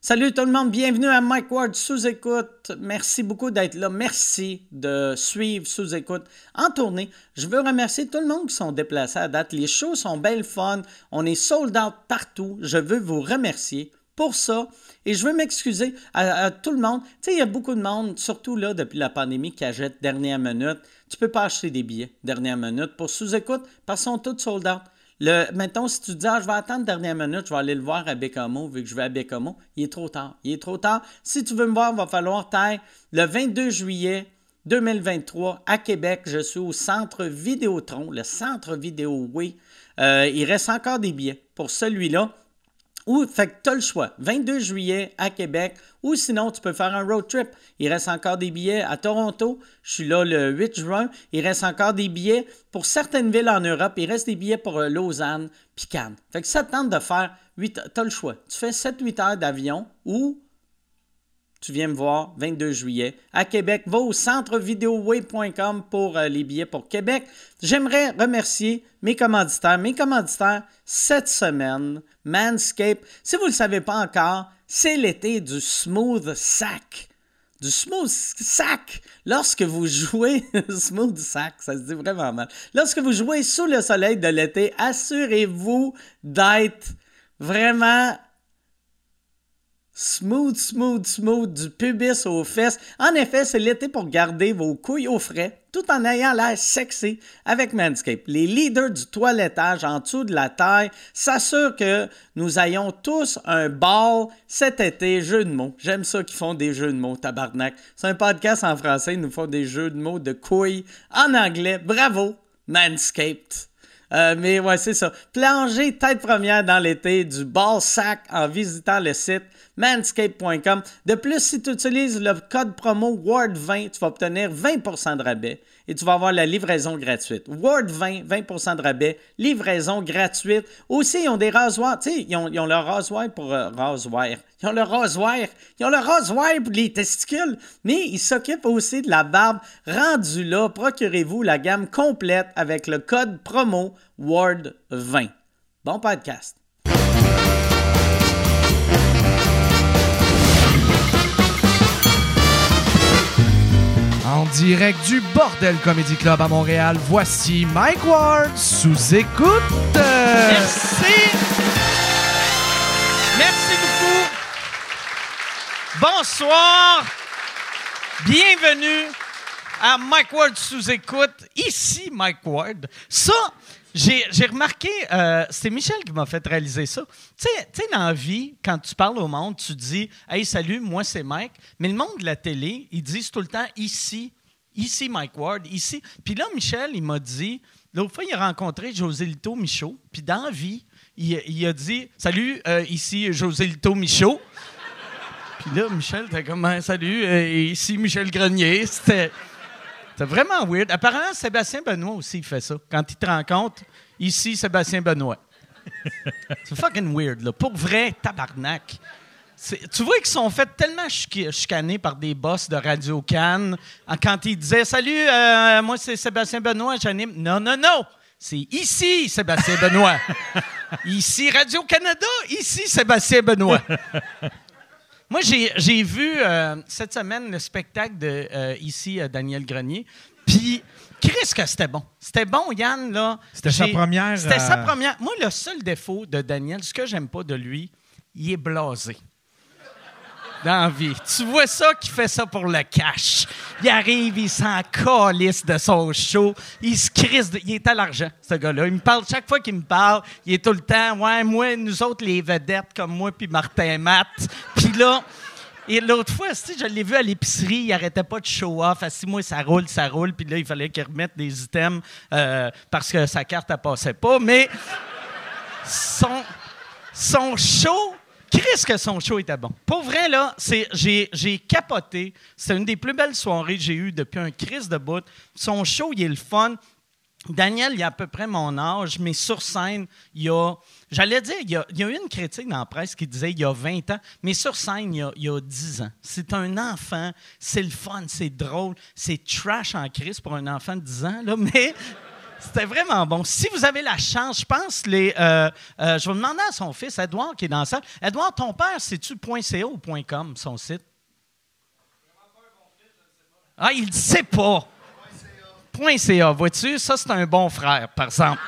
Salut tout le monde, bienvenue à Mike Ward sous écoute. Merci beaucoup d'être là. Merci de suivre sous écoute en tournée. Je veux remercier tout le monde qui sont déplacés à date. Les shows sont belles fun. On est sold out partout. Je veux vous remercier pour ça. Et je veux m'excuser à, tout le monde. Tu il y a beaucoup de monde, surtout là, depuis la pandémie, qui achète dernière minute. Tu peux pas acheter des billets dernière minute pour sous-écoute parce qu'ils sont tous sold out. Le, mettons, si tu dis, ah, je vais attendre dernière minute, je vais aller le voir à Bécamo, vu que je vais à Bécamo, il est trop tard. Il est trop tard. Si tu veux me voir, il va falloir taire le 22 juillet 2023 à Québec. Je suis au centre Vidéotron, le centre Vidéo Oui. Euh, il reste encore des billets pour celui-là. Ou, fait que tu as le choix. 22 juillet à Québec, ou sinon, tu peux faire un road trip. Il reste encore des billets à Toronto. Je suis là le 8 juin. Il reste encore des billets pour certaines villes en Europe. Il reste des billets pour euh, Lausanne puis Cannes. Fait que ça te tente de faire 8 tu as le choix. Tu fais 7-8 heures d'avion ou tu viens me voir 22 juillet à Québec. Va au centrevideoway.com pour euh, les billets pour Québec. J'aimerais remercier mes commanditaires. Mes commanditaires cette semaine, Manscape. Si vous ne le savez pas encore, c'est l'été du smooth sack. Du smooth sack. Lorsque vous jouez smooth sack, ça se dit vraiment mal. Lorsque vous jouez sous le soleil de l'été, assurez-vous d'être vraiment Smooth, smooth, smooth, du pubis aux fesses. En effet, c'est l'été pour garder vos couilles au frais, tout en ayant l'air sexy avec Manscaped. Les leaders du toilettage en dessous de la taille s'assurent que nous ayons tous un ball cet été. Jeux de mots. J'aime ça qu'ils font des jeux de mots, tabarnak. C'est un podcast en français, ils nous font des jeux de mots de couilles en anglais. Bravo, Manscaped. Euh, mais ouais, c'est ça. Plonger tête première dans l'été du ball sac en visitant le site manscape.com. De plus, si tu utilises le code promo WORD20, tu vas obtenir 20% de rabais et tu vas avoir la livraison gratuite. WORD20, 20% de rabais, livraison gratuite. Aussi, ils ont des rasoirs, tu sais, ils ont, ils leur rasoir pour euh, rasoir. Ils ont le rasoir. Ils ont le rasoir pour les testicules, mais ils s'occupent aussi de la barbe. Rendu là, procurez-vous la gamme complète avec le code promo WORD20. Bon podcast. En direct du Bordel Comedy Club à Montréal, voici Mike Ward sous écoute. Merci Bonsoir. Bienvenue à Mike Ward sous écoute. Ici Mike Ward. Ça, j'ai remarqué, euh, c'est Michel qui m'a fait réaliser ça. Tu sais, dans la vie, quand tu parles au monde, tu dis Hey, salut, moi c'est Mike. Mais le monde de la télé, ils disent tout le temps ici, ici Mike Ward, ici. Puis là, Michel, il m'a dit L'autre fois, il a rencontré José Lito Michaud. Puis dans la vie, il, a dit Salut, euh, ici José Lito Michaud. Puis là, Michel, t'es comme hein, Salut, euh, ici Michel Grenier. C'était. C'est vraiment weird. Apparemment, Sébastien Benoît aussi, il fait ça. Quand il te rencontre, ici, Sébastien Benoît. C'est fucking weird, là. Pour vrai, tabarnak. Tu vois qu'ils sont fait tellement chicanés par des boss de Radio Cannes quand ils disaient Salut, euh, moi c'est Sébastien Benoît, j'anime. Non, non, non! C'est ici, Sébastien Benoît. ici, Radio-Canada, ici, Sébastien Benoît. Moi, j'ai vu euh, cette semaine le spectacle de euh, ici euh, Daniel Grenier. Puis, qu'est-ce que c'était bon. C'était bon, Yann, là. C'était sa première. C'était sa première. Moi, le seul défaut de Daniel, ce que j'aime pas de lui, il est blasé dans. Tu vois ça qui fait ça pour le cash. Il arrive, il s'en calisse de son show. Il se crisse. Il est à l'argent, ce gars-là. Il me parle, chaque fois qu'il me parle, il est tout le temps, ouais, moi, nous autres, les vedettes comme moi, puis Martin Matt. Puis là, et l'autre fois, je l'ai vu à l'épicerie, il arrêtait pas de show off. Assis, moi, ça roule, ça roule. Puis là, il fallait qu'il remette des items euh, parce que sa carte, elle passait pas. Mais son show Qu'est-ce que son show était bon. Pour vrai, là, j'ai, capoté. C'est une des plus belles soirées que j'ai eues depuis un crise de bout. Son show, il est le fun. Daniel, il a à peu près mon âge, mais sur scène, il y a. J'allais dire, il y a, eu une critique dans la presse qui disait il y a 20 ans, mais sur scène, il y a, 10 ans. C'est un enfant, c'est le fun, c'est drôle, c'est trash en crise pour un enfant de 10 ans, là, mais C'était vraiment bon. Si vous avez la chance, je pense, les, euh, euh, je vais demander à son fils, Edouard, qui est dans ça. Edouard, ton père, c'est-tu .ca ou .com, son site? Ah, il ne sait pas. .ca, vois-tu? Ça, c'est un bon frère, par exemple.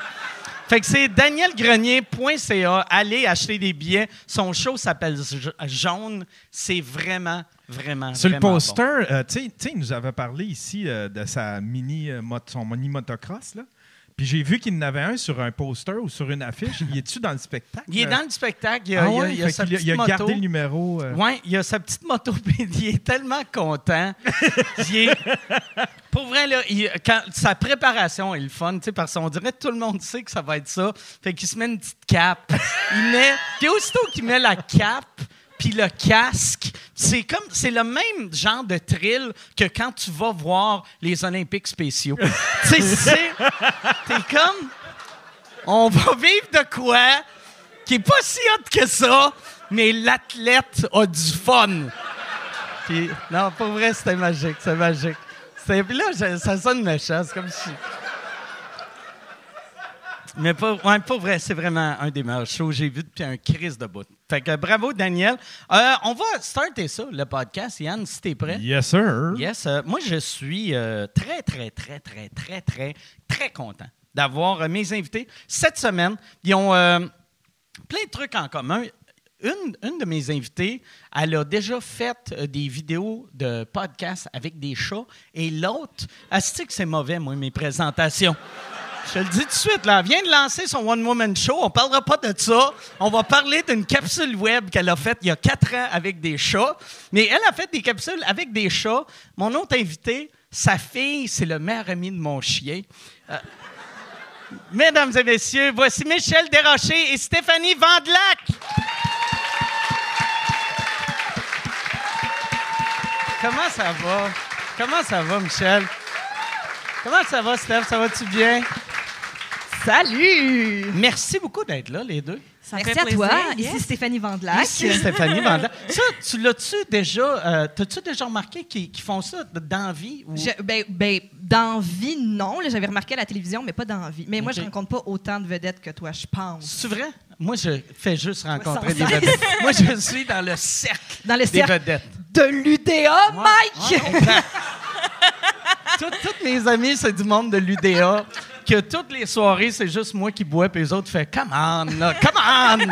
Fait que c'est danielgrenier.ca. Allez acheter des billets. Son show s'appelle Jaune. C'est vraiment, vraiment, Sur vraiment le bon. poster, euh, tu sais- tu sais, il nous avait parlé ici euh, de sa mini, euh, mot- son mini motocross, là. Puis j'ai vu qu'il en avait un sur un poster ou sur une affiche. Il est-tu dans le spectacle? Il est dans le spectacle. Il a, Ah il a- ouais? il a Fait sa qu'il a- petite il a moto. gardé le numéro. euh, Oui, il a sa petite moto, il est tellement content. Il est- Pour vrai, là, il- quand, sa préparation est le fun, tu sais, parce qu'on dirait que tout le monde sait que ça va être ça. Fait qu'il se met une petite cape. Il met. Puis aussitôt qu'il met la cape, puis le casque, c'est comme. C'est le même genre de thrill que quand tu vas voir les Olympiques spéciaux. tu sais, c'est. T'es comme. On va vivre de quoi qui est pas si hot que ça, mais l'athlète a du fun. Puis, non, pour vrai, c'était magique, c'est magique. Puis là, je- ça sonne méchant, c'est comme si... Mais pas, ouais, pas vrai, c'est vraiment un des meilleurs shows que j'ai vu depuis un crise de bout. Fait que bravo, Daniel. Euh, on va starter ça, le podcast. Yann, si t'es prêt. Yes, sir. Yes. euh, moi, je suis euh, très, très, très, très, très, très, très content d'avoir euh, mes invités cette semaine. Ils ont plein de trucs en commun. Une, une de mes invitées, elle a déjà fait des vidéos de podcast avec des chats. Et l'autre, est que c'est mauvais, moi, mes présentations? Je le dis tout de suite, là. Elle vient de lancer son One Woman Show. On parlera pas de ça. On va parler d'une capsule web qu'elle a faite il y a quatre ans avec des chats. Mais elle a fait des capsules avec des chats. Mon autre invité, sa fille, c'est le meilleur ami de mon chien. Euh, mesdames et messieurs, voici Michel Desrochers et Stéphanie Vandelac. Comment ça va? Comment ça va, Michel? Comment ça va, Steph? Ça va-tu bien? Salut! Merci beaucoup d'être là, les deux. Ça Merci à plaisir, toi. yes. Ici Stéphanie Vandelac. Ici, Stéphanie Vandelac. Ça, tu l'as-tu déjà, euh, t'as-tu déjà remarqué qu'ils font ça d'envie? Ou... Je- ben, ben, dans vie, non. J'avais remarqué à la télévision, mais pas dans vie. Mais moi, je rencontre pas autant de vedettes que toi, je pense. C'est vrai? Moi, je fais juste rencontrer des vedettes. Moi, je suis dans le cercle Dans le des cercle vedettes. de l'UDA, Mike! Ouais, exact. Tout- Toutes mes amis, c'est du monde de l'UDA. Que toutes les soirées, c'est juste moi qui bois, puis les autres font Come on, là, come on!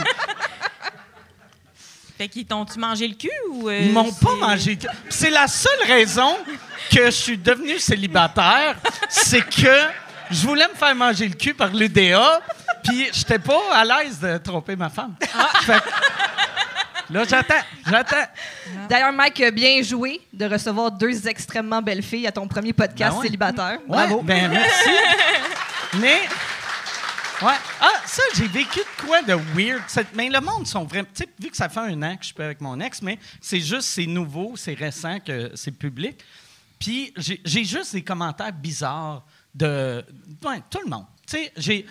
Fait qu'ils t'ont-tu mangé le cul ou. euh, Ils m'ont pas mangé. le cul. Puis C'est la seule raison que je suis devenu célibataire, c'est que je voulais me faire manger le cul par l'UDA, puis j'étais pas à l'aise de tromper ma femme. Fait que là, j'attends, j'attends. D'ailleurs, Mike, euh, bien joué de recevoir deux extrêmement belles filles à ton premier podcast Ben ouais. célibataire. Ouais, Bravo. Ben, merci. Mais. Ouais. Ah, ça, j'ai vécu de quoi de weird. Mais le monde sont vraiment. Tu sais, vu que ça fait un an que je suis avec mon ex, mais c'est juste, c'est nouveau, c'est récent que c'est public. Puis j'ai juste des commentaires bizarres de. Ouais, tout le monde. Tu sais,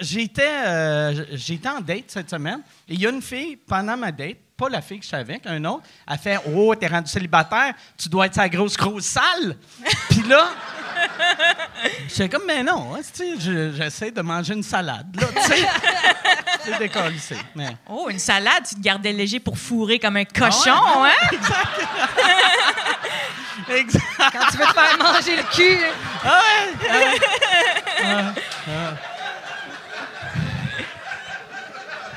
j'étais euh, en date cette semaine et il y a une fille, pendant ma date, pas la fille que je suis avec, un autre, elle fait Oh, t'es rendu célibataire, tu dois être sa grosse, grosse salle. Puis là. J'étais comme, mais non, hein, j'essaie de manger une salade, là, tu sais. C'est décollé, mais... Oh, une salade, tu te gardais léger pour fourrer comme un cochon, Ah ouais? hein? Exact. Quand tu veux te faire manger le cul. Ah ouais, ah ouais.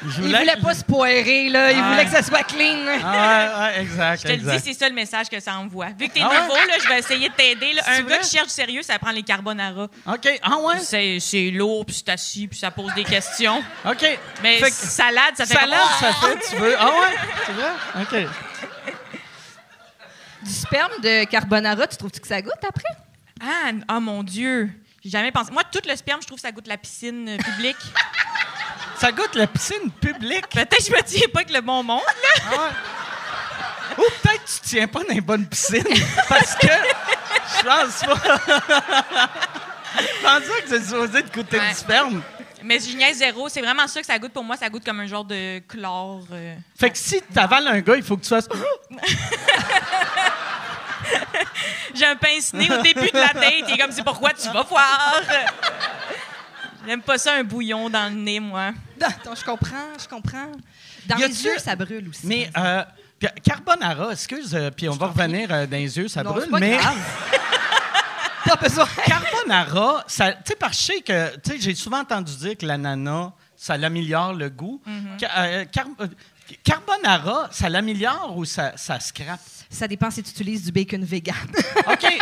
Ah, ah. Il voulait pas se poirer, là. Il Ah. voulait que ça soit clean. Ah ouais, ouais, exact, Je te le dis, c'est ça le message que ça envoie. Vu que t'es Ah ouais? nouveau, là, je vais essayer de t'aider. Un vrai? gars qui cherche sérieux, ça prend les carbonara. OK, ah ouais? C'est c'est lourd, puis c'est assis, puis ça pose des questions. OK. Mais Fait que- salade, ça fait Salade, comme... ça fait, tu veux? Ah ouais? C'est vrai? OK. Du sperme de carbonara, tu trouves-tu que ça goûte après? Ah, oh mon Dieu! J'ai jamais pensé. Moi, tout le sperme, je trouve que ça goûte la piscine euh, publique. Ça goûte la piscine publique. Peut-être que je me tiens pas avec le bon monde, là. Ah ouais. Ou peut-être que tu tiens pas dans une bonne piscine. Parce que je pense pas. je pense pas que c'est supposé de goûter Ouais. du sperme. Mais je niaise zéro. C'est vraiment ça que ça goûte pour moi. Ça goûte comme un genre de chlore. euh. Fait que si t'avales un gars, il faut que tu fasses. J'ai un pince-nez au début de la. Il est comme, c'est pourquoi tu vas voir? J'aime pas ça, un bouillon dans le nez, moi. Attends, je comprends, je comprends. Dans les yeux, ça brûle aussi. Mais euh, carbonara, excuse, euh, puis on va revenir euh, dans les yeux, ça Non, brûle, c'est pas mais grave. Besoin. carbonara, ça, tu sais, parce que je sais que, tu sais, j'ai souvent entendu dire que l'ananas, ça l'améliore le goût. Ca- euh, car- euh, carbonara, ça l'améliore ou ça, ça scrape? Ça dépend si tu utilises du bacon vegan. OK.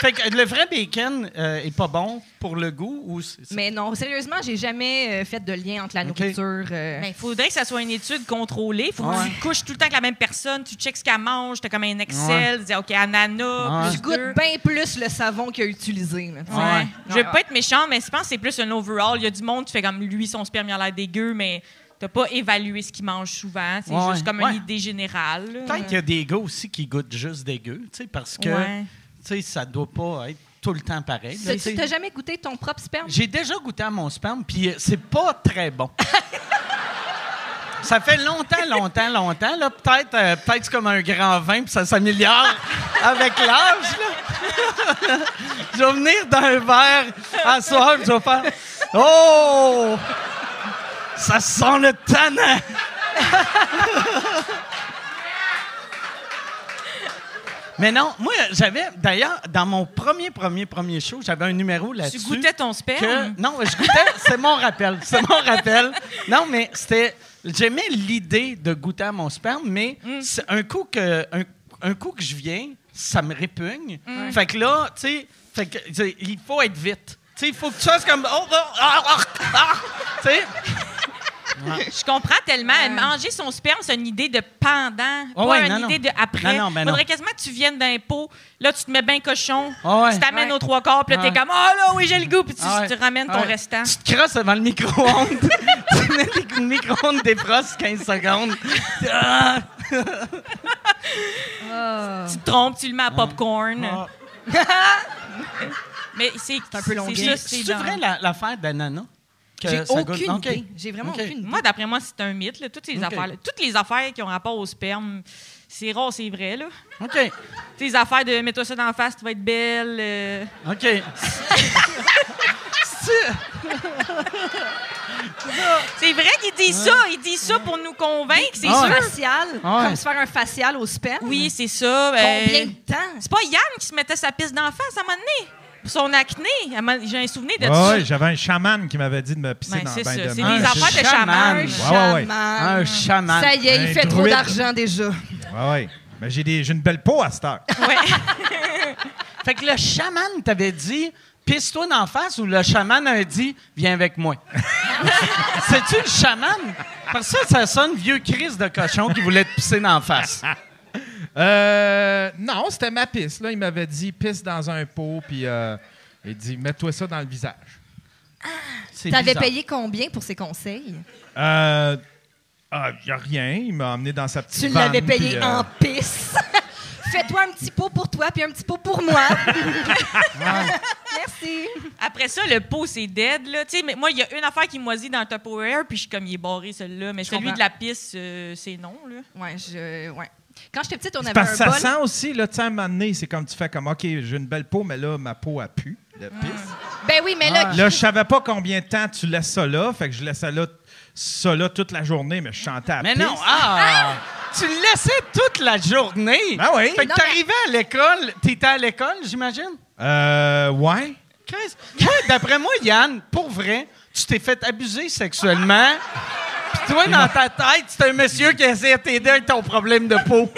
fait que le vrai bacon euh, est pas bon pour le goût ou c'est- c'est- Mais non, sérieusement, j'ai jamais euh, fait de lien entre la Ok. nourriture. euh, Il Ben, faudrait que ça soit une étude contrôlée. faut que Ouais. tu couches tout le temps avec la même personne. Tu checks ce qu'elle mange. Tu as comme un Excel. Tu dis, OK, ananas, Ouais. plus tu goûtes bien plus le savon qu'il a utilisé. là, tu sais. Ouais. Ouais. Je vais pas être méchante, mais je pense que c'est plus un overall. Il y a du monde qui fait comme lui, son sperme il a l'air dégueu, mais t'as pas évalué ce qu'il mange souvent. C'est Ouais. juste comme Ouais. une idée générale. là. Peut-être qu'il y a des gars aussi qui goûtent juste dégueu, tu sais, parce que Ouais. Tu sais, ça doit pas être tout le temps pareil. là, tu t'as jamais goûté ton propre sperme? J'ai déjà goûté à mon sperme, puis euh, c'est pas très bon. ça fait longtemps, longtemps, longtemps. Là, peut-être, euh, peut-être c'est comme un grand vin, puis ça s'améliore avec l'âge. je vais venir d'un verre à soir, puis je vais faire Oh, ça sent le tanin. Mais non, moi, j'avais, d'ailleurs, dans mon premier, premier, premier show, j'avais un numéro là-dessus. Tu goûtais ton sperme? que- non, je goûtais, c'est mon rappel. C'est mon rappel. Non, mais c'était. J'aimais l'idée de goûter à mon sperme, mais Mm. un coup que un, un coup que je viens, ça me répugne. Mm. Fait que là, tu sais, il faut être vite. Tu sais, il faut que tu fasses comme oh, oh, ah, ah, ah, tu sais. Je comprends tellement. Manger son sperme, c'est une idée de pendant, Oh pas ouais, une non, idée non. de après. Non, ben Faudrait quasiment que tu viennes d'un pot. Là, tu te mets bien cochon. Oh ouais. Tu t'amènes Ouais. aux trois quarts, puis là, Ouais. t'es comme, oh là, oui, j'ai le goût, puis tu, Ah ouais. tu ramènes ton Ouais. restant. Tu te crosses devant le micro-ondes. tu mets le micro-ondes défroste 15 secondes. Ah! Tu te trompes, tu le mets à popcorn. Ah. Mais c'est un peu longuet. C'est vrai la- l'affaire d'ananas? Que J'ai aucune idée. J'ai vraiment aucune idée. Moi, d'après moi, c'est un mythe. là. Toutes, Ok. affaires, toutes les affaires qui ont rapport au sperme, c'est rare, c'est vrai. Là. OK. Tes affaires de mets-toi ça dans la face, tu vas être belle. euh. OK. C'est vrai qu'il dit ça. Il dit ça pour nous convaincre, c'est Ah sûr. facial, Ouais. comme se faire un facial au sperme. Oui, c'est ça. ben, Combien de temps? C'est pas Yann qui se mettait sa pisse d'en face à un moment donné? Pour son acné. Un J'ai un souvenir de ça. ouais, j'avais un chaman qui m'avait dit de me pisser Ben, dans c'est le bain ça, de c'est Un affaires de chaman. chaman. Ouais, ouais, ouais. Chaman. Un chaman. Ça y est, il Un fait trop d'argent déjà. Ouais, ouais. Ben, j'ai, une belle peau à cette heure. Ouais. Fait que le chaman t'avait dit pisse-toi d'en face ou le chaman a dit viens avec moi. C'est-tu le chaman? Parce que ça, ça sonne vieux Chris de cochon qui voulait te pisser d'en face. Euh, non, c'était ma pisse. Là. Il m'avait dit pisse dans un pot, puis euh, il dit mets-toi ça dans le visage. C'est T'avais payé combien pour ses conseils? Euh, ah, y a rien. Il m'a emmené dans sa petite Tu l'avais payé puis, euh, en pisse. Fais-toi un petit pot pour toi puis un petit pot pour moi. Merci. Après ça, le pot, c'est dead. Là. Tu sais, mais moi, il y a une affaire qui moisit dans le Tupperware, puis je suis comme, il est barré, celui-là. Mais Je celui comprends. de la pisse, euh, c'est non. Là. Ouais, je. Ouais. Quand j'étais petite, on avait parce que un ça bol. sent aussi, là, tu sais, à un moment donné, c'est comme tu fais comme, OK, j'ai une belle peau, mais là, ma peau a pu, de pisse. Ben oui, mais là, Là, je savais pas combien de temps tu laisses ça là, fait que je laissais là, ça là toute la journée, mais je chantais à Mais pisse. non, ah! Tu le laissais toute la journée? Ben oui. Fait que t'arrivais à l'école, t'étais à l'école, j'imagine? Euh, ouais. Chris, toi, d'après moi, Yann, pour vrai, tu t'es fait abuser sexuellement. Puis toi, dans ta tête, c'est un monsieur qui essaie de t'aider avec ton problème de peau.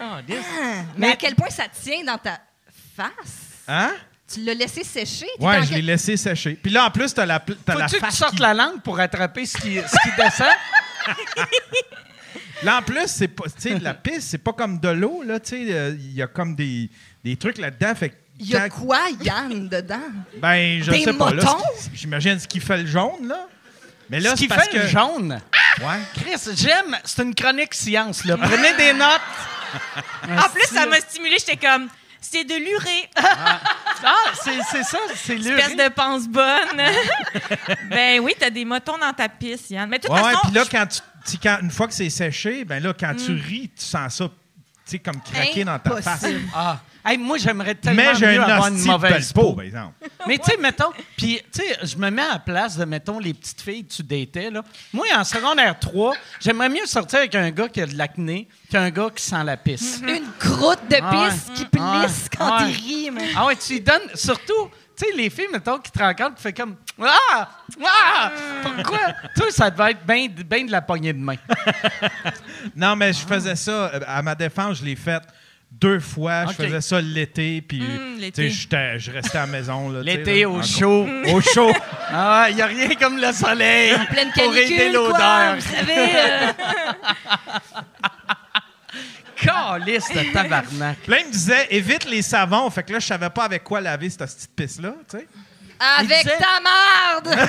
Ah, dis- mais à quel point ça tient dans ta face? Hein? Tu l'as laissé sécher? Ouais, en je l'ai quel- laissé sécher. Puis là, en plus, t'as la, pl- t'as la Faut-tu que tu face sortes qui- la langue pour attraper ce qui, ce qui descend? Là, en plus, c'est pas, tu sais, la pisse, c'est pas comme de l'eau, là, tu sais, euh, il y a comme des, des trucs là-dedans, fait que Il y a quand- quoi, Yann, dedans? Ben, je Des sais pas, là, motons? ce qui- j'imagine ce qui fait le jaune, là. Mais là, ce qui c'est parce fait le que... jaune. Ouais. Chris, j'aime. C'est une chronique science, là. Prenez des notes. En plus, ça m'a stimulé. J'étais comme, c'est de l'urée. Ah, c'est c'est ça, c'est Espèce l'urine. de pense bonne. ben oui, t'as des motons dans ta pisse, Yann. Mais de toute Ouais, ouais, façon, puis là, quand tu, tu- quand- une fois que c'est séché, ben là, quand tu Mm. ris, tu sens ça sais, comme craquer dans ta face. Impossible. Ah, Hey, moi, j'aimerais tellement Mais mieux un avoir une mauvaise peau, peau. par exemple. Mais tu sais, mettons, puis tu sais, je me mets à la place de, mettons, les petites filles que tu datais, là. Moi, en secondaire 3, j'aimerais mieux sortir avec un gars qui a de l'acné qu'un gars qui sent la pisse. Une croûte de Ah ouais. pisse qui plisse Ah quand ouais. il rit. mais- Ah ouais, tu lui donnes, surtout, tu sais, les filles, mettons, qui te rencontrent, tu fais comme, ah, ah, pourquoi? Toi, ça devait être bien ben de la poignée de main. Non, mais je faisais ça, euh, à ma défense, je l'ai fait deux fois. Je faisais ça l'été, puis Hum, je restais à la maison. L'été au chaud. Au chaud. Ah, il n'y a rien comme le soleil En pleine pour aider canicule, l'odeur. vous savez. euh, Calice de tabarnak. Là, il me disait, évite les savons. Fait que là, je savais pas avec quoi laver cette petite pisse-là, tu sais. avec disait- ta marde!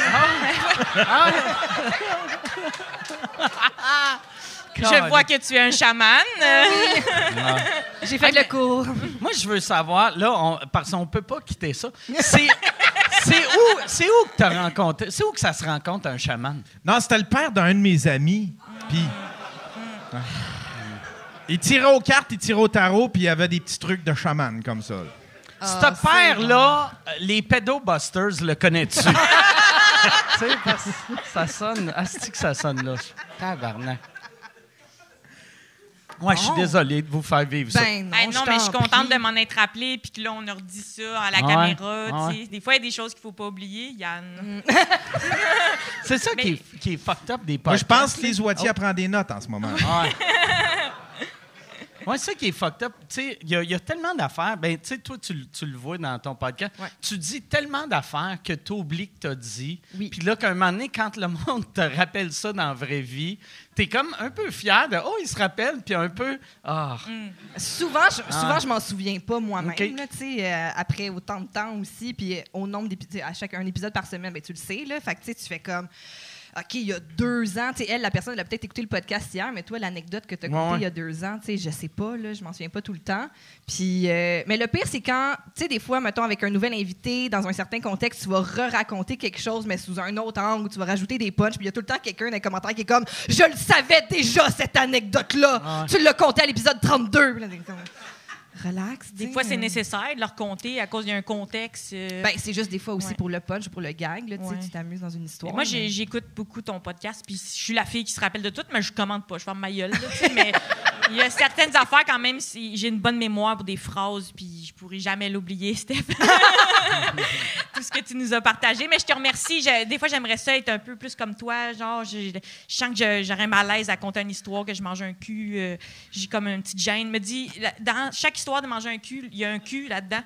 Je vois que tu es un chaman. Euh, J'ai fait le cours. Moi, je veux savoir, là, on, parce qu'on peut pas quitter ça. C'est c'est où, c'est où que t'as rencontré, c'est où que ça se rencontre un chaman? Non, c'était le père d'un de mes amis. Puis. Ah. Il tirait aux cartes, il tirait au tarot, puis il y avait des petits trucs de chaman comme ça. Ce père-là, euh, les pedobusters, le connais-tu? tu sais, parce que ça sonne, asti que ça sonne là. Tabarnak. Ouais, je suis Bon. désolé de vous faire vivre ça. Ben non, Hey, non, mais je suis t'en contente prie. de m'en être rappelé, puis que là, on a redit ça à la Ouais, caméra. ouais. Des fois, il y a des choses qu'il ne faut pas oublier, Yann. c'est ça qui, est, qui est fucked up des Moi, je podcasts. pense que Lise Wattier prend des notes en ce moment. Ouais, c'est ça qui est fucked up. Il y, a- il y a tellement d'affaires. Ben, tu sais, toi, tu, le- vois dans ton podcast. Ouais. Tu dis tellement d'affaires que tu oublies que tu as dit. Oui. Puis là, qu'à un moment donné, quand le monde te rappelle ça dans la vraie vie, tu es comme un peu fier de Oh, il se rappelle, puis un peu Ah. Souvent, je, souvent, Ah. je m'en souviens pas moi-même. OK. là, tu sais, euh, après autant de temps aussi, puis au nombre d'épisodes, à chaque un épisode par semaine, ben, tu le sais. Là, fait que tu fais comme. OK, il y a deux ans, tu sais, elle, la personne, elle a peut-être écouté le podcast hier, mais toi, l'anecdote que tu as Ouais, écoutée ouais. il y a deux ans, tu sais, je sais pas, là, je m'en souviens pas tout le temps. Puis, euh, mais le pire, c'est quand, tu sais, des fois, mettons, avec un nouvel invité, dans un certain contexte, tu vas re-raconter quelque chose, mais sous un autre angle, tu vas rajouter des punchs, puis il y a tout le temps quelqu'un dans les commentaires qui est comme Je le savais déjà, cette anecdote-là. Ouais. Tu l'as compté à l'épisode 32. Relax. Des fois, c'est nécessaire de leur compter à cause d'un contexte. euh. Ben, c'est juste des fois aussi Ouais. pour le punch, pour le gag. Là, tu sais, Ouais. Tu t'amuses dans une Mais histoire. moi, mais- j'écoute beaucoup ton podcast, puis je suis la fille qui se rappelle de tout, mais je commande pas, je ferme ma gueule. là, mais il y a certaines affaires quand même, si j'ai une bonne mémoire pour des phrases, puis je pourrai jamais l'oublier, Steph. tout ce que tu nous as partagé. Mais je te remercie. Je- des fois, j'aimerais ça être un peu plus comme toi. Genre, je, je sens que j'aurais mal à l'aise à conter une histoire, que je mange un cul. euh, j'ai comme une petite gêne. Me dit, dans chaque histoire de manger un cul, il y a un cul là-dedans.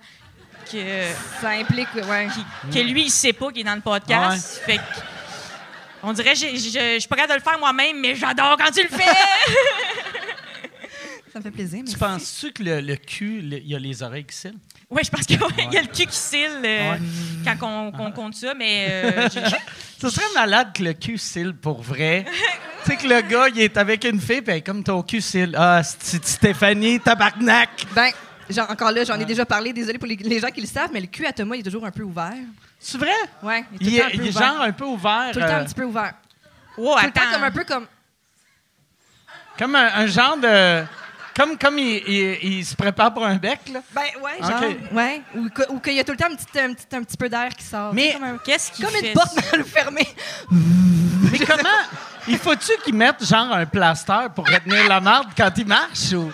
Que, Ça implique, ouais. qui- que lui, il sait pas qu'il est dans le podcast. Fait que, on dirait, je suis pas capable de le faire moi-même, mais j'adore quand tu le fais. Ça me fait plaisir. Tu penses-tu que le, le cul, il y a les oreilles qui cillent? oui, je pense qu'il y a le cul qui cille euh, Ouais. quand on, qu'on compte ça, mais euh, j'ai- Ce serait malade que le cul cille pour vrai. tu sais que le gars, il est avec une fille, puis comme ton cul cille. Ah, c'est Stéphanie, tabarnak! Ben, genre, encore là, j'en ai déjà parlé. Désolé pour les, les gens qui le savent, mais le cul à Thomas, il est toujours un peu ouvert. C'est vrai? Ouais, il est tout Il le temps est, un peu il est ouvert. genre un peu ouvert. Tout le temps euh, un petit peu ouvert. Oh, Tout le temps comme un peu comme. Comme un, un genre de. Comme, comme il, il- il se prépare pour un bec, là. Ben, ouais, genre. Ouais. Ou, que- ou qu'il y a tout le temps un petit, un petit, un petit peu d'air qui sort. Mais comme, un- Qu'est-ce qu'il comme fait? une porte mal fermée. Mais comment. Il faut-tu qu'il mette genre un plaster pour retenir la marde quand il marche? Ou...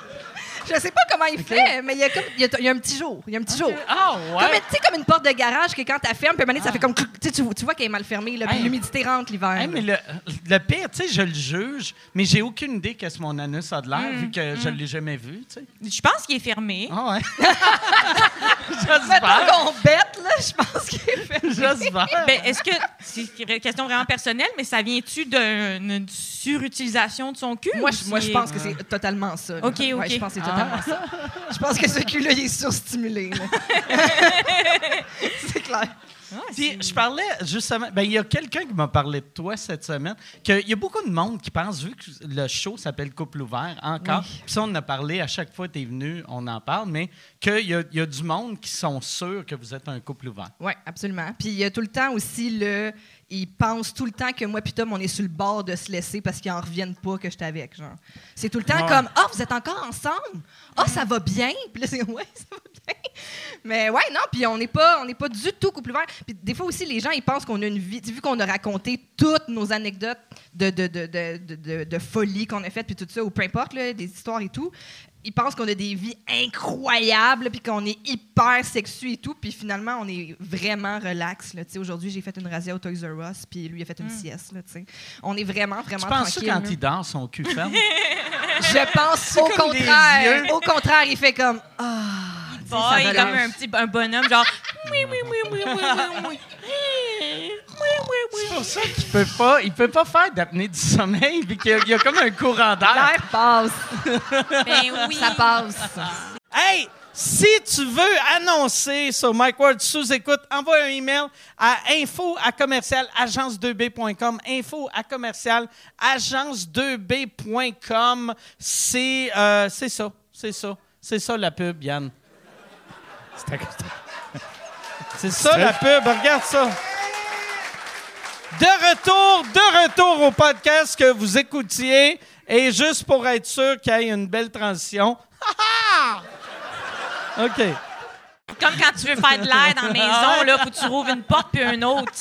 Je sais pas comment il fait, mais il y a, comme, il y a, il y a un petit jour. Il y a un petit jour. Ah, Comme, ouais. tu sais, comme une porte de garage que quand tu fermes, puis à un moment donné, ça fait comme. Tu, vois qu'elle est mal fermée, là, puis Hey. l'humidité rentre l'hiver. Hey, mais le, le pire, tu sais, je le juge, mais j'ai aucune idée qu'est-ce que mon anus a de l'air, Mm, vu que je l'ai jamais vu, tu sais. Je pense qu'il est fermé. Ah ouais. Mettons J'espère. qu'on bête, là, je pense qu'il est fermé. J'espère. Ben, est-ce que c'est une question vraiment personnelle, mais ça vient-tu d'une surutilisation de son cul? Moi, je, moi, je pense que c'est totalement ça. OK, OK. Ouais, je pense que c'est ça. Je pense que ce cul-là, il est surstimulé. c'est clair. Ah, Puis, je parlais justement. Ben, il y a quelqu'un qui m'a parlé de toi cette semaine. qu'il y a beaucoup de monde qui pense, vu que le show s'appelle Couple ouvert, encore. Oui. Puis ça, on en a parlé à chaque fois que tu es venu, on en parle, mais qu'il y a, il y a du monde qui sont sûrs que vous êtes un couple ouvert. Oui, absolument. Puis il y a tout le temps aussi le ils pensent tout le temps que moi puis Tom, on est sur le bord de se laisser parce qu'ils en reviennent pas que j'étais avec, genre. C'est tout le temps Ouais. comme « Ah, vous êtes encore ensemble? Ah, ça va bien? » Puis là, c'est « Ouais, ça va bien. » Mais ouais, non, puis on n'est pas, on pas du tout couple ouvert. Puis des fois aussi, les gens, ils pensent qu'on a une vie... Vu qu'on a raconté toutes nos anecdotes de, de, de, de- de folie qu'on a faites, puis tout ça, ou peu importe, là, des histoires et tout, ils pensent qu'on a des vies incroyables, puis qu'on est hyper sexu et tout, puis finalement, on est vraiment relax. Là. Tu sais, Aujourd'hui, j'ai fait une razzia au Toys R Us, puis lui a fait une sieste. Là, tu sais. on est vraiment, vraiment Tu penses tranquille. quand il dort, son cul ferme? Je pense au contraire. Au contraire, il fait comme ah. ça Boy, relâche. comme un petit un bonhomme, genre. Oui, oui, oui, oui, oui, oui, oui. C'est pour ça qu'il peut pas, il peut pas faire d'apnée du sommeil, puis qu'il y a, il y a comme un courant d'air. L'air passe. Ben oui. Ça passe. Hey, si tu veux annoncer sur Mike Ward sous écoute, envoie un email à info à commercial agence2b.com. Info à commercial agence2b.com. C'est euh, c'est ça, c'est ça, c'est ça la pub, Yann. C'est ça la pub, regarde ça. De retour, de retour au podcast que vous écoutiez. Et juste pour être sûr qu'il y ait une belle transition. OK. Comme quand tu veux faire de l'air dans la maison, là, faut que tu rouvres une porte puis une autre.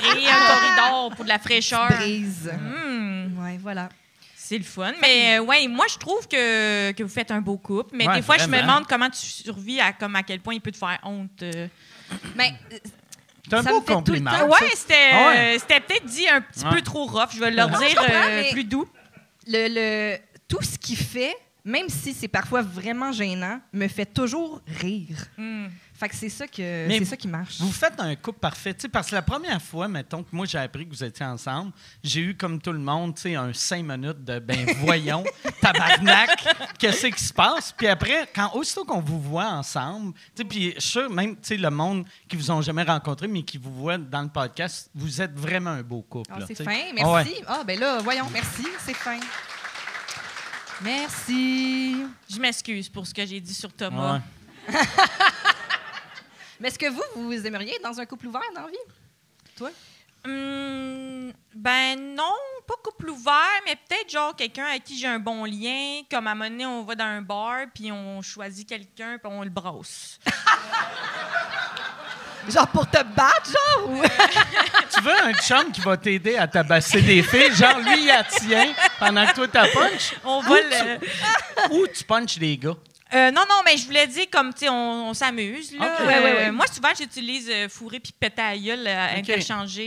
Créer un corridor pour de la fraîcheur. Brise. Hmm, Ouais, voilà. c'est le fun. Mais euh, ouais, moi, je trouve que, que vous faites un beau couple. Mais Ouais, des fois, je me demande comment tu survis à, comme à quel point il peut te faire honte. euh. Mais euh, C'est un Ça beau compliment. temps. Ouais, c'était Ah ouais. euh, c'était peut-être dit un petit Ouais. peu trop rough. Je vais leur Non, dire euh, mais- plus doux. le, le- tout ce qu'il fait, même si c'est parfois vraiment gênant, me fait toujours rire. Hmm. Fait que c'est ça que c'est ça qui marche. Vous faites un couple parfait. Tu sais, parce que la première fois, mettons, que moi j'ai appris que vous étiez ensemble, j'ai eu, comme tout le monde, tu sais, un cinq minutes de ben voyons, tabarnak, qu'est-ce qui se passe? Puis après, quand aussitôt qu'on vous voit ensemble, tu sais, puis je suis sûr, même, tu sais, le monde qui vous ont jamais rencontré, mais qui vous voit dans le podcast, vous êtes vraiment un beau couple. Ah, là, c'est fin, Ah ouais. merci. Ah, ben là, voyons, merci, c'est fin. Merci. Je m'excuse pour ce que j'ai dit sur Thomas. Ouais. Mais est-ce que vous, vous aimeriez être dans un couple ouvert dans la vie? Toi? Hum, ben non, pas couple ouvert, mais peut-être genre quelqu'un avec qui j'ai un bon lien. Comme à un moment donné, on va dans un bar, puis on choisit quelqu'un, puis on le brosse. Genre pour te battre, genre? Ou... Tu veux un chum qui va t'aider à tabasser des filles, genre lui, il la tient pendant que toi, t'as punch? On Ou va le... tu- Ou tu punches des gars? Euh, non, non, mais je voulais dire comme, tu sais, on, on s'amuse, là. Euh, Ouais, ouais, ouais. Moi, souvent, j'utilise euh, fourrer puis péter à gueule, euh,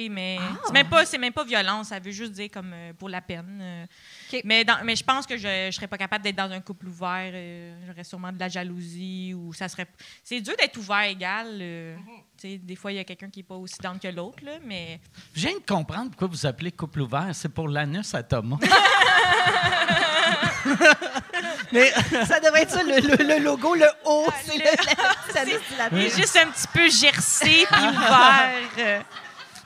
mais Ah. c'est même pas, c'est même pas violent, ça veut juste dire comme pour la peine. Euh. Mais, dans- mais je pense que je, je serais pas capable d'être dans un couple ouvert. euh, J'aurais sûrement de la jalousie ou ça serait. C'est dur d'être ouvert égal. euh, des fois, il y a quelqu'un qui est pas aussi down que l'autre, là, mais. Je viens de comprendre pourquoi vous appelez couple ouvert. C'est pour l'anus à Thomas. Mais ça devrait être ça, le, le- le logo, le haut, c'est le- juste un petit peu gercé puis ouvert.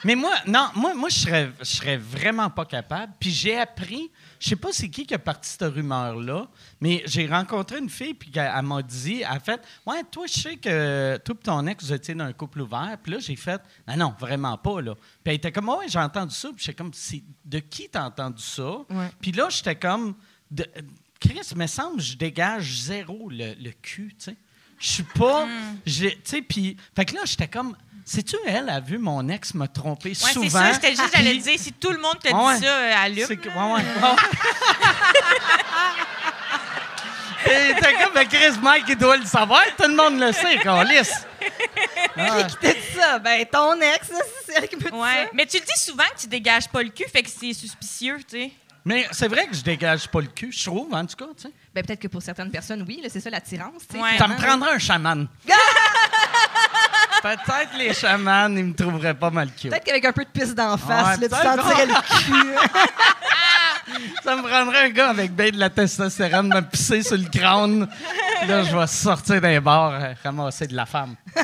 Mais moi, non, moi, moi je serais, je serais vraiment pas capable. Puis j'ai appris, je sais pas c'est qui qui a parti cette rumeur-là, mais j'ai rencontré une fille, puis elle, elle m'a dit, elle a fait, ouais, toi, je sais que toi et ton ex, vous étiez dans un couple ouvert. Puis là, j'ai fait, ah non, vraiment pas, là. Puis elle était comme, ouais, j'ai entendu ça. Puis j'étais comme, C'est- de qui t'as entendu ça? Ouais. Puis là, j'étais comme, de, Chris, me semble, je dégage zéro le, le cul, tu sais. Je suis pas. j'ai- Tu sais, puis. Fait que là, j'étais comme. Sais-tu, elle a vu mon ex me tromper Ouais, souvent? c'est ça, j'étais juste, j'allais dire, si tout le monde te dit Ouais. ça, euh, allume. C'est que- ouais, ouais. Et t'es comme, ben, Chris Mike, il doit le savoir. Tout le monde le sait, qu'on lisse. Ah. Qui t'a dit ça? Ben, ton ex, c'est elle qui me dit Ouais. ça. Mais tu le dis souvent que tu dégages pas le cul, fait que c'est suspicieux, tu sais. Mais c'est vrai que je dégage pas le cul, je trouve, en tout cas. tu sais. Ben, peut-être que pour certaines personnes, oui, c'est ça l'attirance. tu sais, Ouais. Ça me prendrait un chaman. Peut-être les chamans, ils me trouveraient pas mal cute. Peut-être qu'avec un peu de pisse d'en face, Ouais, là, tu sentirais le cul. Ça me prendrait un gars avec bien de la testostérone me pisser sur le crâne. Là, je vais sortir d'un bar, euh, ramasser de la femme.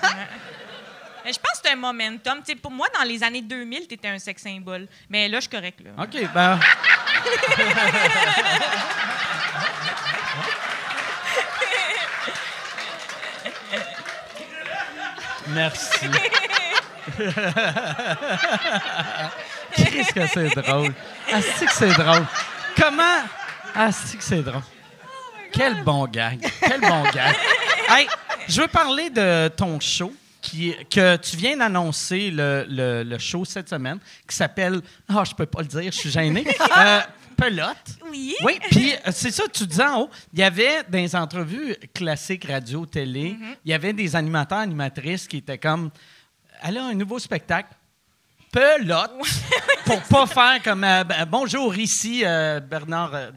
Mais je pense que c'est un momentum. Tu sais, pour moi, dans les années 2000, tu étais un sex symbole. Mais là, je suis correct, là. OK, ben. Merci. Qu'est-ce que c'est drôle? Ah, c'est que c'est drôle. Comment? Ah, c'est que c'est drôle. Quel bon gag. Quel bon gag. Hey, je veux parler de ton show qui, que tu viens d'annoncer, le, le- le show cette semaine, qui s'appelle... Ah, je peux pas le dire, je suis gêné. Euh, Pelote. Oui. Oui, puis euh, c'est ça, tu disais en haut, il y avait dans les entrevues classiques radio, télé, Mm-hmm. il y avait des animateurs, animatrices qui étaient comme, elle a un nouveau spectacle, pelote, pour pas faire comme, euh, ben, bonjour, ici euh, Bernard... euh,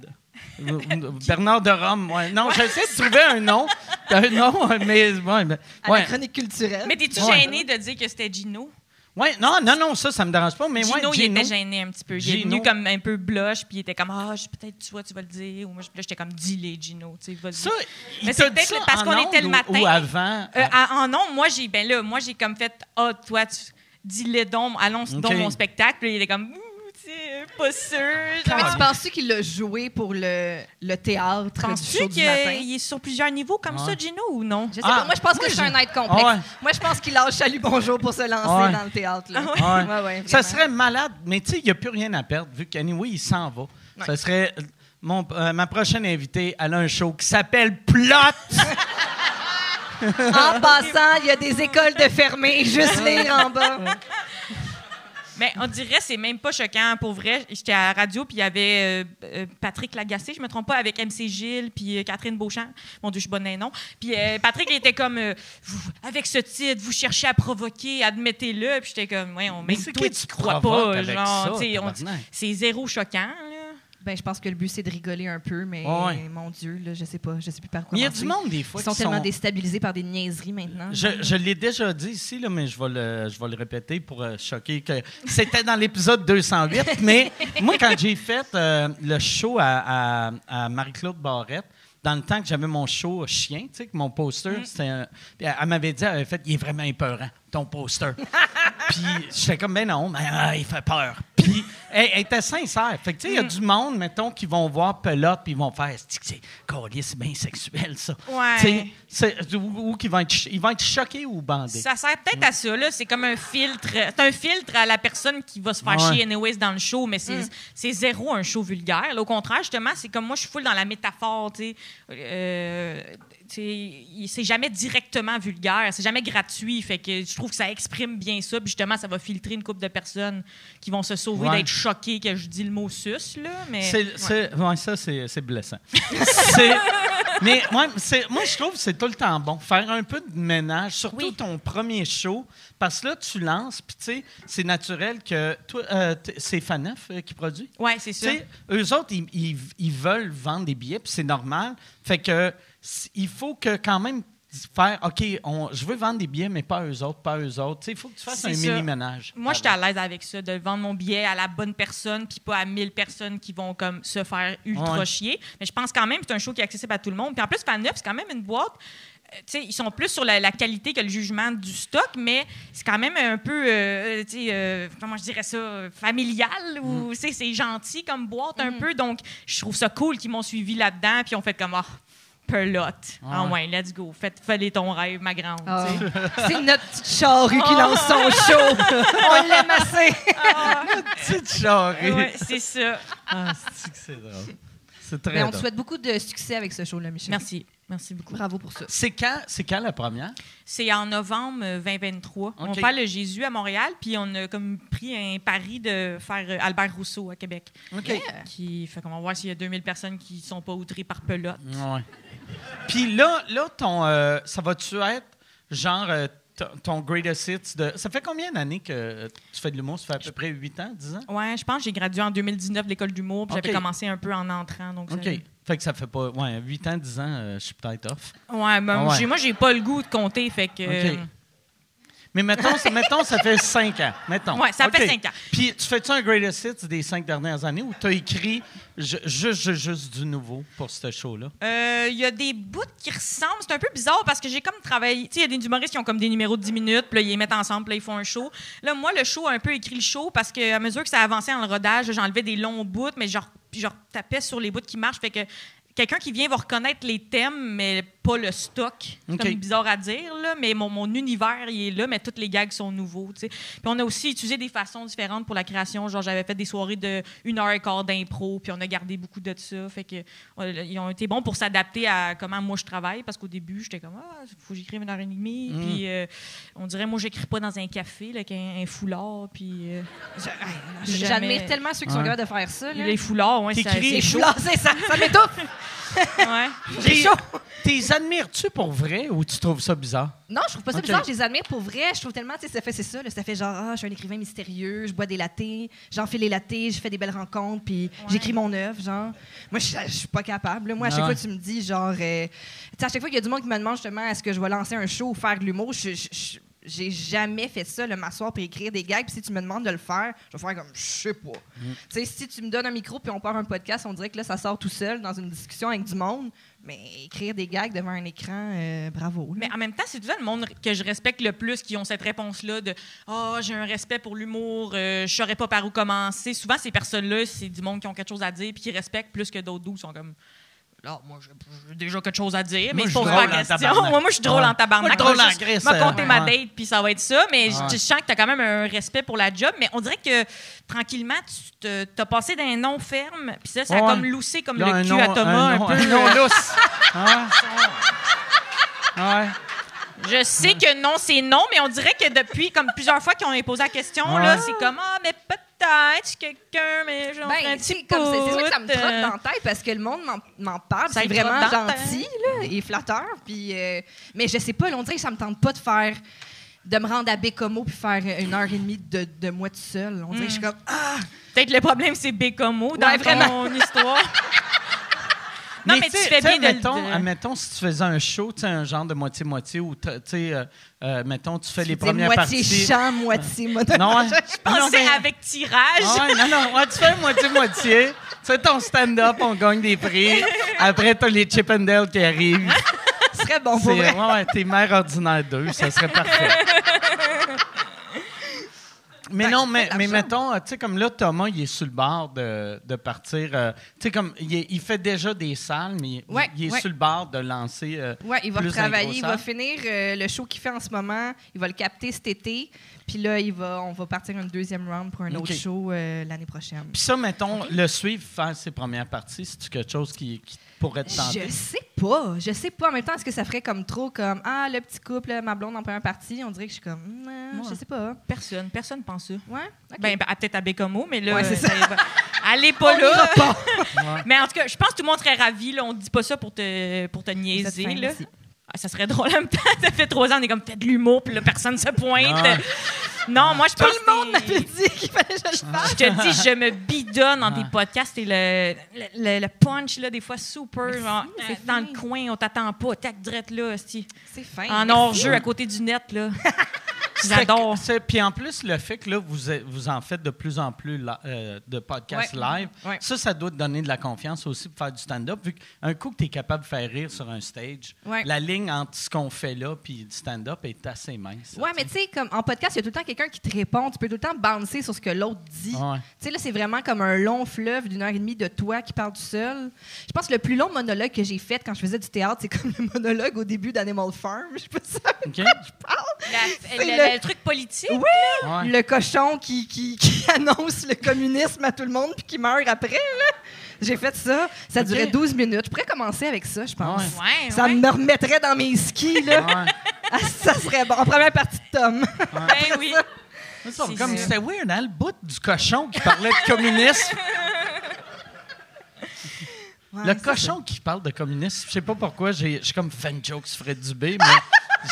euh, Bernard de Rome. Ouais. Non, j'essaie de trouver un nom. Un nom, mais. Ouais, À la chronique culturelle. Mais t'es-tu Ouais. gêné de dire que c'était Gino? Ouais, non, non, non, ça, ça me dérange pas. Mais Gino, ouais, il Gino. était gêné un petit peu. Il est venu comme un peu blush, puis il était comme Ah, je- peut-être tu vois, tu vas le dire. Ou moi, j'étais comme dis-les, Gino. Tu sais. Ça, il Mais c'est peut-être parce qu'on était le matin. Ou, ou avant? Euh, en, en non, moi, j'ai ben là, moi, j'ai comme fait Ah, toi, tu dis-le donc, annonce donc Ok. mon spectacle. Puis il était comme sais, pas sûr. Mais tu penses-tu qu'il l'a joué pour le, le théâtre du show du matin? qu'il est sur plusieurs niveaux comme Ouais. ça, Gino, ou non? Je sais Ah, pas. Moi, je pense que c'est un être complexe. Ah ouais. Moi, je pense qu'il lâche Salut Bonjour pour se lancer Ouais. dans le théâtre. Là. Ouais. Ouais, ouais, ça serait malade, mais tu sais, il n'y a plus rien à perdre vu qu'anyway, il s'en va. Ouais. Ça serait. Mon, euh, ma prochaine invitée, elle a un show qui s'appelle Plot. En passant, il y a des écoles de fermées. Juste lire en bas. Mais on dirait que c'est même pas choquant. Pour vrai, j'étais à la radio, puis il y avait euh, euh, Patrick Lagacé, je me trompe pas, avec MC Gilles, puis euh, Catherine Beauchamp. Mon Dieu, je suis bonne nom. Puis euh, Patrick, il était comme, euh, Vous- avec ce titre, vous cherchez à provoquer, admettez-le. Puis j'étais comme, ouais, on c'est toi, tu crois pas. genre, ça, on- c'est zéro choquant. Ben, je pense que le but, c'est de rigoler un peu, mais Ouais. mon Dieu, là, je sais pas. Je sais plus par quoi. Il y a du monde, des fois, Ils sont tellement sont- déstabilisés par des niaiseries maintenant. Je, je l'ai déjà dit ici, là, mais je vais le, je vais le répéter pour euh, choquer que c'était dans l'épisode 208. mais moi, quand j'ai fait euh, le show à, à- à Marie-Claude Barrette, dans le temps que j'avais mon show chien, tu sais, que mon poster, c'était un- puis elle, elle m'avait dit, elle avait fait, il est vraiment épeurant, ton poster. Puis j'étais comme, ben non, mais ah, il fait peur. Puis elle, elle était sincère. Fait que, tu sais, il y a du monde, mettons, qui vont voir Pelote, puis ils vont faire, c'est c'est collier, c'est bien sexuel, ça. Ouais. Tu sais, c'est- ou, ou qui vont être, ch- ils vont être choqués ou bandés. Ça sert peut-être à ça, là. C'est comme un filtre. C'est un filtre à la personne qui va se faire Ouais. chier anyways dans le show, mais c'est c'est zéro un show vulgaire. Là, au contraire, justement, c'est comme moi, je suis full dans la métaphore, tu sais. Euh, c'est jamais directement vulgaire, c'est jamais gratuit. Fait que je trouve que ça exprime bien ça. Puis justement, ça va filtrer une couple de personnes qui vont se sauver Ouais. d'être choquées que je dis le mot sus, là. Mais ouais, ça, c'est, blessant. Mais moi, je trouve que c'est tout le temps bon. Faire un peu de ménage, surtout Oui. ton premier show, parce que là, tu lances, puis tu sais, c'est naturel que... Toi, euh, c'est Faneuf euh, qui produit? ouais, c'est ça. eux autres, ils, ils- ils veulent vendre des billets, puis c'est normal. Fait que il faut que quand même faire, OK, on, je veux vendre des billets, mais pas eux autres, pas eux autres. Tu sais, il faut que tu fasses un mini-ménage. Moi, j'étais à l'aise avec ça, de vendre mon billet à la bonne personne, puis pas à 1000 personnes qui vont comme se faire ultra Ouais. chier. Mais je pense quand même que c'est un show qui est accessible à tout le monde. Puis en plus, Fan 9, c'est quand même une boîte. euh, tu sais, ils sont plus sur la, la qualité que le jugement du stock, mais c'est quand même un peu, euh, tu sais, euh, comment je dirais ça, familial ou sais, c'est gentil comme boîte un peu. Donc, je trouve ça cool qu'ils m'ont suivi là-dedans, puis ils ont fait comme, ah, pelote. Ah Ouais. let's go. Faites, fais ton rêve, ma grande. Ah. C'est notre petite charrue qui lance son show. On l'aime assez. Petite charrue. Ouais, c'est ça. Ah, c'est c'est drôle? C'est très Mais on te souhaite beaucoup de succès avec ce show-là, Michel. Merci. Merci beaucoup. Bravo pour ça. C'est quand, c'est quand la première? C'est en novembre euh, 2023. On OK. fait le Jésus à Montréal, puis on a comme pris un pari de faire euh, Albert Rousseau à Québec. OK. Qui fait qu'on va voir s'il y a 2000 personnes qui sont pas outrées par pelote. Ouais. Puis là, là ton, euh, ça va-tu être genre euh, ton- greatest hits de. Ça fait combien d'années que tu fais de l'humour? Ça fait à peu près 8 ans, 10 ans? Ouais, je pense que j'ai gradué en 2019 de l'école d'humour, puis j'avais commencé un peu en entrant. Donc ça- OK. Fait que ça fait pas. Ouais, 8 ans, 10 ans, euh, je suis peut-être off. Ouais, ben, Ah ouais. moi, j'ai pas le goût de compter, fait que. OK. Mais mettons, ça- mettons, ça fait 5 ans. Mettons. Ouais, ça fait cinq ans. Puis tu fais-tu un greatest hits des 5 dernières années ou tu as écrit ju- juste, juste, du nouveau pour ce show-là? Euh, Il y a des bouts qui ressemblent. C'est un peu bizarre parce que j'ai comme travaillé. Tu sais, il y a des humoristes qui ont comme des numéros de 10 minutes, puis là, ils les mettent ensemble, puis là, ils font un show. Là, moi, le show a un peu écrit le show parce qu'à mesure que ça avançait dans le rodage, j'enlevais des longs bouts, mais genre, puis je retapais sur les bouts qui marchent. Fait que quelqu'un qui vient va reconnaître les thèmes, mais pas le stock. C'est OK. comme bizarre à dire, là, mais mon, mon univers, il est là, mais toutes les gags sont nouveaux. Puis on a aussi utilisé des façons différentes pour la création. Genre, j'avais fait des soirées de une heure et quart d'impro, puis on a gardé beaucoup de ça. Fait que euh, ils ont été bons pour s'adapter à comment moi je travaille, parce qu'au début, j'étais comme, ah, faut que j'écrive une heure et demie. Mm. Puis euh, on dirait, moi, j'écris pas dans un café, là, avec un, un foulard, puis. euh, jamais- J'admire tellement ceux qui sont Ouais. capables de faire ça. Là. Les foulards, ouais, c'est chaud. c'est ça, ça m'étouffe. Ouais. T'es chaud. T'es admires-tu pour vrai ou tu trouves ça bizarre? Non, je trouve pas ça bizarre, je les admire pour vrai. Je trouve tellement, tu sais, ça fait, c'est ça, là, ça fait genre, ah, je suis un écrivain mystérieux, je bois des latés, j'enfile les latés, je fais des belles rencontres, puis j'écris mon œuvre, genre. Moi, je je suis pas capable. Moi, à chaque fois tu me dis, genre, euh, tu sais, à chaque fois qu'il y a du monde qui me demande justement, est-ce que je vais lancer un show ou faire de l'humour, je- j'ai jamais fait ça, le m'asseoir puis écrire des gags. Puis si tu me demandes de le faire, je vais faire comme, je sais pas. Mm. Tu sais, si tu me donnes un micro puis on part un podcast, on dirait que là, ça sort tout seul dans une discussion avec du monde. Mais écrire des gags devant un écran, euh, bravo. là. Mais en même temps, c'est tout le monde que je respecte le plus qui ont cette réponse-là de Ah, j'ai un respect pour l'humour, euh, je saurais pas par où commencer. Souvent, ces personnes-là, c'est du monde qui ont quelque chose à dire puis qui respectent plus que d'autres doux. Ils sont comme Là, moi, j'ai déjà quelque chose à dire, mais Moi, je se posent suis pas la question. Moi, moi, je suis drôle Ouais. en tabarnak. Moi, drôle Moi, en m'a compté euh, ma date, puis ça va être ça. Mais je- Ouais. je sens que tu as quand même un respect pour la job. Mais on dirait que tranquillement, tu te- as passé d'un nom ferme, puis ça, ça a comme loussé comme Là, le un cul nom- à Thomas un, nom- peu. nom lousse. Ah ouais. Je sais que non, c'est non, mais on dirait que depuis comme plusieurs fois qu'on a posé la question, Ouais. là, c'est comme ah, mais peut-être quelqu'un, mais j'en Ben, petit c'est sûr que ça me trotte euh. dans la tête parce que le monde m'en- parle, c'est vraiment gentil là, et flatteur. Puis, euh, mais je sais pas, là, on dirait que ça me tente pas de faire, de me rendre à Bécomo puis faire une heure et demie de, de moi tout seul. On dirait que je suis comme ah, Peut-être le problème, c'est Bécomo dans Ouais, ton histoire. non, mais, tu sais- fais sais, bien de admettons, le... admettons, si tu faisais un show, tu sais, un genre de moitié-moitié, ou tu sais, euh, euh, mettons, tu fais les c'est premières moitié parties. chant, moitié monologue. Non, ouais. Pensais Non, mais- avec tirage. Ah ouais, non, non, ouais, tu fais moitié-moitié. Tu fais ton stand-up, on gagne des prix. Après, t'as les Chip and Dale qui arrivent. Ce serait bon pour vrai. ouais, ouais, t'es mère ordinaire d'eux, ça serait parfait. Mais Ben, non, mais, mais mettons, euh, tu sais, comme là, Thomas, il est sur le bord de, de partir. euh, tu sais, comme, il, est- il fait déjà des salles, mais il- Ouais, il est ouais. sur le bord de lancer. euh, Ouais, il va plus travailler, il va finir euh, le show qu'il fait en ce moment, il va le capter cet été, puis là il va on va partir une deuxième round pour un autre show l'année prochaine. Puis ça, mettons, le suivre, faire ses premières parties, c'est quelque chose qui, qui Je sais pas, je sais pas. En même temps, est-ce que ça ferait comme trop comme ah le petit couple, ma blonde en première partie, on dirait que je suis comme euh, je sais pas. Personne, personne pense ça. Ouais. Ben, ben, peut-être à Bécomo, mais là, Ouais, c'est ça y va. allez pas On là. pas. Mais en tout cas, je pense que tout le monde serait ravi. Là. On dit pas ça pour te, pour te niaiser. là. Ah, ça serait drôle en même temps. Ça fait trois ans, on est comme, faites de l'humour, puis là, personne se pointe. Ah. Non, moi, je Tout pense le monde que m'avait dit qu'il fallait que je le fasse. Je te dis, je me bidonne dans tes Ah. podcasts et le, le, le- le punch, là, des fois, super. genre, c'est dans fin. le coin, on t'attend pas. Tac, direct là, esti. C'est fin. En hors-jeu, à côté du net, là. J'adore. Puis en plus, le fait que là, vous, vous en faites de plus en plus la- euh, de podcasts Ouais. live, Ouais. ça, ça doit te donner de la confiance aussi pour faire du stand-up. Vu qu'un coup que tu es capable de faire rire sur un stage, Ouais. la ligne entre ce qu'on fait là et du stand-up est assez mince. Ouais, mais tu sais, comme en podcast, il y a tout le temps quelqu'un qui te répond. Tu peux tout le temps bouncer sur ce que l'autre dit. Ouais. Tu sais, là, c'est vraiment comme un long fleuve d'une heure et demie de toi qui parle tout seul. Je pense que le plus long monologue que j'ai fait quand je faisais du théâtre, c'est comme le monologue au début d'Animal Farm. Je sais pas si ça OK? La- le, truc politique. Ouais. Le cochon qui, qui, qui annonce le communisme à tout le monde puis qui meurt après. là. J'ai fait ça. Ça durait 12 minutes. Je pourrais commencer avec ça, je pense. Ouais. Ouais, Ça ouais. me remettrait dans mes skis. Là. Ouais. Ah, ça serait bon. En première partie de Tom. Ben oui. C'est ça, C'est comme c'était weird, hein, le bout du cochon qui parlait de communisme. Ouais, le cochon qui parle de communisme, je sais pas pourquoi, j'ai j'ai comme fait une joke sur Fred Dubé, mais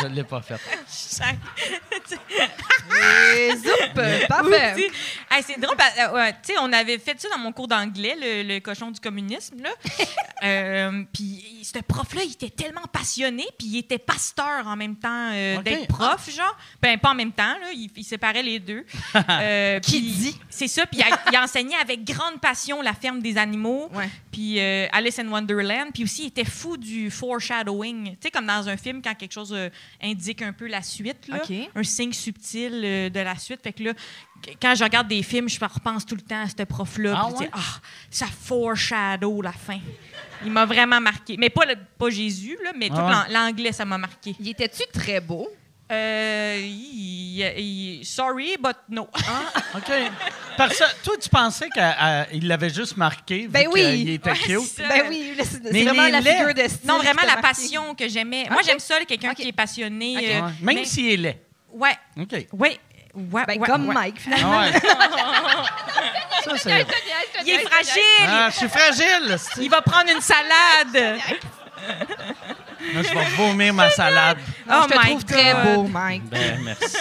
je, je l'ai pas fait. Et zoup, parfait. Oups, hey, c'est drôle, parce- euh, ouais, tu sais, on avait fait ça dans mon cours d'anglais, le, le cochon du communisme. là. Euh, puis ce prof-là, il était tellement passionné, puis il était pasteur en même temps euh, Ok. d'être prof, genre. Ben, pas en même temps, là, il, il séparait les deux. Euh, Qui dit? C'est ça, puis il, enseignait avec grande passion la ferme des animaux, puis euh, Alice in Wonderland, puis aussi, il était fou du foreshadowing. Tu sais, comme dans un film, quand quelque chose indique un peu la suite, là, Ok. un signe subtil euh, de la suite. Fait que là, quand je regarde des films, je repense tout le temps à ce prof-là. Ah ouais? ah, ça foreshadow la fin. Il m'a vraiment marqué. Mais pas, le- pas Jésus, là, mais tout Ah l'anglais, ça m'a marqué. Il était-tu très beau? Euh, sorry, but no. OK. Parce que toi, tu pensais qu'il l'avait juste marqué, vu Ben oui. qu'il était Ouais, cute. Ben oui, c'est vraiment la figure de style. Non, vraiment la marqué. passion que j'aimais. Moi, j'aime ça, quelqu'un qui est passionné. Euh, Ouais. Même s'il est laid. Ouais, OK. ouais, ouais. Ben, ouais, comme ouais. Mike, finalement. Ouais. Ça, c'est... Il est fragile. Ah, je suis fragile. Il va prendre une salade. Moi, je vais vomir ma salade. Oh je te trouve très God. beau, Mike. Ben, merci.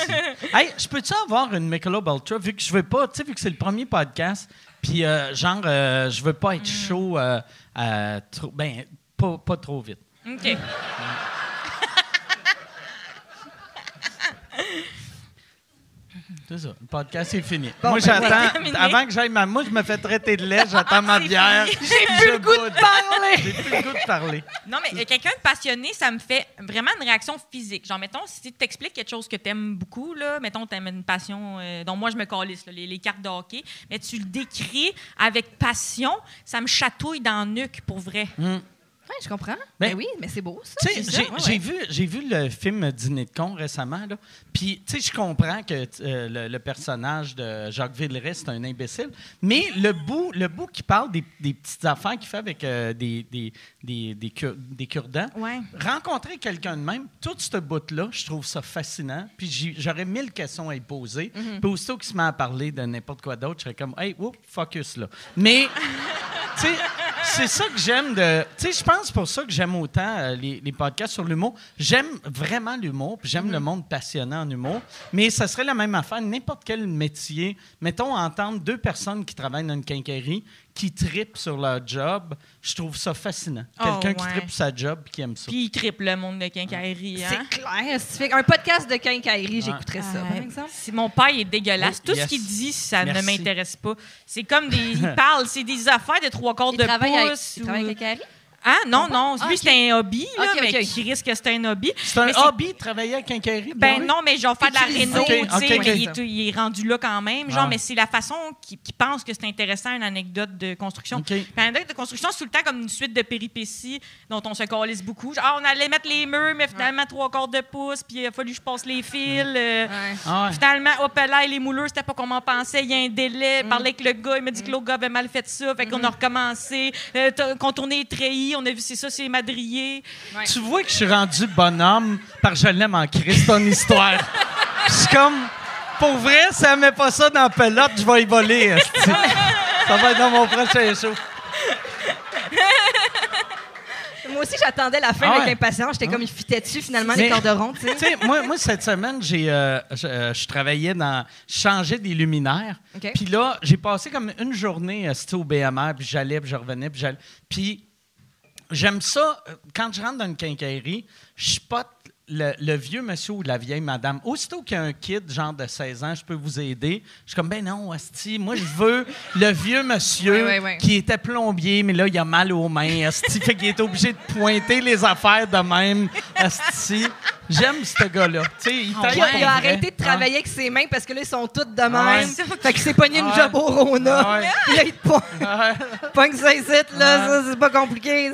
hey, je peux-tu avoir une Michelob Ultra, vu que je veux pas, tu sais, vu que c'est le premier podcast, puis euh, genre, euh, je veux pas être chaud, euh, euh, trop, ben, pas, pas trop vite. OK. C'est ça, le podcast est fini. Bon, moi, ben, j'attends, avant que j'aille ma... Moi, je me fais traiter de lait, j'attends ma C'est bière. J'ai plus le goût de parler. J'ai plus le goût de parler. Non, mais euh, quelqu'un de passionné, ça me fait vraiment une réaction physique. Genre, mettons, si tu t'expliques quelque chose que tu aimes beaucoup, là, mettons, tu aimes une passion euh, dont moi, je me calisse, là, les, les cartes de hockey, mais tu le décris avec passion, ça me chatouille dans le nuque, pour vrai. Ouais, je comprends. Ben, Ben, oui, mais c'est beau, ça. J'ai ouais, j'ai ouais. vu, j'ai vu le film Dîner de con récemment, là. Puis, tu sais, je comprends que euh, le, le personnage de Jacques Villeray, c'est un imbécile. Mais le bout, le bout qui parle des, des petites affaires qu'il fait avec euh, des, des, des, des, cure- des cure-dents, Ouais. rencontrer quelqu'un de même, tout ce bout-là, je trouve ça fascinant. Puis j'aurais mille questions à y poser. Puis aussitôt qu'il se met à parler de n'importe quoi d'autre, je serais comme, hey, whoop, focus là. Mais, tu sais, c'est ça que j'aime de. Tu sais, je pense pour ça que j'aime autant euh, les, les podcasts sur l'humour. J'aime vraiment l'humour, puis j'aime le monde passionné en humour. Mais ça serait la même affaire, n'importe quel métier. Mettons, entendre deux personnes qui travaillent dans une quincaillerie qui tripent sur leur job, je trouve ça fascinant. Oh, Quelqu'un qui ouais. tripe sur sa job puis qui aime ça. Puis il triple le monde de quincaillerie. Hein? C'est clair. Un podcast de quincaillerie, j'écouterais ça, Ah, par exemple. si mon père est dégueulasse. Oui, Tout yes. ce qu'il dit, ça Merci. ne m'intéresse pas. C'est comme des. Il parle, c'est des affaires de trois quarts Il de avec, pouce. il travaille avec quincaillerie? Ah, non, non. Ah, Lui, ok. c'est un hobby, là, mais qui risque que c'est un hobby. C'est un Mais hobby, travailler à quincaillerie? Ben pour lui? non, mais genre faire de la réno, tu sais, mais il, est, il est rendu là quand même. Genre, Ah. mais c'est la façon qu'il pense que c'est intéressant, une anecdote de construction. Une anecdote de construction, c'est tout le temps comme une suite de péripéties dont on se calisse beaucoup. Genre, ah, on allait mettre les murs, mais finalement, trois quarts de pouce, puis il a fallu que je passe les fils. euh, Ouais. Ah ouais. Finalement, hop là, les mouleurs, c'était pas comme on pensait. Il y a un délai. Mm. Parlait avec le gars, il m'a dit que l'autre gars avait mal fait ça. Fait qu'on a recommencé. Euh, contourner les treillis, on a vu, c'est ça, c'est madrier. Tu vois que je suis rendu bonhomme que je l'aime en Christ, ton histoire. Je suis comme, pour vrai, ça met pas ça dans la pelote, je vais y voler. ça va être dans mon prochain show. Moi aussi, j'attendais la fin Ah avec ouais. impatience. J'étais comme, il fitait dessus, finalement, Mais- les cordes sais, moi, moi, cette semaine, j'ai, euh, je, euh, je travaillais dans. Je changeais des luminaires. Puis là, j'ai passé comme une journée euh, c'était au BMR, puis j'allais, puis je revenais, puis j'allais. Puis j'aime ça, euh, quand je rentre dans une quincaillerie, je spot le, le vieux monsieur ou la vieille madame. Aussitôt qu'il y a un kid, genre de 16 ans, je peux vous aider. Je suis comme, ben non, Asti, moi, je veux le vieux monsieur qui était plombier, mais là, il a mal aux mains, Asti. fait qu'il est obligé de pointer les affaires de même, Asti. J'aime ce gars-là. Tu sais, il Ah taille Il a, arrêté de travailler avec ses mains parce que là, ils sont toutes de même. Ouais. Fait qu'il s'est pogné une Ouais. job au Rona. Ah. Puis là, il te pogne. Ah, Pogne ça ici, là. C'est pas compliqué.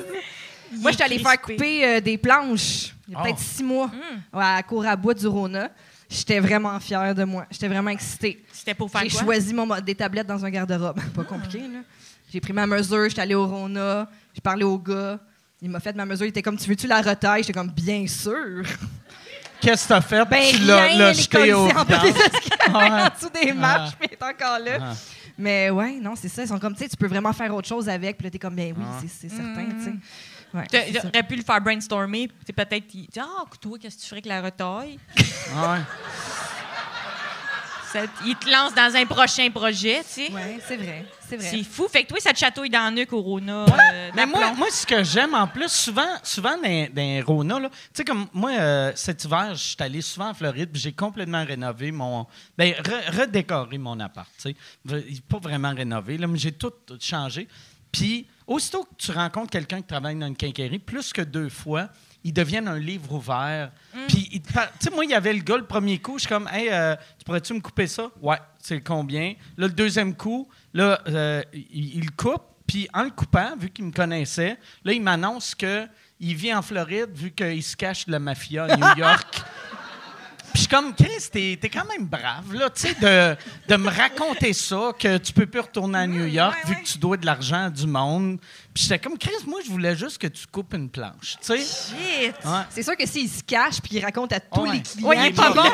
Moi, est j'étais allée faire couper euh, des planches. Il y a Oh. peut-être six mois. Hmm. Ouais, à cour à bois du Rona. J'étais vraiment fière de moi. J'étais vraiment excitée. C'était pour faire J'ai quoi? choisi mon, mo- des tablettes dans un garde-robe. Pas compliqué, là. J'ai pris ma mesure, j'étais allée au Rona, j'ai parlé au gars. Il m'a fait ma mesure, il était comme, tu veux-tu la retaille? J'étais comme, bien sûr. Qu'est-ce que t'as fait? Ben, tu l'as rien, l'as les jeté au en Ouais. en dessous des marches, Ah. mais il est encore là. Ah. Mais ouais, non, c'est ça. Ils sont comme, tu sais, tu peux vraiment faire autre chose avec. Puis là, t'es comme, ben oui, Ah. c'est- c'est certain, tu sais. Ouais. T'aurais pu le faire brainstormer. C'est peut-être. il dit, Ah, toi, qu'est-ce que tu ferais avec la retaille? Ah ouais. Ça- il te lance dans un prochain projet, tu sais. Ouais, c'est vrai, c'est vrai. C'est fou. Fait que toi, ça te chatouille dans le nuque au Rona. euh, Mais moi, moi, ce que j'aime en plus, souvent, souvent dans, dans Rona, là, tu sais, comme moi, euh, cet hiver, je suis allé souvent en Floride, puis j'ai complètement rénové mon. Ben, re- redécoré mon appart, tu sais. Pas vraiment rénové, là, mais j'ai tout changé. Puis, aussitôt que tu rencontres quelqu'un qui travaille dans une quincaillerie, plus que deux fois, ils deviennent un livre ouvert. Puis, te par- tu sais, moi, il y avait le gars le premier coup, je suis comme, hey, euh, tu pourrais-tu me couper ça? Ouais, c'est combien? Là, le deuxième coup, là, euh, il, il le coupe, puis en le coupant, vu qu'il me connaissait, là, il m'annonce que il vit en Floride, vu qu'il se cache de la mafia à New York. Puis je suis comme, Chris, t'es, t'es quand même brave, là, tu sais, de, de me raconter ça, que tu peux plus retourner à New York ouais, vu ouais. que tu dois de l'argent à du monde. Puis j'étais comme, Chris, moi, je voulais juste que tu coupes une planche, tu sais. Shit! Ouais. C'est sûr que s'il se cache puis il raconte à tous Ouais. les clients. Ouais, il est pas qu'il- bon.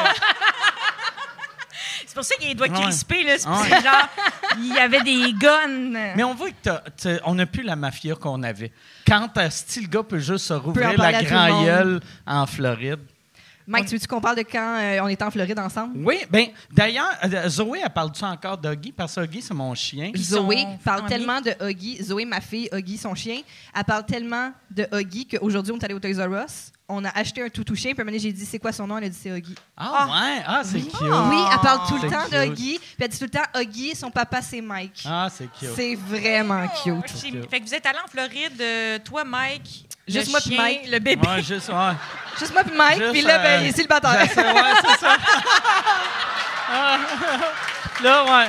C'est pour ça qu'il doit Ouais. crisper, là. C'est pour ça, genre, il y avait des guns. Mais on voit que t'as- t'as- on n'a plus la mafia qu'on avait. Quand euh, si le gars peut juste se rouvrir la grand gueule en Floride. Mike, tu veux-tu qu'on parle de quand euh, on était en Floride ensemble? Oui, bien, d'ailleurs, euh, Zoé, elle parle-tu encore d'Huggy? Parce que Huggy, c'est mon chien. Zoé parle tellement de Huggy. Zoé, ma fille, Huggy, son chien, elle parle tellement de Huggy qu'aujourd'hui, on est allé au Toys R Us. On a acheté un toutou chien. Puis à un moment donné, j'ai dit, c'est quoi son nom? Elle a dit, c'est Huggy. Ah, ouais? Ah, c'est cute. Oui, elle parle tout le temps de cute. Huggy. Puis elle dit tout le temps, Huggy, son papa, c'est Mike. Ah, c'est cute. C'est vraiment cute. Chez- Fait que vous êtes allé en Floride, euh, toi, Mike, Juste le moi puis Mike. le bébé. Ouais, juste, ouais. Juste moi puis Mike, puis là, ben, euh, il est célibataire. ouais, c'est ça. Là, ouais.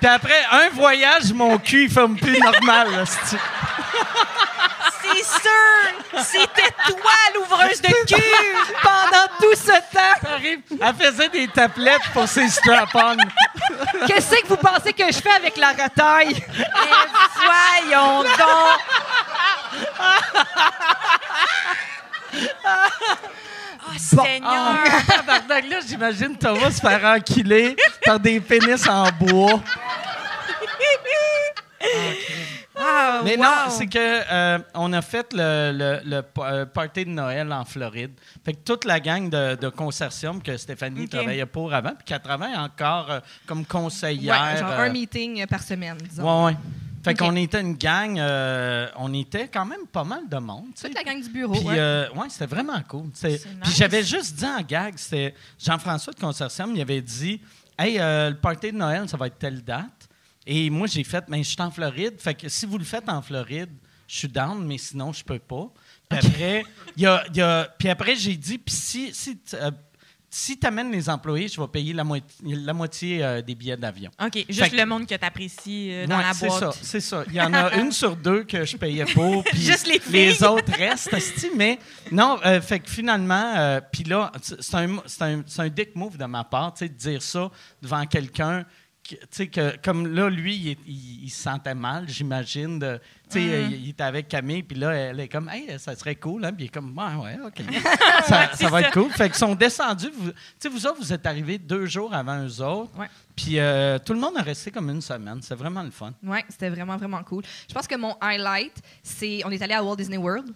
Puis après, un voyage, mon cul, il ferme plus normal. Là, c'est-tu. C'est sûr! C'était toi, l'ouvreuse de cul! Pendant tout ce temps, Arrive, Elle faisait des tablettes pour ses strap-on. qu'est-ce que vous pensez que je fais avec la retaille? Mais voyons donc! Oh, Seigneur! Ah, tabarnak, là, j'imagine Thomas se faire enquiler par des pénis en bois. Ah, Mais wow. non, c'est que euh, on a fait le, le- le euh, party de Noël en Floride. Fait que toute la gang de, de consortium que Stéphanie travaillait pour avant, puis qu'elle travaille encore euh, comme conseillère. Ouais, genre euh, un meeting par semaine, disons. ouais, ouais. Fait qu'on était une gang, euh, on était quand même pas mal de monde. Toute la gang du bureau. Puis, ouais. euh, ouais, c'était vraiment cool. C'est- C'est Puis j'avais juste dit en gag, c'était Jean-François de Consortium, il avait dit Hey, euh, le party de Noël, ça va être telle date. Et moi, j'ai fait Mais je suis en Floride. Fait que si vous le faites en Floride, je suis down, mais sinon, je peux pas. Puis après, y a, y a- puis après j'ai dit Puis si, si, euh, si tu amènes les employés, je vais payer la, moitié- la moitié euh, des billets d'avion. OK, juste que- le monde que t'apprécies euh, dans Ouais, la c'est boîte. ça, c'est ça. Il y en a une sur deux que je payais pour, puis Juste les filles. autres restent. Mais non, euh, fait que finalement, puis là, c'est c'est un, c'est un, c'est un dick move de ma part, tu sais, de dire ça devant quelqu'un. Que comme là, lui, il, est- il- il se sentait mal, j'imagine. de- Tu sais, Mm. il, il était avec Camille, puis là, elle est comme, hey, ça serait cool, hein? Puis il est comme, ouais, ouais, OK. ça, va ça. être cool. Fait qu'ils sont descendus. Vous, tu sais, vous autres, vous êtes arrivés deux jours avant eux autres. Ouais. Puis euh, tout le monde a resté comme une semaine. C'est vraiment le fun. Ouais, c'était vraiment, vraiment cool. Je pense que mon highlight, c'est. On est allé à Walt Disney World.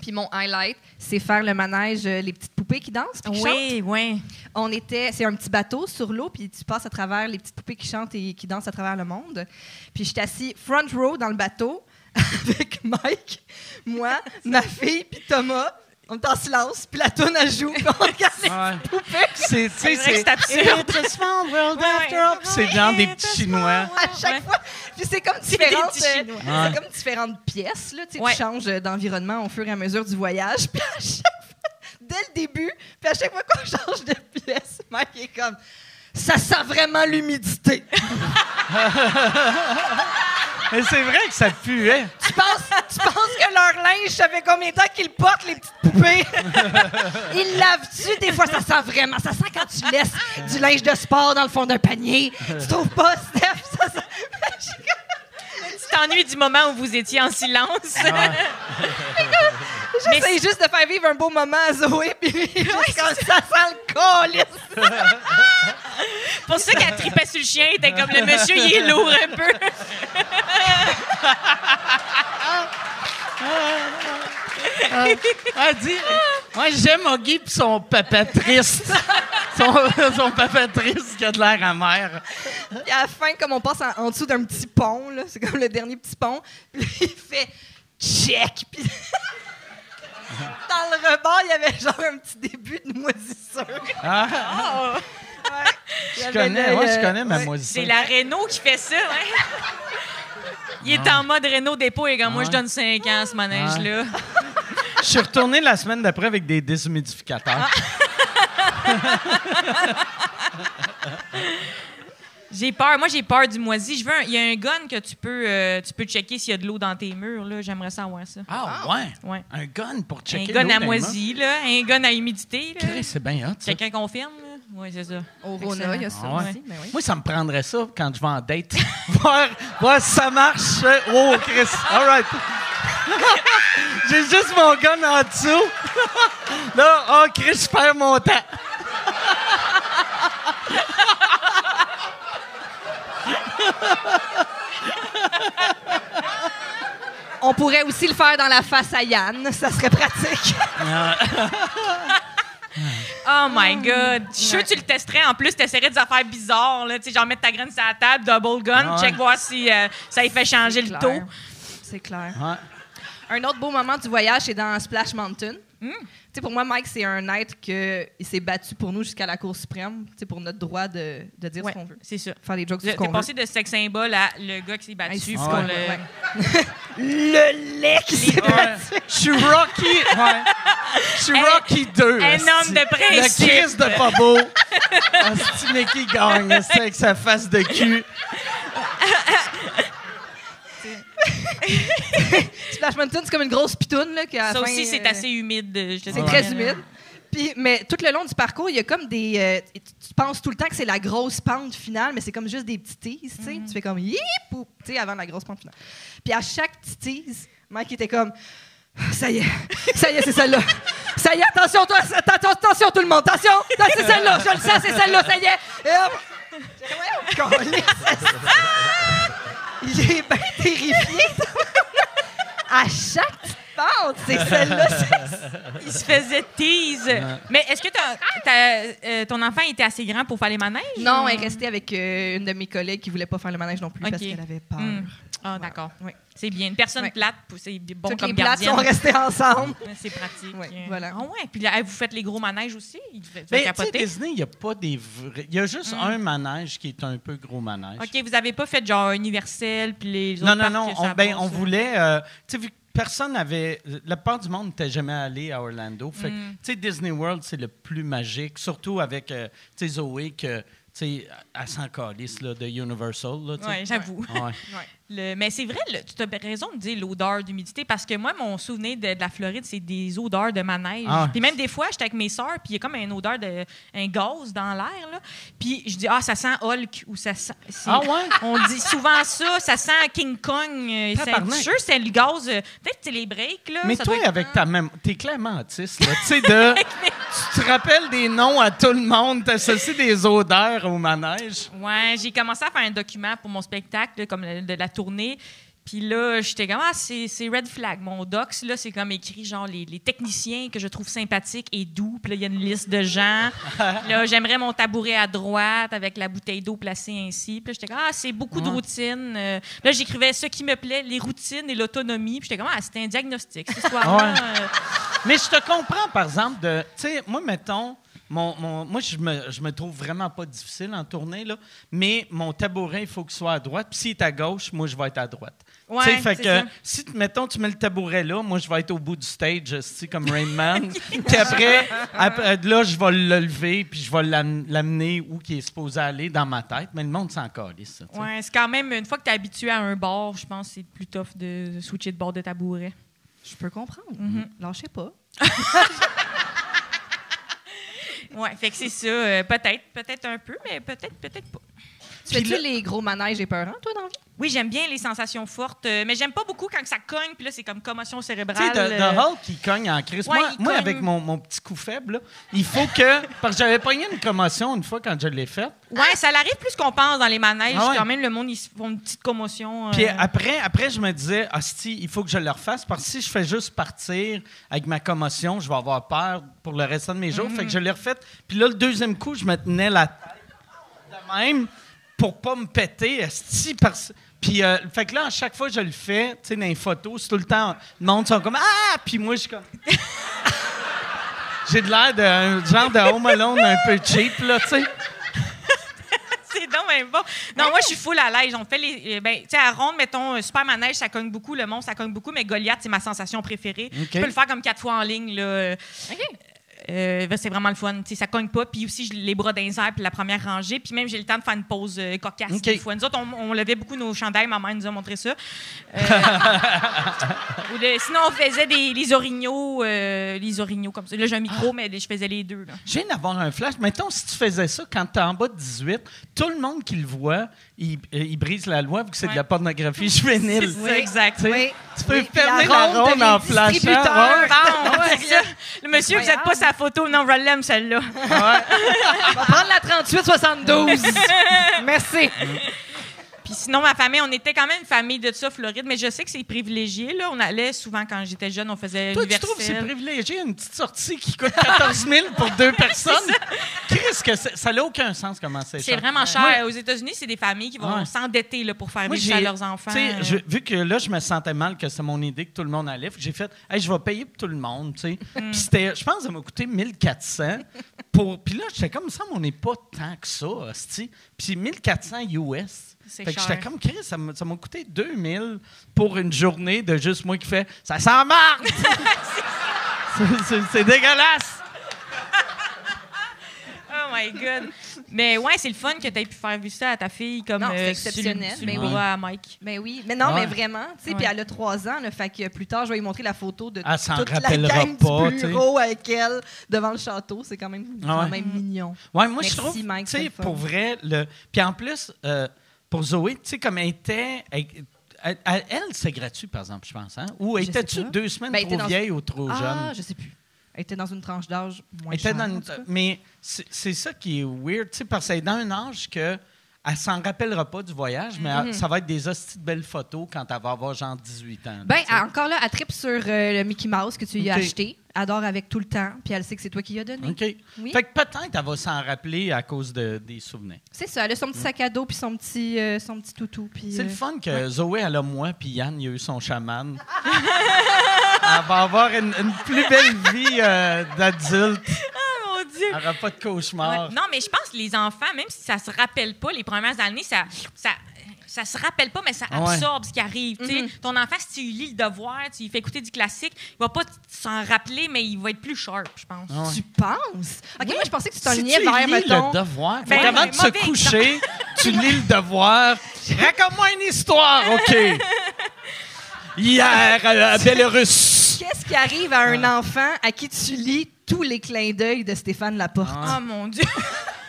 Puis mon highlight, c'est faire le manège, euh, les petites poupées qui dansent. puis qui chantent. Oui, oui. On était, c'est un petit bateau sur l'eau, puis tu passes à travers les petites poupées qui chantent et qui dansent à travers le monde. Puis j'étais assis front row dans le bateau avec Mike, moi, ma fille, puis Thomas. On est en silence, puis la tourne à joue, puis on regarde les Ouais. poupées. C'est, tu sais, vrai que c'est absurde. It's a small world after all. C'est genre des petits Chinois. à chaque Ouais. fois. Puis c'est comme C'est différentes, euh, c'est comme différentes pièces. Là. Tu changes euh, d'environnement au fur et à mesure du voyage. Puis à chaque fois, dès le début, puis à chaque fois qu'on change de pièce, Mike est comme ça sent vraiment l'humidité. Mais c'est vrai que ça puait. Tu penses, tu penses que leur linge, ça fait combien de temps qu'ils le portent, les petites poupées? Ils lavent-tu? Des fois, ça sent vraiment. Ça sent quand tu laisses du linge de sport dans le fond d'un panier. Tu trouves pas, Steph? Ça sent- Tu t'ennuies du moment où vous étiez en silence. J'essaie juste de faire vivre un beau moment à Zoé, puis juste comme ça sent le colis. Pour ça qu'elle tripait sur le chien, était comme le monsieur, il est lourd un peu. Elle dit Moi, j'aime Oggy pis son papa triste. son, son papa triste qui a de l'air amer. Puis à la fin, comme on passe en, en dessous d'un petit pont, là, c'est comme le dernier petit pont, il fait check. Puis dans le rebord, il y avait genre un petit début de moisissure. Ah, Oh, je connais, moi, je connais ma moisissure. c'est la Renault qui fait ça, hein? Il est en mode Renault dépôt et comme moi, je donne 5 ans à ce manège-là. Je suis retourné la semaine d'après avec des déshumidificateurs. J'ai peur. Moi, j'ai peur du moisi. Je veux un- Il y a un gun que tu peux, euh, tu peux checker s'il y a de l'eau dans tes murs. là. J'aimerais savoir ça. Ah, ouais? Ouais. Un gun pour Un checker gun l'eau à moisi, là. Un gun à humidité. là. C'est bien hot, ça. Quelqu'un confirme? Oui, c'est ça. Au Rona, il y a ça Ah ouais. aussi. Ben oui. Moi, ça me prendrait ça quand je vais en date. voir, voir si ça marche. Oh, Chris. All right. J'ai juste mon gun en dessous. Là, oh, Chris, je perds mon temps. On pourrait aussi le faire dans la face à Yann. Ça serait pratique. Oh my God. Je suis tu le testerais. En plus, tu essaierais des affaires bizarres. Là. Tu sais, genre mettre ta graine sur la table, double gun, ouais. check voir si euh, ça y fait changer le clair. taux. C'est clair. Ouais. Un autre beau moment du voyage, c'est dans Splash Mountain. Hmm. Tu sais, pour moi, Mike, c'est un être qui s'est battu pour nous jusqu'à la Cour suprême, tu sais, pour notre droit de, de dire Ouais, ce qu'on veut. c'est ça. Faire des jokes sur T'es ce qu'on veut. passé de sex symbole à le gars qui s'est battu. Pour ça, le- ouais. Le lait qui s'est Ouais. battu. Je suis Rocky. Ouais. Je suis Rocky 2. un homme de principe. Le Chris de pas beau. Asti, mais qui gagne, avec sa face de cul. Splash Mountain, c'est comme une grosse pitoune. Là, qui, à la Ça fin, aussi, c'est euh, assez humide. je te C'est dirais. très humide. Puis, mais tout le long du parcours, il y a comme des. euh, tu tu penses tout le temps que c'est la grosse pente finale, mais c'est comme juste des petits teases. tu sais. Mm-hmm. Tu fais comme yip ou, tu sais, avant la grosse pente finale. Puis à chaque petit tease, Mike était comme. Ça y est, ça y est, c'est celle-là. Ça y est, attention, toi, attention, attention, tout le monde, attention. Non, c'est celle-là, je le sens, c'est celle-là, ça y est. Et hop. J'ai comme, Voyons, câlisse, Il est bien terrifié. à chaque petite pente, c'est celle-là, Il se faisait tease. Mais est-ce que t'as- t'as, euh, ton enfant était assez grand pour faire les manèges? Non, ou- elle est restée avec euh, une de mes collègues qui voulait pas faire le manège non plus parce Ok. qu'elle avait peur. Hmm. Ah, d'accord. Oui. C'est bien. Une personne Ouais. plate, c'est bon Toutes comme les plates gardienne. sont restées ensemble. C'est pratique. Ouais, Euh, voilà. Ah ouais. Puis là, vous faites les gros manèges aussi? Il capoter? Disney, il n'y a pas des vrais. Il y a juste un manège qui est un peu gros manège. OK, vous avez pas fait genre Universel puis les autres Non, non, non. On, ben, on voulait. euh, tu sais, vu que personne n'avait. La part du monde n'était jamais allé à Orlando. Fait Mm. tu sais, Disney World, c'est le plus magique, surtout avec euh, tu sais, Zoé, que. Tu sais, elle s'en calisse là, de Universal. Oui, j'avoue. Ouais. Le- mais c'est vrai, le- tu as raison de dire l'odeur d'humidité parce que moi, mon souvenir de, de la Floride, c'est des odeurs de manège. Ah. Puis même des fois, j'étais avec mes sœurs, puis il y a comme une odeur de un gaz dans l'air. Puis je dis, ah, ça sent Hulk ou ça sent. Ah ouais? On dit souvent ça, ça sent King Kong. euh, je sûre que c'est le gaz. euh, Peut-être que c'est les breaks. Là, Mais ça toi, être- avec ta même. T'es clairement autiste, tu sais, de. tu te rappelles des noms à tout le monde, t'associes des odeurs au manège? Ouais, j'ai commencé à faire un document pour mon spectacle, là, comme de la tournée. Puis là, j'étais comme, ah, c'est Red Flag. Mon docs, là, c'est comme écrit, genre, les, les techniciens que je trouve sympathiques et doux. Puis là, il y a une liste de gens. Puis là, j'aimerais mon tabouret à droite avec la bouteille d'eau placée ainsi. Puis là, j'étais comme, ah, c'est beaucoup de routines. Euh, là, j'écrivais ce qui me plaît, les routines et l'autonomie. Puis j'étais comme, ah, c'était un diagnostic, cette histoire-là. Ouais. Euh, Mais je te comprends, par exemple, de. Tu sais, moi, mettons. Mon, mon- moi, je me, je me trouve vraiment pas difficile en tournée, là, mais mon tabouret, il faut qu'il soit à droite. Puis s'il est à gauche, moi, je vais être à droite. Ouais, Tu sais, fait c'est que ça. si, mettons, tu mets le tabouret là, moi, je vais être au bout du stage, comme Rain Man. puis après, après, là, je vais le lever, puis je vais l'am- l'amener où il est supposé aller dans ma tête. Mais le monde s'en calisse, ça, ouais, c'est quand même, une fois que tu es habitué à un bord, je pense que c'est plus tough de switcher de bord de tabouret. Je peux comprendre. Mm-hmm. Lâchez pas. Ouais, fait que c'est ça. euh, peut-être, peut-être un peu, mais peut-être, peut-être pas. Tu fais-tu les gros manèges épeurants, toi, dans la vie? Oui, j'aime bien les sensations fortes, euh, mais j'aime pas beaucoup quand ça cogne, puis là, c'est comme commotion Tu sais, cérébrale. de, de euh, Hulk qui cogne en crise. Ouais, moi, il moi, cogne. avec mon, mon petit coup faible, là, il faut que. Parce que j'avais pogné une commotion une fois quand je l'ai faite. Ouais, ça l'arrive plus qu'on pense dans les manèges. Ah ouais. Quand même, le monde, ils font une petite commotion. euh, Puis après, après, je me disais, hostie, il faut que je le refasse parce que si je fais juste partir avec ma commotion, je vais avoir peur pour le restant de mes jours. Fait que je l'ai refait. Puis là, le deuxième coup, je me tenais la tête de même pour pas me péter, esti, parce puis, euh, fait que là, à chaque fois que je le fais, tu sais, dans les photos, c'est tout le temps, le monde sont comme Ah! Puis moi, je suis comme. J'ai de l'air d'un genre de Home Alone un peu cheap, là, tu sais. c'est donc Ouais, bon. Non, moi, je suis full à l'aise. On fait les. euh, Ben, tu sais, à ronde, mettons, euh, super manège, ça cogne beaucoup. Le monstre, ça cogne beaucoup. Mais Goliath, c'est ma sensation préférée. OK. Je peux le faire comme quatre fois en ligne, là. Euh, ben, c'est vraiment le fun. Tu sais, ça cogne pas. Puis aussi, les bras d'un puis la première rangée. Puis même, j'ai le temps de faire une pause euh, cocasse OK. des fois. Nous autres, on, on levait beaucoup nos chandails. Ma mère nous a montré ça. Euh, ou de- sinon, on faisait des, les orignaux, euh, les orignaux comme ça. Là, j'ai un micro, mais je faisais les deux. Là. Je viens d'avoir un flash. Mettons, si tu faisais ça quand tu es en bas de 18, tout le monde qui le voit, il, il brise la loi vu que c'est de la pornographie juvénile. C'est ça, exact. Oui. Tu peux Oui, fermer la la ronde ronde en flashant. ouais. Bon, c'est ça. Le monsieur, vous n'êtes pas sa photo. Non, je l'aime, celle-là. On va prendre la 38-72. Merci. Puis sinon, ma famille, on était quand même une famille de ça, Floride, mais je sais que c'est privilégié. Là. On allait souvent, quand j'étais jeune, on faisait Toi, tu trouves que c'est privilégié, une petite sortie qui coûte 14 000 pour deux personnes? Qu'est-ce que c'est- ça n'a aucun sens comment c'est C'est vraiment cher. Aux États-Unis, c'est des familles qui vont s'endetter pour faire Moi, vivre à leurs enfants. je- vu que là, je me sentais mal que c'est mon idée que tout le monde allait, j'ai fait, hey, je vais payer pour tout le monde. Mm. Puis c'était, je pense que ça m'a coûté 1400. Pour, puis là, j'étais comme ça, mais on n'est pas tant que ça. Puis 1400 US. Fait que j'étais comme, Chris, ça m'a coûté 2000 pour une journée de juste moi qui fait, ça sent marde! C'est- dégueulasse! Oh my God. Mais ouais, c'est le fun que tu aies pu faire vivre ça à ta fille comme Non, euh, sur exceptionnel, sur mais bras oui. à Mike. Ben oui. Mais non, Ouais. mais vraiment. Tu sais, Ouais. puis elle a trois ans, là, fait que plus tard, je vais lui montrer la photo de Elle toute la gang pas, du bureau avec elle devant le château. C'est quand même, ouais. quand même mignon. Ouais, moi, Merci, je trouve, Mike, tu sais, pour vrai, le... puis en plus, euh, pour Zoé, tu sais, comme elle était... Elle, elle- elle, c'est gratuit, par exemple, je pense, hein? Ou étais-tu deux semaines Ben, trop dans- vieille ou trop Ah, jeune? je sais plus. Elle était dans une tranche d'âge moins était chère, dans une-. Mais c'est c'est ça qui est weird, tu sais, parce qu'elle est dans un âge que elle s'en rappellera pas du voyage, mais Mm-hmm. ça va être des hosties de belles photos quand elle va avoir genre 18 ans. Ben, encore là, elle tripe sur euh, le Mickey Mouse que tu lui as acheté. Adore avec tout le temps, puis elle sait que c'est toi qui lui as donné. OK. Oui. Fait que peut-être elle va s'en rappeler à cause de- des souvenirs. C'est ça, elle a son petit sac à dos, puis son petit, euh, son petit toutou. C'est le euh, fun que Zoé, elle a moi, puis Yann, il a eu son chaman. elle va avoir une, une plus belle vie d'adulte. Dieu. Elle n'aura pas de cauchemar. Ouais. Non, mais je pense que les enfants, même si ça se rappelle pas les premières années, ça, ça, ça se rappelle pas, mais ça ouais. absorbe ce qui arrive. Mhm. Ton enfant, si tu lui lis le devoir, tu lui fais écouter du classique, il va pas s'en rappeler, mais il va être plus sharp, je pense. Ah ouais. Tu penses? OK, moi, je pensais que tu Si t'enlignais tu vers, lis mettons... le devoir, Ben, ben, de se coucher, tu lis le devoir. Raconte-moi une histoire, OK. Hier, euh, à Belarus. Qu'est-ce qui arrive à un enfant à qui tu lis tous les clins d'œil de Stéphane Laporte? Ah. Oh mon Dieu.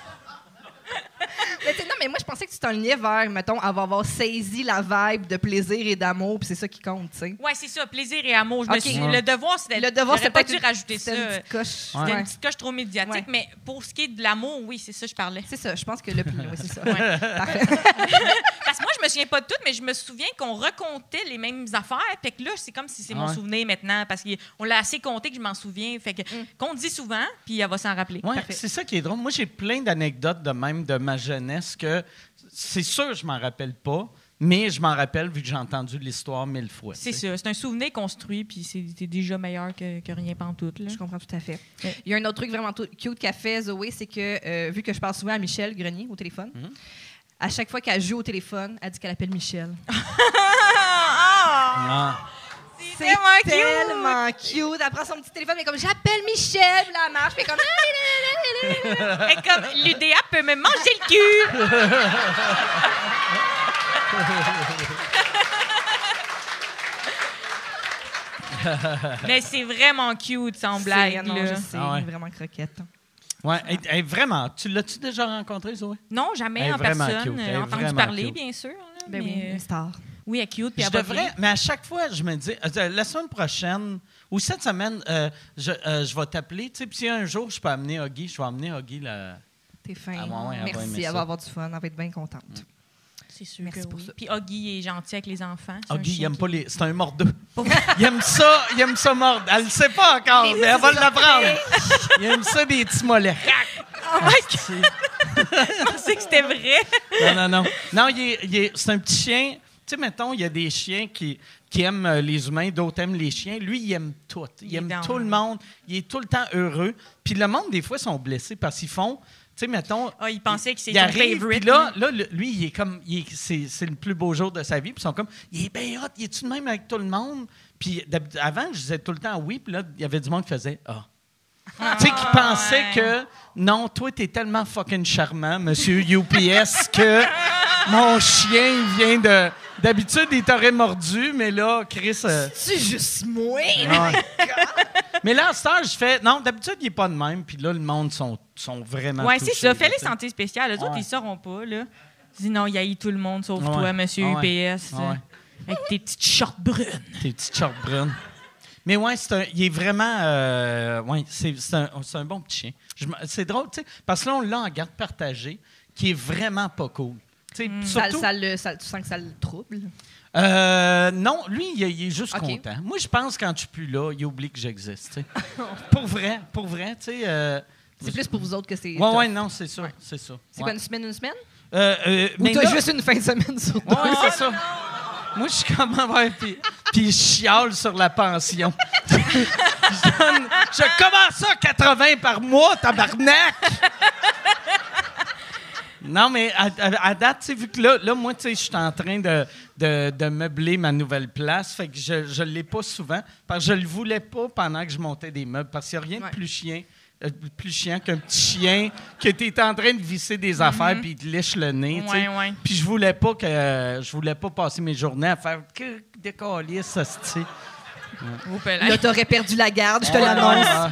Mais non, mais moi, je pensais que tu t'enlignais vers, mettons, avoir, avoir saisi la vibe de plaisir et d'amour, puis c'est ça qui compte, tu sais. Ouais, c'est ça, plaisir et amour. Je me Ok. suis- Ouais. Le devoir, c'était. Le devoir, c'est pas peut-être dû une- rajouter ça. une petite coche. Ouais. une petite coche trop médiatique, Ouais. mais pour ce qui est de l'amour, oui, c'est ça je parlais. C'est ça, je pense que le oui, c'est ça. Parfait. Parce que moi, je me souviens pas de tout, mais je me souviens qu'on racontait les mêmes affaires. Fait que là, c'est comme si c'est mon souvenir maintenant, parce qu'on l'a assez compté que je m'en souviens. Fait que qu'on dit souvent, puis elle va s'en rappeler. Parfait. c'est ça qui est drôle. Moi, j'ai plein d'anecdotes de même de ma jeunesse que c'est sûr je m'en rappelle pas, mais je m'en rappelle vu que j'ai entendu l'histoire mille fois. C'est ça. C'est un souvenir construit, puis c'est déjà meilleur que, que rien pantoute. Là. Je comprends tout à fait. Ouais. Il y a un autre truc vraiment tout- cute qu'a fait Zoé, c'est que, euh, vu que je parle souvent à Michel Grenier au téléphone, Mhm. à chaque fois qu'elle joue au téléphone, elle dit qu'elle appelle Michel. Ah. C'est tellement cute! tellement cute. Elle prend son petit téléphone, mais comme j'appelle Michel, puis là, elle marche, puis elle est comme. Et comme l'UDA peut me manger le cul! Mais c'est vraiment cute, sans blague. C'est- non, là. je sais, Ah ouais. vraiment croquette. Ouais, elle- elle est vraiment. Tu l'as-tu déjà rencontré, Zoé? Non, jamais Elle en personne. cute. Elle est euh, entendu parler, cute. bien sûr. là, Ben mais, oui, euh, une star. Oui, elle est cute. Puis Je va devrais, mais à chaque fois, je me dis, euh, la semaine prochaine ou cette semaine, euh, je, euh, je vais t'appeler. Tu sais, puis si un jour je peux amener Huggy, je vais amener Huggy là. T'es fin. Ah ouais, Merci, elle ça. va avoir du fun, elle va être bien contente. C'est sûr Merci que pour oui. ça. Puis Huggy est gentil avec les enfants. Huggy, il aime qui- pas les. C'est un mordeux. il aime ça, il aime ça mordre. Elle le sait pas encore, mais elle va l'apprendre. il aime ça des petits mollets. Oh my God, je pensais que c'était vrai. Non, non, non. Non, il est- il est- c'est un petit chien. Tu sais, mettons, il y a des chiens qui, qui aiment euh, les humains, d'autres aiment les chiens. Lui, il aime tout. Il, aime tout le monde. Il est tout le temps heureux. Puis le monde, des fois, sont blessés parce qu'ils font. sais, mettons. Ah, il pensait que c'était favorite. puis là, là, lui, il est comme, c'est, le plus beau jour de sa vie. Puis ils sont comme, il est bien hot, il est-tu de même avec tout le monde? Puis avant, je disais tout le temps oui, puis là, il y avait du monde qui faisait ah. Tu sais, qui pensait ouais. que non, toi, t'es tellement fucking charmant, monsieur UPS, que mon chien, il vient de. D'habitude, il t'aurait mordu, mais là, Chris. euh, C'est juste moi? Ouais. Mais là, à cette heure, je fais. Non, d'habitude, il n'est pas de même. Puis là, le monde sont, sont vraiment. Ouais, touchés, ça. Fais les santé spéciales. Les autres, ils sauront pas, là. Dis non, il y a eu tout le monde sauf Ouais. toi, monsieur. UPS. Ouais. Avec tes petites shorts brunes. Tes petites shorts brunes. Mais ouais, c'est un, il est vraiment. euh, ouais, c'est, c'est un, c'est un bon petit chien. Je c'est drôle, tu sais, parce que là, on l'a en garde partagée, qui est vraiment pas cool. Tu sais, Ça, surtout- ça le- ça- tu sens que ça le trouble? Euh, non, lui, il, il est juste content. Moi, je pense que quand je suis plus là, il oublie que j'existe. tu pour vrai, pour vrai, tu sais. euh, C'est plus pour vous autres que c'est. Ouais, tough. ouais, non, c'est ça, c'est ça. C'est Ouais. quoi, une semaine, une semaine? Euh, euh, Ou mais t'as là- juste une fin de semaine sur Ouais, toi? ouais, c'est ça. Moi, je suis comme, ouais, puis, puis je chiale sur la pension. je, donne- je commence à 80 par mois, tabarnak! Non, mais à, à- à date, vu que là, là moi, tu sais, je suis en train de, de, de meubler ma nouvelle place, fait que je ne l'ai pas souvent, parce que je le voulais pas pendant que je montais des meubles, parce qu'il n'y a rien Ouais. de plus chien, plus chiant qu'un petit chien que tu es en train de visser des affaires puis il te lèche le nez, tu sais. Ouais, ouais. Puis je voulais pas que je voulais pas passer mes journées à faire que des calices, ça se là. Là, t'aurais perdu la garde, je te l'annonce.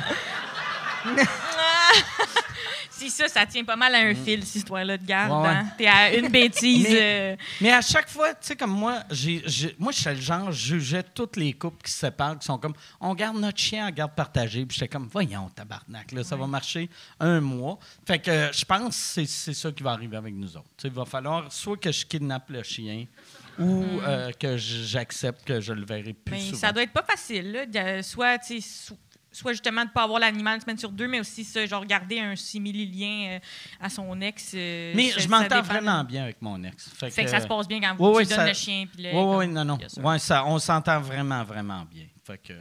Si ça, ça tient pas mal à un fil, cette histoire-là de garde. Mm. Ouais, hein. T'es à une bêtise. Mais- euh, Mais à chaque fois, tu sais, comme moi, j'ai, j'ai- moi, je suis le genre, je jugeais toutes les couples qui se séparent, qui sont comme, on garde notre chien en garde partagée. Puis j'étais comme, voyons, tabarnak, là, ça va marcher un mois. Fait que euh, je pense que c'est, c'est ça qui va arriver avec nous autres. Il va falloir soit que je kidnappe le chien ou euh, que j'accepte que je le verrai plus mais souvent. Ça doit être pas facile, là. soit, tu sais, so- soit justement de pas avoir l'animal une semaine sur deux, mais aussi ça, genre garder un simili-lien euh, à son ex. euh, Mais je m'entends vraiment bien avec mon ex. Fait Fait que ça se passe bien quand Ouais, vous ouais, tu donnes ça- le chien. Puis le, Oui, oui, non, non. Ouais, ça, on s'entend vraiment, vraiment bien. Fait que,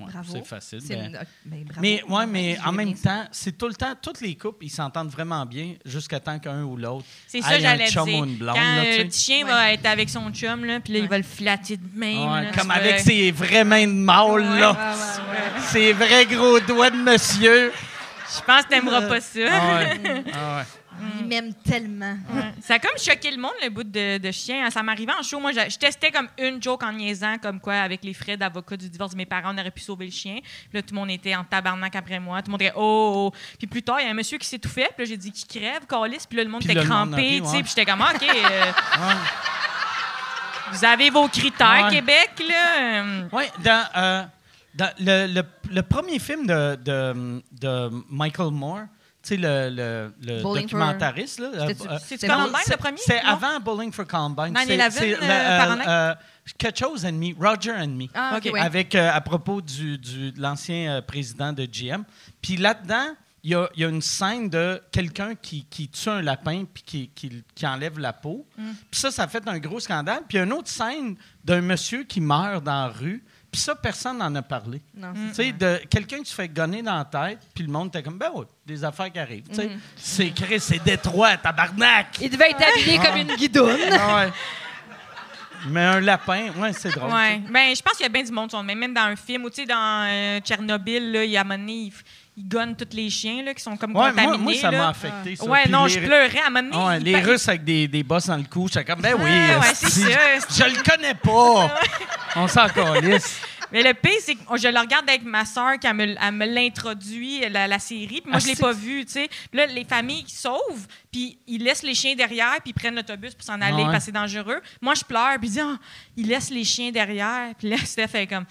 ouais, Bravo. c'est facile. Ben- une- ben, bravo. mais, ouais, mais en même temps, c'est tout le temps, tous les couples, ils s'entendent vraiment bien jusqu'à temps qu'un ou l'autre. C'est ait ça, j'allais chum dire. ou une blonde, Quand là, le petit chien Ouais. va être avec son chum, là, puis là, il va le flatter de même. Ouais, là, comme avec ses vraies mains de mâle, Ouais. là. Ouais, ouais. Ses vrais gros doigts de monsieur. Je pense que t'aimeras pas ça. Ah ouais. Ah ouais. Il m'aime tellement. Ouais. Ça a comme choqué le monde, le bout de, de chien. Ça m'arrivait en show. Moi, je, je testais comme une joke en niaisant, comme quoi, avec les frais d'avocat du divorce de mes parents, on aurait pu sauver le chien. Puis là, tout le monde était en tabarnak après moi. Tout le monde était oh, oh. Puis plus tard, il y a un monsieur qui s'étouffait. Puis là, j'ai dit qui crève, calice. Puis là, le monde Puis était le monde a crampé. ri, tu sais. ouais. Puis j'étais comme, Ah, OK. euh, vous avez vos critères, Ouais. Québec, là. Oui, dans, euh, dans le, le- le premier film de, de, de Michael Moore, sais, le, le, le Bowling for- documentariste, là. euh, euh, Columbine, c'est- le premier? C'est avant Bowling for Columbine. 9/11, C'est- euh, euh, quelque chose and Me, Roger and Me. Ah, ouais. Avec, euh, à propos du, du- de l'ancien euh, président de GM. Puis là-dedans, il y a, il y a une scène de quelqu'un qui, qui tue un lapin puis qui, qui- qui enlève la peau. Mm. Puis ça, ça a fait un gros scandale. Puis il y a une autre scène d'un monsieur qui meurt dans la rue. Puis ça, personne n'en a parlé. Tu sais, de quelqu'un qui se fait gonner dans la tête, puis le monde était comme, ben ouais, des affaires qui arrivent. Tu sais, Mm. C'est Chris, c'est Détroit, tabarnak! Il devait être habillé comme une guidoune. Ah ouais. Mais un lapin, ouais, c'est drôle. Ouais. Ben, je pense qu'il y a bien du monde même. Même dans un film, ou tu sais, dans euh, Tchernobyl, là, il y a un moment donné, ils gonnent tous les chiens là, qui sont comme. Ouais, contaminés. moi, moi, ça m'a affecté. Ça. Ouais, Puis non, les- je pleurais à un moment donné. Ah ouais, il les Russes avec des, des bosses dans le cou, j'étais comme, ben oui, ouais, esti. c'est ça. je le connais pas. On s'en calisse. Mais le pire, c'est que je le regarde avec ma soeur qui elle me, me l'introduit, la, la série, puis moi, Ah, je l'ai pas vu, tu sais. Là, les familles qui sauvent, puis ils laissent les chiens derrière, puis ils prennent l'autobus pour s'en aller Ouais. parce que c'est dangereux. Moi, je pleure, puis je dis, Ah, ils laissent les chiens derrière. Puis là, Steph fait comme,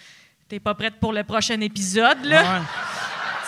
t'es pas prête pour le prochain épisode, là? Ouais.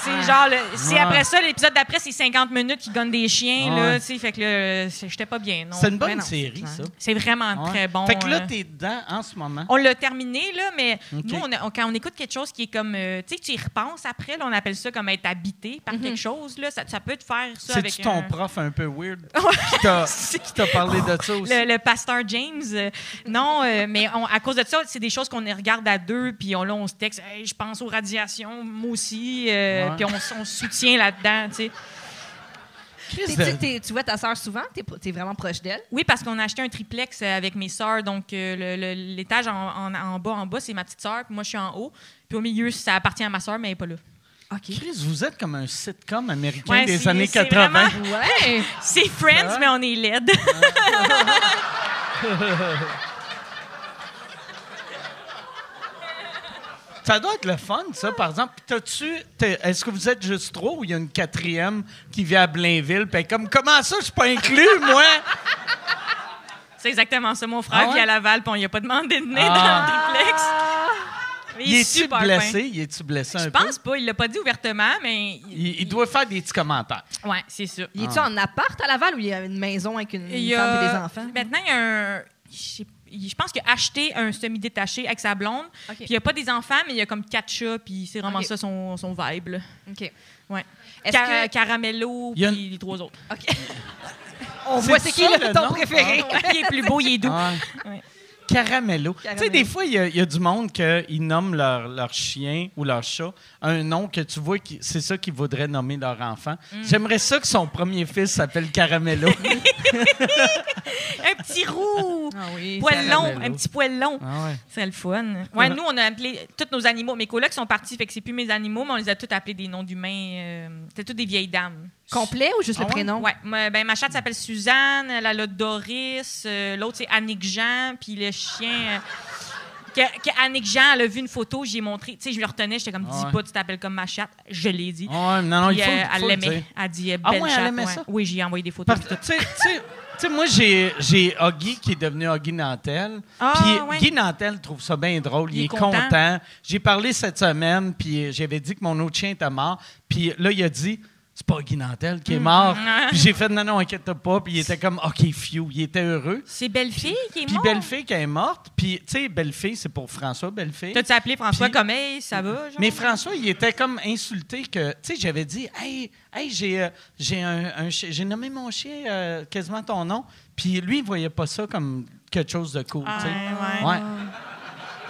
C'est genre, le- si Ouais. après ça, l'épisode d'après, c'est 50 minutes qui gagnent des chiens, Ouais. là, tu sais, fait que là, j'étais pas bien. C'est une bonne non, série, ça. C'est vraiment Ouais. très bon. Fait que là, euh. t'es dedans en ce moment. On l'a terminé, là, mais nous, on a- on- quand on écoute quelque chose qui est comme. euh, tu sais, tu y repenses après, là, on appelle ça comme être habité par quelque chose. Là, ça, ça peut te faire ça avec. C'est-tu ton un- prof un peu weird qui t'a- qui t'a parlé de ça aussi? le, le pasteur James. euh, non, euh, mais on- à cause de ça, c'est des choses qu'on regarde à deux, puis on, là, on se texte, Hey, je pense aux radiations, moi aussi, Ouais. Puis on, on se soutient là-dedans, tu sais. Tu- tu vois ta sœur souvent? T'es es vraiment proche d'elle? Oui, parce qu'on a acheté un triplex euh, avec mes sœurs. Donc, euh, l'étage en, en- en bas, en bas, c'est ma petite sœur. Puis moi, je suis en haut. Puis au milieu, ça appartie à ma sœur, mais elle n'est pas là. OK. Chris, vous êtes comme un sitcom américain Ouais, des années c'est 80. vraiment- Ouais! C'est Friends, mais on est laide. Ça doit être le fun, ça, par exemple. T'as-tu- t'es- Est-ce que vous êtes juste trop ou il y a une quatrième qui vit à Blainville? Puis elle est comme, comment ça, je suis pas inclus, moi? c'est exactement ça. Mon frère Ah ouais? vit à Laval, puis on lui a pas demandé de venir Ah. dans le triplex. Mais Il est est-tu super blessé? Il est-tu blessé un Je peu? pense pas. Il l'a pas dit ouvertement, mais. Il, il doit faire des petits commentaires. Ouais, c'est ça. Il est-tu en appart à Laval ou il y a une maison avec une, Il femme a- et des enfants? Maintenant, il y a un. Je sais- je pense qu'il a acheté un semi-détaché avec sa blonde. OK. Puis il n'y a pas des enfants, mais il y a comme quatre chats, puis c'est vraiment OK. ça son, son vibe. là. OK. Ouais. Est-ce Car- que- Caramello, Il y a puis les trois autres. OK. On C'est voit c'est qui le ton nom? préféré. Ouais, il est plus beau, il est doux. Ah. Ouais. Caramello. Tu sais, des fois, il y, a- il y a du monde qui nomment leur, leur chien ou leur chat un nom que tu vois, qui- c'est ça qu'ils voudraient nommer leur enfant. Mm. J'aimerais ça que son premier fils s'appelle Caramello. Un petit roux, Ah oui. poil long, un petit poil long. ah ouais. C'est le fun. Ouais, nous, on a appelé tous nos animaux. Mes colocs sont partis, fait que c'est plus mes animaux, mais on les a tous appelés des noms d'humains. euh, C'était toutes des vieilles dames. Complet ou juste Ah le ouais? prénom? Ouais, ma, ben, ma chatte s'appelle Suzanne, elle a Doris, euh, l'autre c'est Annick Jean, puis le chien. euh, que, que Annick Jean, elle a vu une photo, j'ai montré. Tu sais, je lui retenais, j'étais comme, Ah dis ouais. pas, tu t'appelles comme ma chatte. Je l'ai dit. Ouais, non, non, il faut, euh, il elle faut le l'aimait. Elle dit, euh, Ah belle ouais, elle chatte. aimait ouais. ça? Oui, j'ai envoyé des photos. Tu sais- moi, j'ai, Huggy qui est devenu Huggy Nantel. Ah, puis ouais. Guy Nantel trouve ça bien drôle. Il, Il est est content. content. J'ai parlé cette semaine, puis j'avais dit que mon autre chien était mort. Puis là, il a dit c'est pas Guy Nantel qui est mort. Mm. Puis j'ai fait non, non, inquiète pas. Puis il était comme OK, few. Il était heureux. C'est Belle-Fille qui est Puis morte. Belle-Fille qui est morte. Puis, tu sais, Belle-Fille, c'est pour François Belle-Fille. T'as-tu appelé François Puis- comme, hey, ça va? genre? Mais François, il était comme insulté que, tu sais, j'avais dit, hey, hey j'ai, euh, j'ai un, j'ai nommé mon chien euh, quasiment ton nom, puis lui, il voyait pas ça comme quelque chose de cool, Ah, tu sais. ouais. Ouais.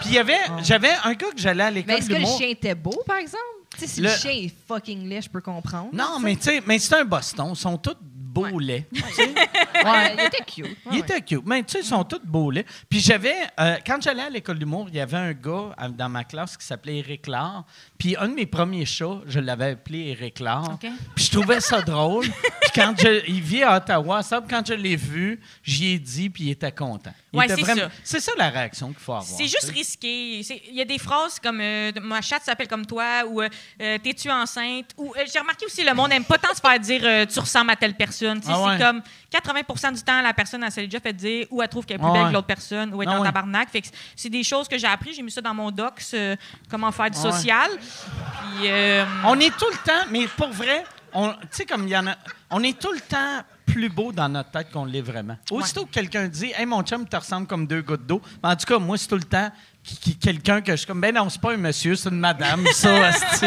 Puis il y avait, j'avais un gars que j'allais à Mais l'école est-ce que le chien était beau, par exemple? Sais, si le... Le- chien est fucking laid, je peux comprendre. Non, mais tu sais, mais c'est un Boston, ils sont tous beaux laits. tu sais. Ouais, il était cute. Ouais, Il ouais. était cute. Mais tu sais, ils sont tous beaux laits. Puis j'avais, euh, quand j'allais à l'école d'humour, il y avait un gars euh, dans ma classe qui s'appelait Éric Lard. Puis un de mes premiers chats, je l'avais appelé Éric Lard. Puis je trouvais ça drôle. Puis quand je, il vit à Ottawa, ça, quand je l'ai vu, j'y ai dit, puis il était content. Ouais, c'est vraiment- ça. C'est ça la réaction qu'il faut avoir. C'est juste risqué. Il y a des phrases comme euh, Ma chatte s'appelle comme toi ou euh, Euh, T'es-tu enceinte ou euh, J'ai remarqué aussi, le monde n'aime pas tant se faire dire Tu ressembles à telle personne. Ah ouais. C'est comme 80 du temps, la personne, elle s'est déjà fait dire ou elle trouve qu'elle est plus Ah belle ouais. que l'autre personne ou elle est Ah en tabarnak. Fait c'est des choses que j'ai appris. J'ai mis ça dans mon docs, euh, comment faire du Ah social. Puis, On est tout le temps, mais pour vrai, on- tu sais, comme il y en a, on est tout le temps plus beau dans notre tête qu'on l'est vraiment. Aussitôt que quelqu'un dit, hey, mon chum, te ressemble comme deux gouttes d'eau. En tout cas, moi, c'est tout le temps quelqu'un que je suis comme, ben non, c'est pas un monsieur, c'est une madame, ça, asti.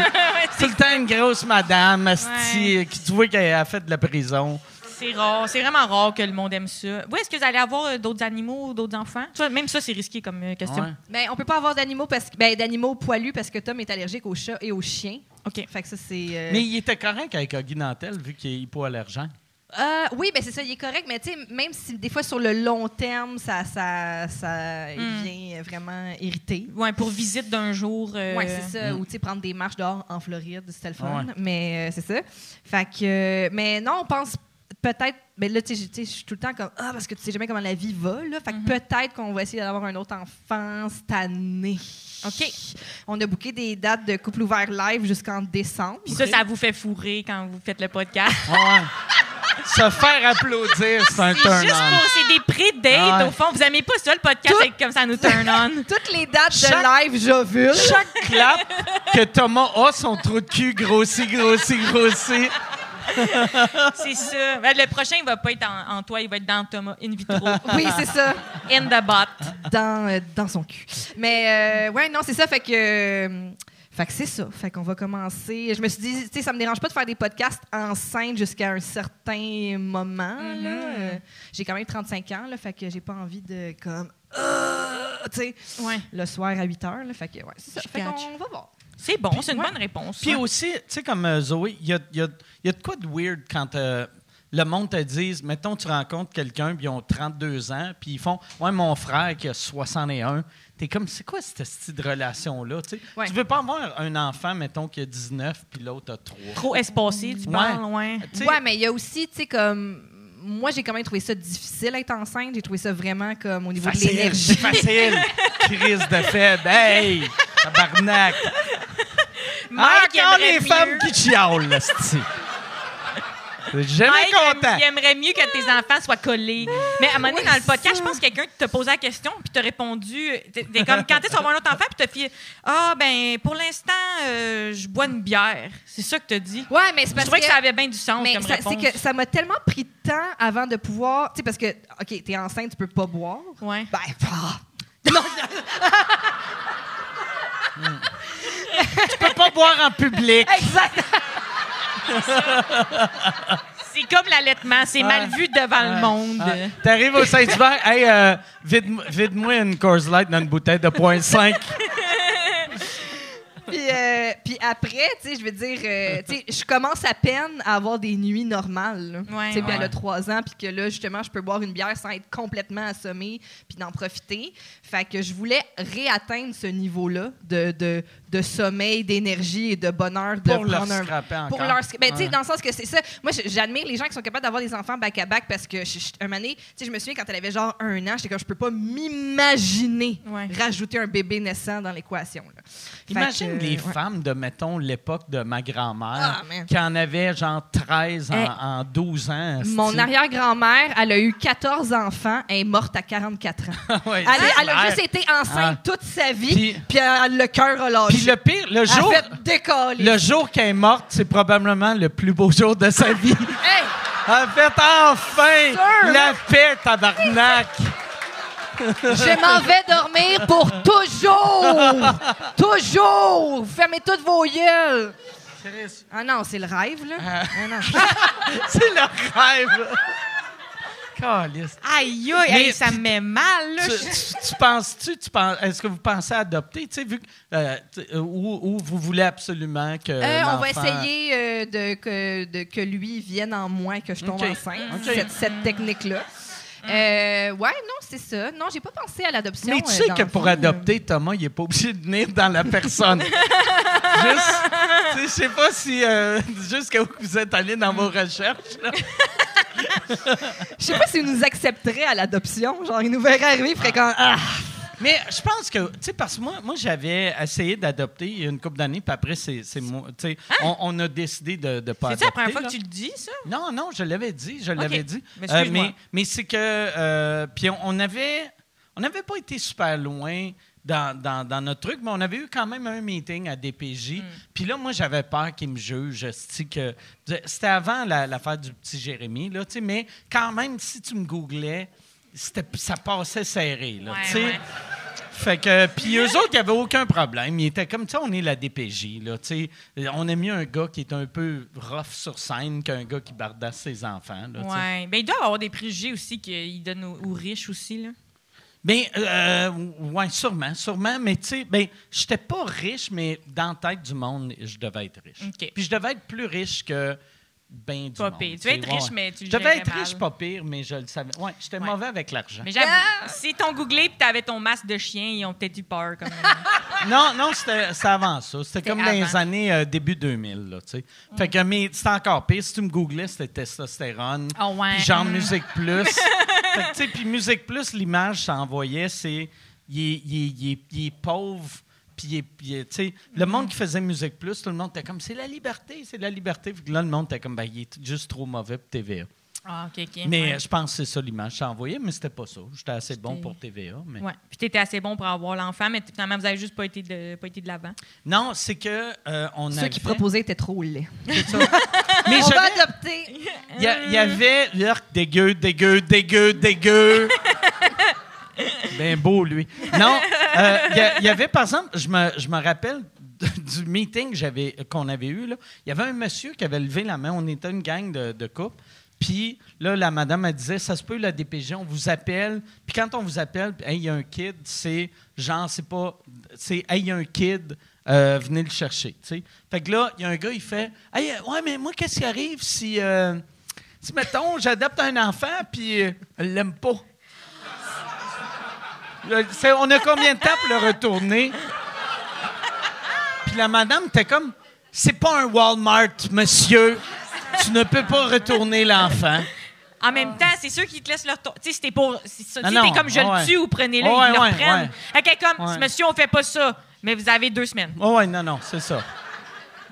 C'est tout le temps une grosse madame, asti, Ouais. qui tu vois qu'elle a fait de la prison. c'est rare. C'est vraiment rare que le monde aime ça. Oui, est-ce que vous allez avoir euh, d'autres animaux ou d'autres enfants? Tu même ça, c'est risqué comme euh, question. Ouais. Ben, on peut pas avoir d'animaux parce que ben, d'animaux poilus parce que Tom est allergique aux chats et aux chiens. OK. Fait que ça c'est. euh, Mais il était correct avec Guy Nantel, vu qu'il est hypoallergène. Euh, oui, ben c'est ça, il est correct, mais tu sais, même si des fois sur le long terme, ça, ça, ça Hmm. devient vraiment irrité. Ouais, pour visite d'un jour. euh, Oui, c'est ça. Mm. Ou tu sais, prendre des marches dehors en Floride, c'était le fun. Ouais. Mais euh, c'est ça. Fait que. euh, mais non, on pense peut-être. Mais là, tu sais, je- suis tout le temps comme. Ah, parce que tu sais jamais comment la vie va, là. Fait que peut-être qu'on va essayer d'avoir un autre enfant cette année. OK. On a booké des dates de couple ouvert live jusqu'en décembre. Puis ça, ça vous fait fourrer quand vous faites le podcast. Ouais. Se faire applaudir, c'est un C'est turn juste on. pour, c'est des pré-dates, ouais. au fond. Vous aimez pas ça, le podcast, Tout- comme ça nous turn on? Toutes les dates Chaque- de live, j'ovule. Chaque clap que Thomas a, son trou de cul grossit, grossit, grossit. c'est ça. Ben, le prochain, il va pas être en, en toi, il va être dans Thomas, in vitro. Oui, c'est ça. In the bot. dans, euh, dans son cul. Mais euh, ouais, non, c'est ça. Fait que, euh, fait que c'est ça. Fait qu'on va commencer. Je me suis dit, tu sais, ça me dérange pas de faire des podcasts enceinte jusqu'à un certain moment. Mm-hmm. là. Euh, j'ai quand même 35 ans, là, fait que j'ai pas envie de comme. euh, tu sais, Ouais. le soir à 8 heures. Là, fait que, ouais, c'est ça. Je Fait catch. qu'on va voir. C'est bon, c'est une ouais. bonne réponse. Puis aussi, tu sais, comme euh, Zoé, il y a, il y a- il y a de quoi de weird quand. euh, le monde te dise, mettons, tu rencontres quelqu'un, puis ils ont 32 ans, puis ils font, ouais, mon frère qui a 61. T'es comme, c'est quoi cette style de relation-là? Tu sais? Ouais. Tu veux pas avoir un enfant, mettons, qui a 19, puis l'autre a 3. Trop espacé, tu Ouais. parles, ouais. Mais il y a aussi, tu sais, comme. Moi, j'ai quand même trouvé ça difficile être enceinte. J'ai trouvé ça vraiment comme au niveau de Facile, l'énergie. c'est facile. Crise de faible. Hey! Tabarnak! Mike, Encore aimerait les femmes mieux- qui chialent, là. Jamais Mike, content. il aimerait mieux que tes enfants soient collés. Mais à un moment donné, dans le podcast, je pense que quelqu'un t'a posé la question, puis t'as répondu. T'es comme, quand est-ce qu'on va avoir un autre enfant, puis t'as fait Ah, ben, pour l'instant, euh, je bois une bière. C'est ça que t'as dit. Ouais, mais c'est Je parce trouvais que. que ça avait bien du sens mais comme ça- réponse. c'est que ça m'a tellement pris de temps avant de pouvoir. Tu sais, parce que, OK, t'es enceinte, tu peux pas boire. Ouais. Ben, ah. Tu peux pas boire en public. Exact. C'est comme l'allaitement, c'est mal vu devant le monde. T'arrives au Saint-Hubert, hey, euh, vide- vide-moi une Coors Light dans une bouteille de 0.5. Puis, euh, puis après, tu sais, je veux dire, euh, tu sais, je commence à peine à avoir des nuits normales. là. Ouais, Tu sais, Puis elle ouais. a trois ans, puis que là, justement, je peux boire une bière sans être complètement assommée, puis d'en profiter. Fait que je voulais réatteindre ce niveau-là de, de, de sommeil, d'énergie et de bonheur. De Pour leur prendre un- scraper encore. Pour leur ben, tu sais, Ouais. dans le sens que c'est ça. Moi, je- j'admire les gens qui sont capables d'avoir des enfants back-à-back parce que, je, je- un moment donné, tu sais, je me souviens quand elle avait genre un an, j'étais comme, je peux pas m'imaginer Ouais. rajouter un bébé naissant dans l'équation. là. Imagine que, les ouais. femmes de, mettons, l'époque de ma grand-mère, Ah, qui en avait genre 13 en, Hey. en 12 ans. Mon arrière-grand-mère, elle a eu 14 enfants, elle est morte à 44 ans. Ouais, Elle, a juste été enceinte Ah. toute sa vie, Puis- le cœur a lâché. Puis le pire, le jour, le jour qu'elle est morte, c'est probablement le plus beau jour de sa vie. Hey! Elle a fait enfin Sûr, la paix, tabarnak. Je m'en vais dormir pour toujours! toujours! Fermez toutes vos yeux! Ah non, c'est le rêve, là. Ah. Ah non. C'est le rêve. Caliste. Aïe, aïe, hey, ça me met mal, là. Tu, tu- tu penses-tu, tu penses, est-ce que vous pensez adopter, tu sais, vu que, euh, ou vous voulez absolument que Euh, on va essayer euh, de, que, de- que lui vienne en moi, que je tombe enceinte. Cette technique-là. Euh, ouais, non, c'est ça. Non, j'ai pas pensé à l'adoption. Mais tu euh, sais que pour adopter, Thomas, il n'est pas obligé de venir dans la personne. juste, je sais pas si, euh, jusqu'à où vous êtes allé dans vos recherches. là. Je sais pas s'il nous accepterait à l'adoption. Genre, il nous verrait arriver, il ferait comme Ah! Mais je pense que, tu sais, parce que moi, moi j'avais essayé d'adopter il y a une couple d'années, puis après, c'est c'est moi, tu sais, on, on a décidé de ne pas C'est la première fois là. que tu le dis, ça? Non, non, je l'avais dit, je l'avais dit. Mais Euh, mais mais c'est que, euh, puis on, on avait, on n'avait pas été super loin dans, dans, dans notre truc, mais on avait eu quand même un meeting à DPJ. Hmm. Puis là, moi, j'avais peur qu'ils me jugent. C'était avant la- l'affaire du petit Jérémy, là, tu sais, mais quand même, si tu me googlais, ça passait serré, là, Ouais, ouais. Fait que, puis eux autres, il n'y avait aucun problème. Ils étaient comme, tu sais, on est la DPJ, là, tu sais. On a mis un gars qui est un peu rough sur scène qu'un gars qui bardasse ses enfants, là. Ouais. Ben, il doit avoir des préjugés aussi qu'il donne aux, aux riches aussi, là. Ben, euh, ouais, sûrement, sûrement. Mais tu sais, ben, j'étais pas riche, mais dans la tête du monde, je devais être riche. Puis je devais être plus riche que du Pas monde. pire. Tu devais être ouais, riche, ouais. mais tu le Je devais être mal. riche, pas pire, mais je le savais. Ouais, j'étais Ouais. mauvais avec l'argent. Mais j'avoue, Ah! si t'ont googlé et t'avais ton masque de chien, ils ont peut-être eu peur. Comme Non, non, c'était avant ça. C'était comme dans les années euh, début 2000, là, tu sais. Fait que, mais c'était encore pire. Si tu me googlais, c'était testostérone. Oh, ouais. Puis genre Mm. Musique Plus. fait que, tu sais, puis Musique Plus, l'image que ça envoyait, c'est... Il est, il est- il est- il est pauvre, puis tu sais, le monde qui faisait Musique Plus, tout le monde était comme, c'est la liberté, c'est la liberté. Puis là, le monde était comme, ben, il est juste trop mauvais pour TVA. Ah, OK, OK. Mais ouais. je pense que c'est ça l'image que ça envoyait, mais c'était pas ça. J'étais assez bon pour TVA. Mais... Ouais. Puis t'étais assez bon pour avoir l'enfant, mais finalement, vous avez juste pas été de, pas été de l'avant. Non, c'est que euh, on Ceux avait... qui proposaient étaient trop laids. C'est ça. mais On va adopter. Il y, y avait Urk, dégueu, dégueu, dégueu, dégueu. ben beau, lui. Non, euh, il y avait, par exemple, je me, rappelle du meeting qu'on avait eu. Il y avait un monsieur qui avait levé la main. On était une gang de, de couples. Puis là, la madame, elle disait, ça se peut, la DPG, on vous appelle. Puis quand on vous appelle, il y a un kid, c'est genre, c'est pas, c'est, hey, il y a un kid, euh, venez le chercher. Fait que là, il y a un gars, il fait, hey, ouais, mais moi, qu'est-ce qui arrive si, euh, si, mettons, j'adopte un enfant, puis euh, elle l'aime pas? C'est- on a combien de temps pour le retourner? Puis la madame était comme, c'est pas un Walmart, monsieur. Tu ne peux pas retourner l'enfant. En même temps, c'est sûr qu'ils te laissent leur tour. Tu sais, si t'es pour. Si, si t'es non, comme je le tue ou prenez-le, Ouais, ils le reprennent. ouais. Que comme, monsieur, on fait pas ça. Mais vous avez deux semaines. Oh, ouais, non, non, c'est ça.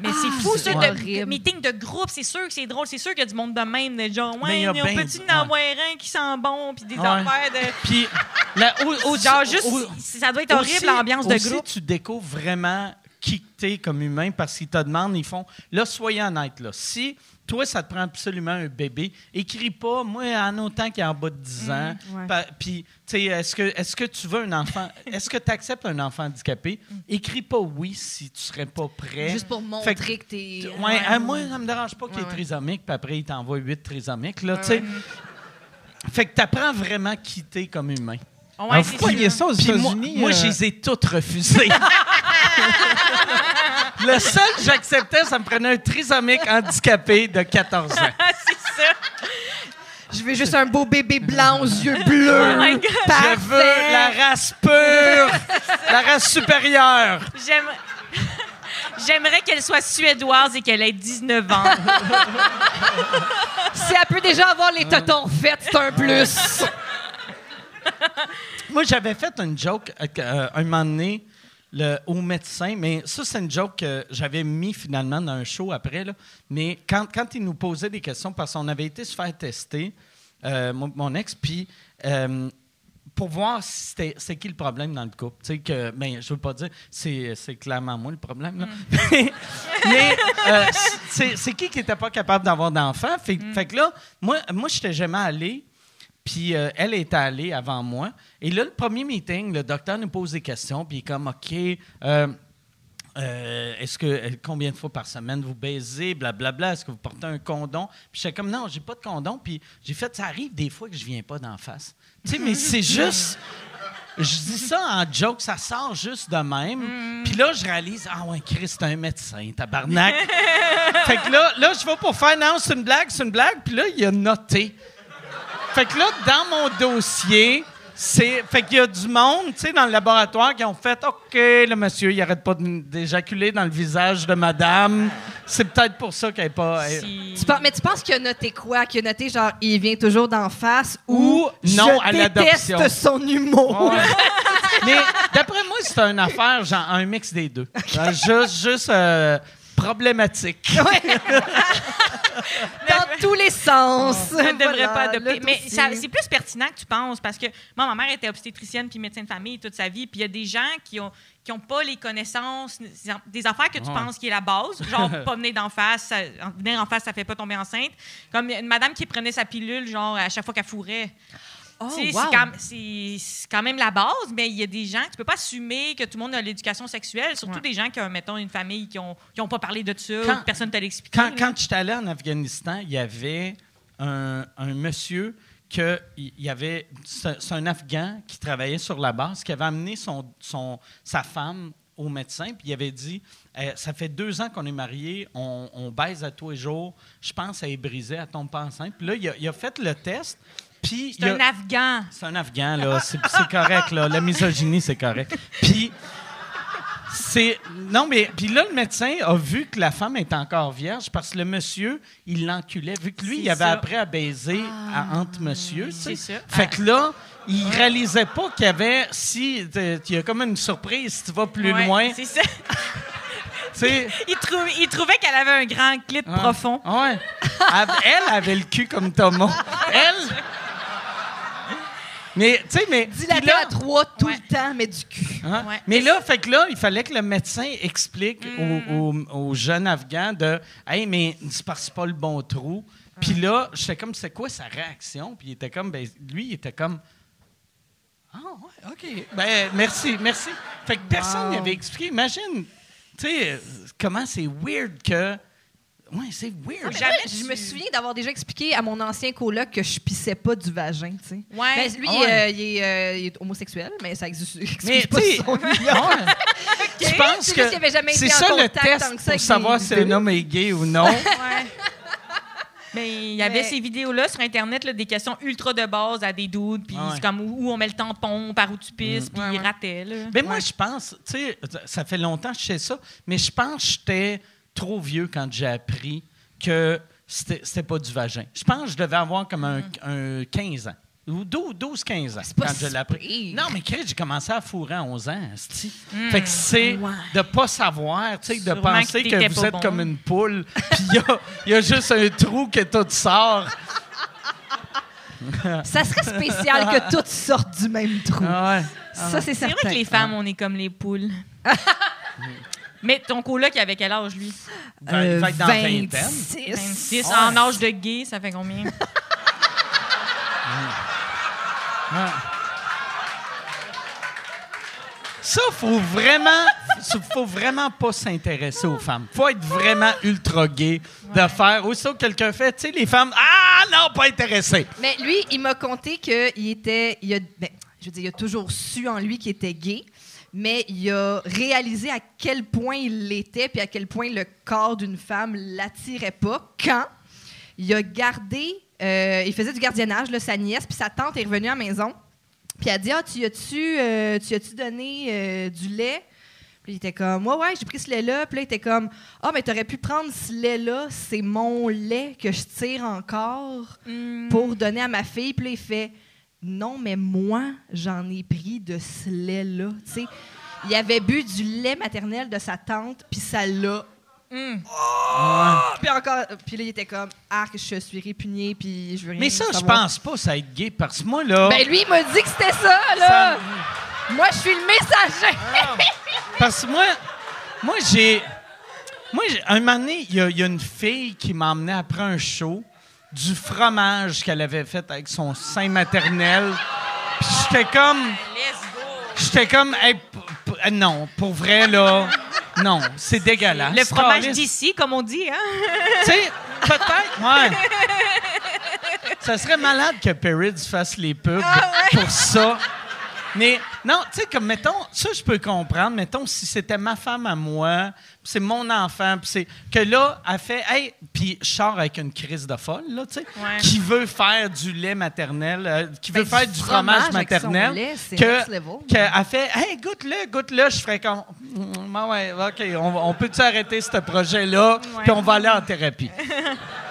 Mais c'est fou, c'est ça, de meeting de groupe. C'est sûr que c'est drôle. C'est sûr qu'il y a du monde de même, de genre, Mais il y ouais, a on peut-tu ouais. en avoir un qui sent bon, puis des Ouais. affaires de. Puis, Genre, juste, ça doit être horrible, l'ambiance de aussi, groupe. tu découvres vraiment qui t'es comme humain parce qu'ils te demandent, ils font. Là, soyez honnête, là. Si toi, ça te prend absolument un bébé, écris pas, moi, en autant qu'il est en bas de 10 ans. ouais. Pa- Puis, tu sais, est-ce que, est que tu veux un enfant, est-ce que tu acceptes un enfant handicapé? Écris pas oui si tu serais pas prêt. Juste pour Fait montrer que- que t'es. Ouais, Ouais. hein, moi, ça me dérange pas qu'il Ouais, est ouais. trisomique, puis après, il t'envoie 8 trisomiques, là, tu sais. Fait que tu apprends vraiment qui t'es comme humain. Ouais, Ah, c'est vous voyez ça aux moi, États-Unis? moi, euh, je les ai toutes refusées. Le seul que j'acceptais, ça me prenait un trisomique handicapé de 14 ans. c'est ça. Je veux juste un beau bébé blanc aux yeux bleus. Oh my God. Je veux la race pure, la race supérieure. J'aimerais. J'aimerais qu'elle soit suédoise et qu'elle ait 19 ans. Si elle peut déjà avoir les totons faits, c'est un plus. Moi, j'avais fait une joke euh, euh, un moment donné le, au médecin, mais ça, c'est une joke que j'avais mis finalement dans un show après. Là. Mais quand, quand il nous posait des questions, parce qu'on avait été se faire tester, euh, mon, mon ex, puis euh, pour voir si c'était c'est qui le problème dans le couple. Tu sais, que, ben, je veux pas dire, c'est clairement moi le problème. Là. mais mais, euh, c'est qui qui était pas capable d'avoir d'enfant? Fait, fait que là, moi, moi je n'étais jamais allé. Puis euh, elle est allée avant moi. Et là, le premier meeting, le docteur nous pose des questions. Puis il est comme, OK, euh, euh, est-ce que combien de fois par semaine vous baisez, blablabla, est-ce que vous portez un condom? Puis j'étais comme, non, j'ai pas de condom. Puis j'ai fait, ça arrive des fois que je viens pas d'en face. Tu sais, mais c'est juste... Je dis ça en joke, ça sort juste de même. Puis là, je réalise, ah ouais, Chris, c'est un médecin, tabarnak. fait que là, là, je vais pour faire, non, c'est une blague, c'est une blague. Puis là, il a noté. Fait que là, dans mon dossier, c'est. Fait qu'il y a du monde, tu sais, dans le laboratoire qui ont fait OK, le monsieur, il arrête pas d'éjaculer dans le visage de madame. C'est peut-être pour ça qu'elle n'est pas. elle- Si- Tu penses- mais tu penses qu'il a noté quoi? Qu'il a noté genre, il vient toujours d'en face ou, non je à l'adoption. déteste son humour? Ouais. Mais d'après moi, c'est une affaire, genre un mix des deux. Juste, juste euh, problématique. Dans tous les sens. Ça ne devrait Voilà, pas adopter. Mais c'est plus pertinent que tu penses parce que moi, ma mère était obstétricienne puis médecin de famille toute sa vie. Puis il y a des gens qui ont qui ont pas les connaissances, des affaires que tu Ouais. penses qui est la base, genre pas venir d'en face, ça- venir en face, ça fait pas tomber enceinte. Comme une madame qui prenait sa pilule, genre à chaque fois qu'elle fourrait. Oh, wow. c'est, quand, même la base, mais il y a des gens, tu peux pas assumer que tout le monde a l'éducation sexuelle, surtout Ouais. des gens qui ont, mettons, une famille qui ont, qui ont pas parlé de ça, Quand- personne ne t'a expliqué. Quand, quand j'étais allé en Afghanistan, il y avait un, un monsieur y avait c'est c'est un Afghan qui travaillait sur la base qui avait amené son, son sa femme au médecin puis il avait dit Eh, ça fait deux ans qu'on est mariés on, on baise à tous les jours je pense qu'elle est brisée elle tombe pas enceinte puis là il a, il a fait le test puis c'est un Afghan. c'est un Afghan, là. C'est c'est correct, là. La misogynie, c'est correct. Puis, c'est. Non, mais. Puis là, le médecin a vu que la femme est encore vierge parce que le monsieur, il l'enculait. Vu que lui, il avait ça. appris à baiser à- entre monsieur. C'est ça. Fait que là, il réalisait pas qu'il y avait. Si. Il y a comme une surprise si tu vas plus Ouais, loin. C'est ça. Il, trou- il trouvait qu'elle avait un grand clit Ah. profond. Ouais. Elle- Elle avait le cul comme Thomas. Elle. Mais, tu sais, mais. Dilaté à trois tout Ouais. le temps, mais du cul. Hein? Ouais. Mais là, fait que là, il fallait que le médecin explique Mm. aux, aux- aux jeunes Afghans de Hey, mais que c'est pas le bon trou. Puis là, j'étais comme, c'est quoi sa réaction? Puis il était comme, ben, lui, il était comme, ah, ouais, OK. Ben, merci, merci. Fait que personne Wow. n'avait expliqué. Imagine, tu sais, comment c'est weird que. Ouais, c'est weird. Jamais je me souviens d'avoir déjà expliqué à mon ancien coloc que je pissais pas du vagin, tu sais. Ouais. Ben, lui, Ah il, ouais. euh, il est, euh, il est homosexuel, mais ça existe, Mais, pas tu sais, son. Tu penses C'est que c'est ça le test que ça pour savoir si un homme est gay ou non? Ouais. Mais il y avait Mais- ces vidéos-là sur Internet, là, des questions ultra de base à des doutes, puis Ah ouais. c'est comme où, où on met le tampon, par où tu pisses, puis Ouais, ils ouais. rataient. Là. Ben moi, je pense, tu sais, ça fait longtemps que je sais ça, mais je pense que j'étais trop vieux quand j'ai appris que c'était pas du vagin. Je pense que je devais avoir comme un, un 15 ans. Ou 12-15 ans pas quand je si l'ai appris. Non, mais Chris, j'ai commencé à fourrer à 11 ans. Hmm. Fait que c'est Ouais. de pas savoir, tu sais, de penser que vous pas êtes bon. comme une poule, puis il y a, il y a juste un trou que tout sort. Ça serait spécial que toutes sortent du même trou. Ah ouais. Ça, c'est C'est vrai certain. que les femmes, on est comme les poules. Mais ton coloc, il avait quel âge, lui? Dans la vingtaine. 26. 26. Ouais. En âge de gay, ça fait combien? Ça, faut vraiment, faut vraiment pas s'intéresser aux femmes. Faut être vraiment ultra gay de faire. Aussitôt que quelqu'un fait, tu sais, les femmes, ah non, pas intéressé. Mais lui, il m'a conté qu'il était. Il a, ben, je veux dire, il a toujours su en lui qu'il était gay, mais il a réalisé à quel point il l'était, puis à quel point le corps d'une femme l'attirait pas quand il a gardé. euh, il faisait du gardiennage, là, sa nièce, puis sa tante est revenue à la maison. Puis elle a dit Ah, tu as-tu euh, tu as-tu donné euh, du lait? Puis il était comme Ouais, ouais, j'ai pris ce lait-là. Puis là, il était comme Ah, mais t'aurais pu prendre ce lait-là, c'est mon lait que je tire encore Hmm. pour donner à ma fille. Puis là, il fait Non, mais moi, j'en ai pris de ce lait-là. Il avait bu du lait maternel de sa tante, puis ça l'a. Hmm. Puis encore, puis là, il était comme Ah, que je suis répugné, puis je veux rien Mais ça, je pense pas ça être gay parce que moi, là. Ben lui, il m'a dit que c'était ça, là. Moi, je suis le messager. Parce que moi, moi j'ai. Moi, un moment donné, il y, y a une fille qui m'a emmené après un show du fromage qu'elle avait fait avec son sein maternel. Puis j'étais comme. J'étais comme. hey, euh, non, pour vrai, là. Non, c'est dégueulasse. Le fromage d'ici, comme on dit, hein? Tu sais, peut-être, ouais. Ça serait malade que Perrids fasse les pubs pour ça. Mais non, tu sais, comme mettons, ça je peux comprendre. Mettons, si c'était ma femme à moi, c'est mon enfant, puis c'est que là, elle fait, hey, puis je sors avec une crise de folle, là, tu sais, Ouais. qui veut faire du lait maternel, euh, qui veut Ben, faire du fromage, maternel. lait, que, level. que elle fait, hey, goûte-le, goûte-le. Je ferais comme, Mm, ouais, OK, on, on peut-tu arrêter ce projet-là, puis on va aller en thérapie.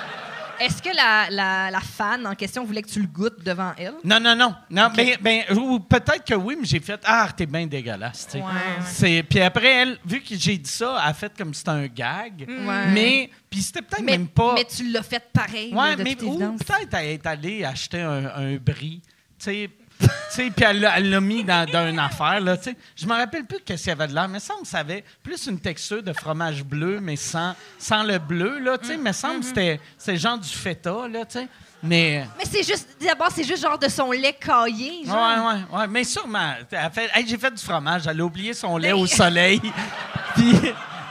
Est-ce que la, la, la fan en question voulait que tu le goûtes devant elle? Non, non, non. non ben, ben, ou peut-être que oui, mais j'ai fait Ah, t'es bien dégueulasse. Ouais, Puis après, elle, vu que j'ai dit ça, elle a fait comme si c'était un gag. Ouais. Mais, puis c'était peut-être même pas. mais tu l'as fait pareil, ouais, de mais ou peut-être elle est allée acheter un, un brie. Tu sais. puis elle l'a mis dans, dans une affaire. Là, je me rappelle plus qu'est-ce qu'il y avait de l'air, mais ça me savait plus une texture de fromage bleu, mais sans, sans le bleu. Là, sais, me semble que c'était c'était genre du feta. Là, tu sais. mais. Mais c'est juste, d'abord, c'est juste genre de son lait caillé, genre. Ouais, ouais, ouais. Mais sûrement. Elle a fait, Hey, j'ai fait du fromage. Elle a oublié son lait Mais- au soleil. Puis,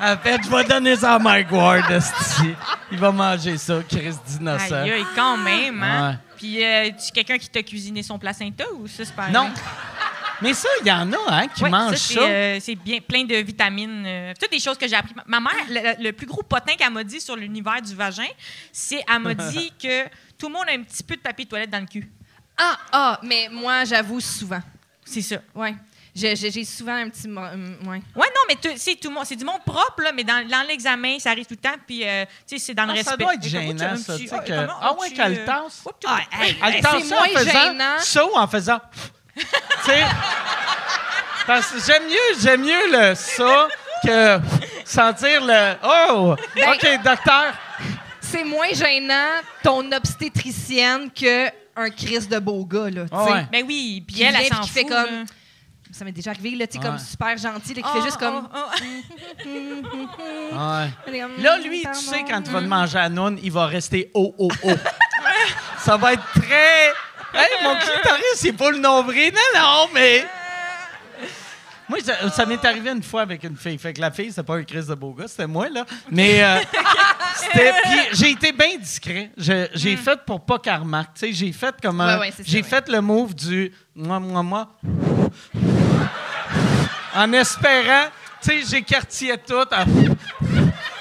elle a fait, je vais donner ça à Mike Ward. esti. Il va manger ça, Chris d'innocent. Aïe, aïe, quand même, hein? Ouais. Puis, euh, tu quelqu'un qui t'a cuisiné son placenta ou ça, c'est pas Non. Mais ça, il y en a, hein, qui Ouais, mangent ça, ça. c'est, euh, c'est bien plein de vitamines. euh, toutes des choses que j'ai appris. Ma mère, le, le plus gros potin qu'elle m'a dit sur l'univers du vagin, c'est elle m'a dit que tout le monde a un petit peu de papier de toilette dans le cul. Ah, ah, mais moi, j'avoue souvent. C'est ça. Ouais. J'ai souvent un petit. mo- hum, ouais. Ouais, non, mais tu- c'est tout le monde, c'est du monde propre là, mais dans, dans l'examen, ça arrive tout le temps, puis euh, tu sais, c'est dans le Ah, respect. ça doit être oh, gênant, ça. tu sais, ah, que- comment, Ah ouais, qu'elle euh, tasse? oh, Ah, hey, Elle tasse c'est ça en moins faisant gênant. ça ou en faisant. tu sais? Parce que j'aime mieux, j'aime mieux le ça que sentir le. Oh! Ben, OK, docteur. C'est moins gênant ton obstétricienne que un Chris de beau gars, là. tu Ah sais. ouais. Ben oui, puis elle, elle qui fait fout, comme- là. Ça m'est déjà arrivé, là, tu sais, Ouais. comme super gentil, là, qui Ah, fait juste comme. ah, ah. Ouais. Là, lui, tu sais, quand tu vas te manger à Noun, il va rester haut, haut, haut. ça va être très. Hey, mon clitoris, c'est pas le nombril. Non, non, mais. Moi, ça, ça m'est arrivé une fois avec une fille. Fait que la fille, c'était pas un Chris de beau gars, c'était moi, là. Mais euh, c'était. Puis j'ai été bien discret. J'ai fait pour pas qu'elle remarque. Tu sais, j'ai fait comme un. Hmm. Ouais, ouais, c'est ça, j'ai ouais. fait le move du. Moi, moi, moi. En espérant. Tu sais, j'écartillais tout.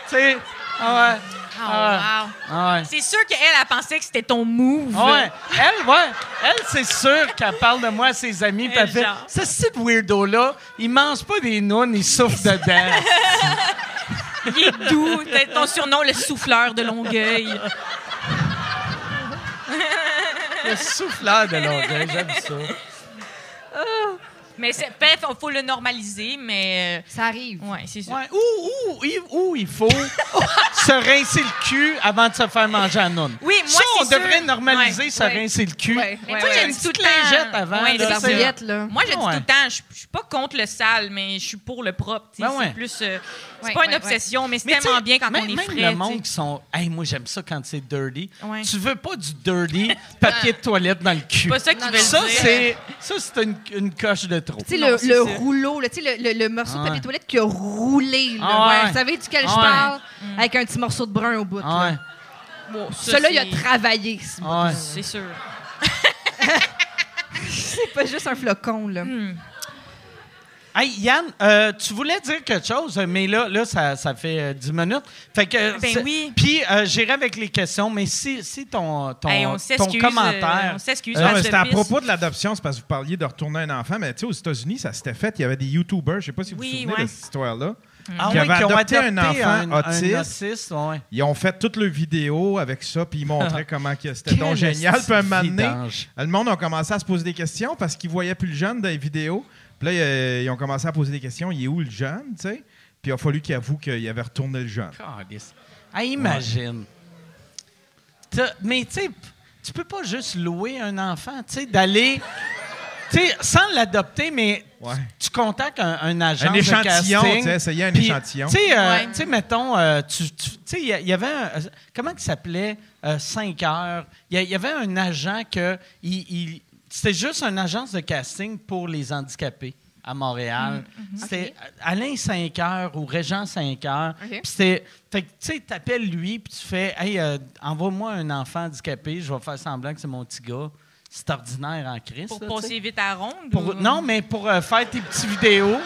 Tu sais. ah ouais. Ah. Ah ouais. C'est sûr qu'elle, elle pensait que c'était ton move. Ah ouais. Elle, ouais. Elle, c'est sûr qu'elle parle de moi à ses amis. Elle fait. Ce style weirdo-là, il mange pas des nounes, il souffle dedans. Il est doux. Ton surnom, le souffleur de Longueuil. Le souffleur de Longueuil, j'aime ça. Mais c'est, bref, il faut le normaliser, mais. Ça arrive. euh, ouais, c'est sûr. Ouais, ou, ou, il- ou il faut se rincer le cul avant de se faire manger à noune. Oui, moi, Ça, on devrait normaliser Ouais, se ouais. rincer le cul. Ouais, Mais ouais, j'ai dit tout le petite lingette temps. avant, là. Moi, je dis Ouais. tout le temps, je suis pas contre le sale, mais je suis pour le propre. Ben ouais. C'est plus. euh, c'est Ouais, pas une ouais, obsession, mais c'est tellement bien quand même, on est même frais. le tu monde qui sont. Hey, moi, j'aime ça quand c'est dirty. Ouais. Tu veux pas du dirty papier de toilette dans le cul. C'est pas ça que tu veux ça, dire. c'est ça, c'est une, une coche de trop. Tu sais, le, le rouleau, le, le- le morceau Ah de papier ouais. toilette qui a roulé. Là. Ah ouais. Vous savez duquel Ah je parle? Avec un petit morceau de brun au bout. Bon, ça, Celui-là, il a travaillé. Ah ouais. C'est sûr. C'est pas juste un flocon. Là. Hmm. Hey, Yann, euh, tu voulais dire quelque chose, mais là, là ça, ça fait euh, 10 minutes. Fait que, Ben oui. Puis, euh, j'irai avec les questions, mais si, si ton, ton, Hey, on ton s'excuse. commentaire. euh, on s'excuse. Euh, c'était à propos de l'adoption, c'est parce que vous parliez de retourner un enfant, mais tu sais, aux États-Unis, ça s'était fait. Il y avait des YouTubers, je sais pas si vous Oui, vous souvenez ouais. de cette histoire-là. Ah qui oui, avaient qui ont adopté un enfant un autiste. autiste, ouais. Ils ont fait toutes leurs vidéos avec ça, puis ils montraient comment c'était donc génial. Puis un moment donné, le monde a commencé à se poser des questions parce qu'ils voyaient plus le jeune dans les vidéos. Puis là, euh, ils ont commencé à poser des questions. Il est où le jeune, tu sais? Puis il a fallu qu'il avoue qu'il avait retourné le jeune. Hey, imagine. Mais tu sais, tu peux pas juste louer un enfant, tu sais, d'aller. Tu sais, sans l'adopter, mais Ouais. tu contactes un, un agent Un de échantillon, casting, tu sais, essayer un puis, échantillon. Tu sais, euh, Ouais. mettons, euh, tu sais, il y avait un, euh, comment il s'appelait, 5 heures. Il y, avait un agent que, il, il- c'était juste une agence de casting pour les handicapés à Montréal. Mm, C'était Alain 5 heures ou Régent 5 heures. OK. Puis c'était, fait que, tu sais, t'appelles lui, puis tu fais, hey, euh, envoie-moi un enfant handicapé, je vais faire semblant que c'est mon petit gars. C'est ordinaire en Christ. Pour là, passer vite à la ronde. Pour- ou- non, mais pour euh, faire tes petites vidéos.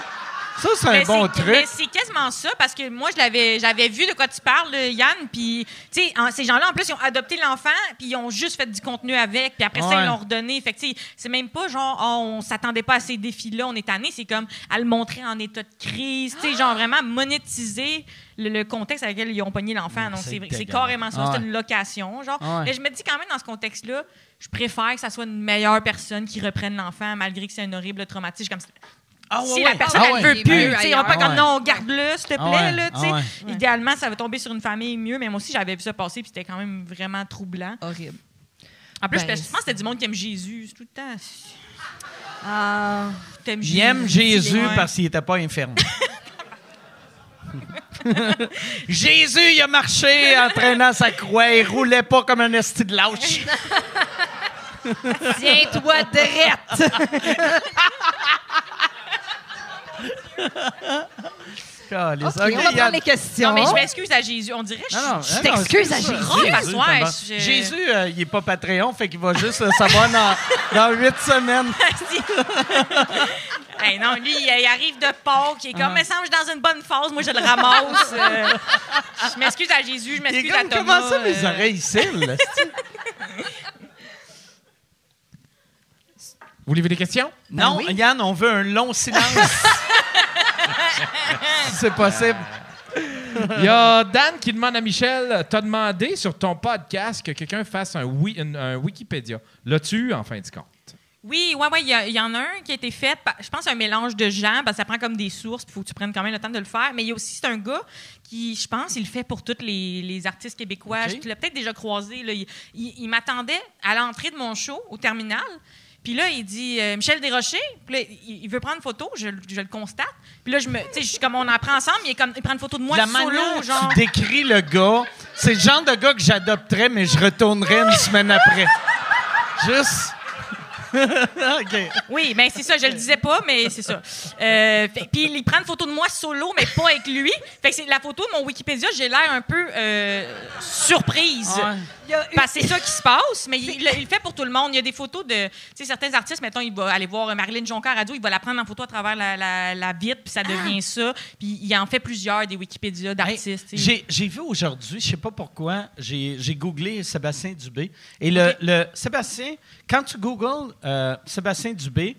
Ça, c'est un bon truc. Mais c'est quasiment ça, parce que moi, je l'avais, j'avais vu de quoi tu parles, là, Yann. Puis, tu sais, ces gens-là, en plus, ils ont adopté l'enfant, puis ils ont juste fait du contenu avec, puis après ça, ils l'ont redonné. Fait que, tu sais, c'est même pas genre, oh, on s'attendait pas à ces défis-là, on est tanné. C'est comme à le montrer en état de crise, tu sais, genre vraiment monétiser le, le contexte avec lequel ils ont pogné l'enfant. Donc, C'est c'est, c'est dégueulasse. carrément ça. Ouais. C'est une location, genre. Ouais. Mais je me dis quand même, dans ce contexte-là, je préfère que ça soit une meilleure personne qui reprenne l'enfant, malgré que c'est un horrible traumatisme. Comme Ah, si ouais, la personne, Ah, elle ouais. veut plus, on va pas comme non, garde-le, s'il te plaît, Ah ouais. là. Ah. Idéalement, ça va tomber sur une famille mieux, mais moi aussi, j'avais vu ça passer, puis c'était quand même vraiment troublant. Horrible. En plus, Ben, je pense que c'était du monde qui aime Jésus, c'est tout le temps. Ah. T'aimes Il aime Jésus parce qu'il n'était pas infirme. Jésus, il a marché en traînant sa croix. Il roulait pas comme un esti de lâche. Tiens-toi drette! On va prendre les questions. Non, mais je m'excuse à Jésus. On dirait que je Non, t'excuses non, à. Jésus. Je- Jésus, euh, il n'est pas Patreon, fait qu'il va juste le savoir dans, dans huit semaines. Hey, non, lui, il, arrive de Pâques, il est Ah. comme, me semble, je suis dans une bonne phase, moi, je le ramasse. euh, je m'excuse à Jésus, je m'excuse à Thomas. comment ça, mes euh, oreilles cils? là, c'est-tu? Vous voulez des questions? Non, oui. Yann, on veut un long silence. Si c'est possible. Il y a Dan qui demande à Michel T'as demandé sur ton podcast que quelqu'un fasse un, wi- un- un Wikipédia. L'as-tu, en fin de compte? Oui, ouais, ouais, il y, y en a un qui a été fait, je pense, un mélange de gens, parce que ça prend comme des sources, il faut que tu prennes quand même le temps de le faire. Mais il y a aussi, c'est un gars qui, je pense, il le fait pour tous les, les artistes québécois. OK. Tu l'as peut-être déjà croisé. Là. Il, il- il m'attendait à l'entrée de mon show au terminal. Puis là, il dit euh, Michel Desrochers. Puis là, il, il veut prendre une photo, je, je le constate. Puis là, je me, tu sais, je suis comme on en prend ensemble, il, est comme, il prend une photo de moi la solo, manière genre. tu décris le gars, c'est le genre de gars que j'adopterais, mais je retournerais une semaine après. Juste. Oui, ben c'est ça, je le disais pas, mais c'est ça. Euh, puis il prend une photo de moi solo, mais pas avec lui. Fait que c'est la photo de mon Wikipédia, j'ai l'air un peu euh, surprise. Ouais. Parce que c'est ça qui se passe, mais il, il le fait pour tout le monde. Il y a des photos de tu sais, certains artistes, mettons, il va aller voir Marilyn Jonca à radio, il va la prendre en photo à travers la, la, la vitre, puis ça devient ça. Puis il en fait plusieurs des Wikipédia d'artistes. j'ai, j'ai vu aujourd'hui, je sais pas pourquoi, j'ai, j'ai googlé Sébastien Dubé. Et le, le Sébastien, quand tu googles euh, Sébastien Dubé,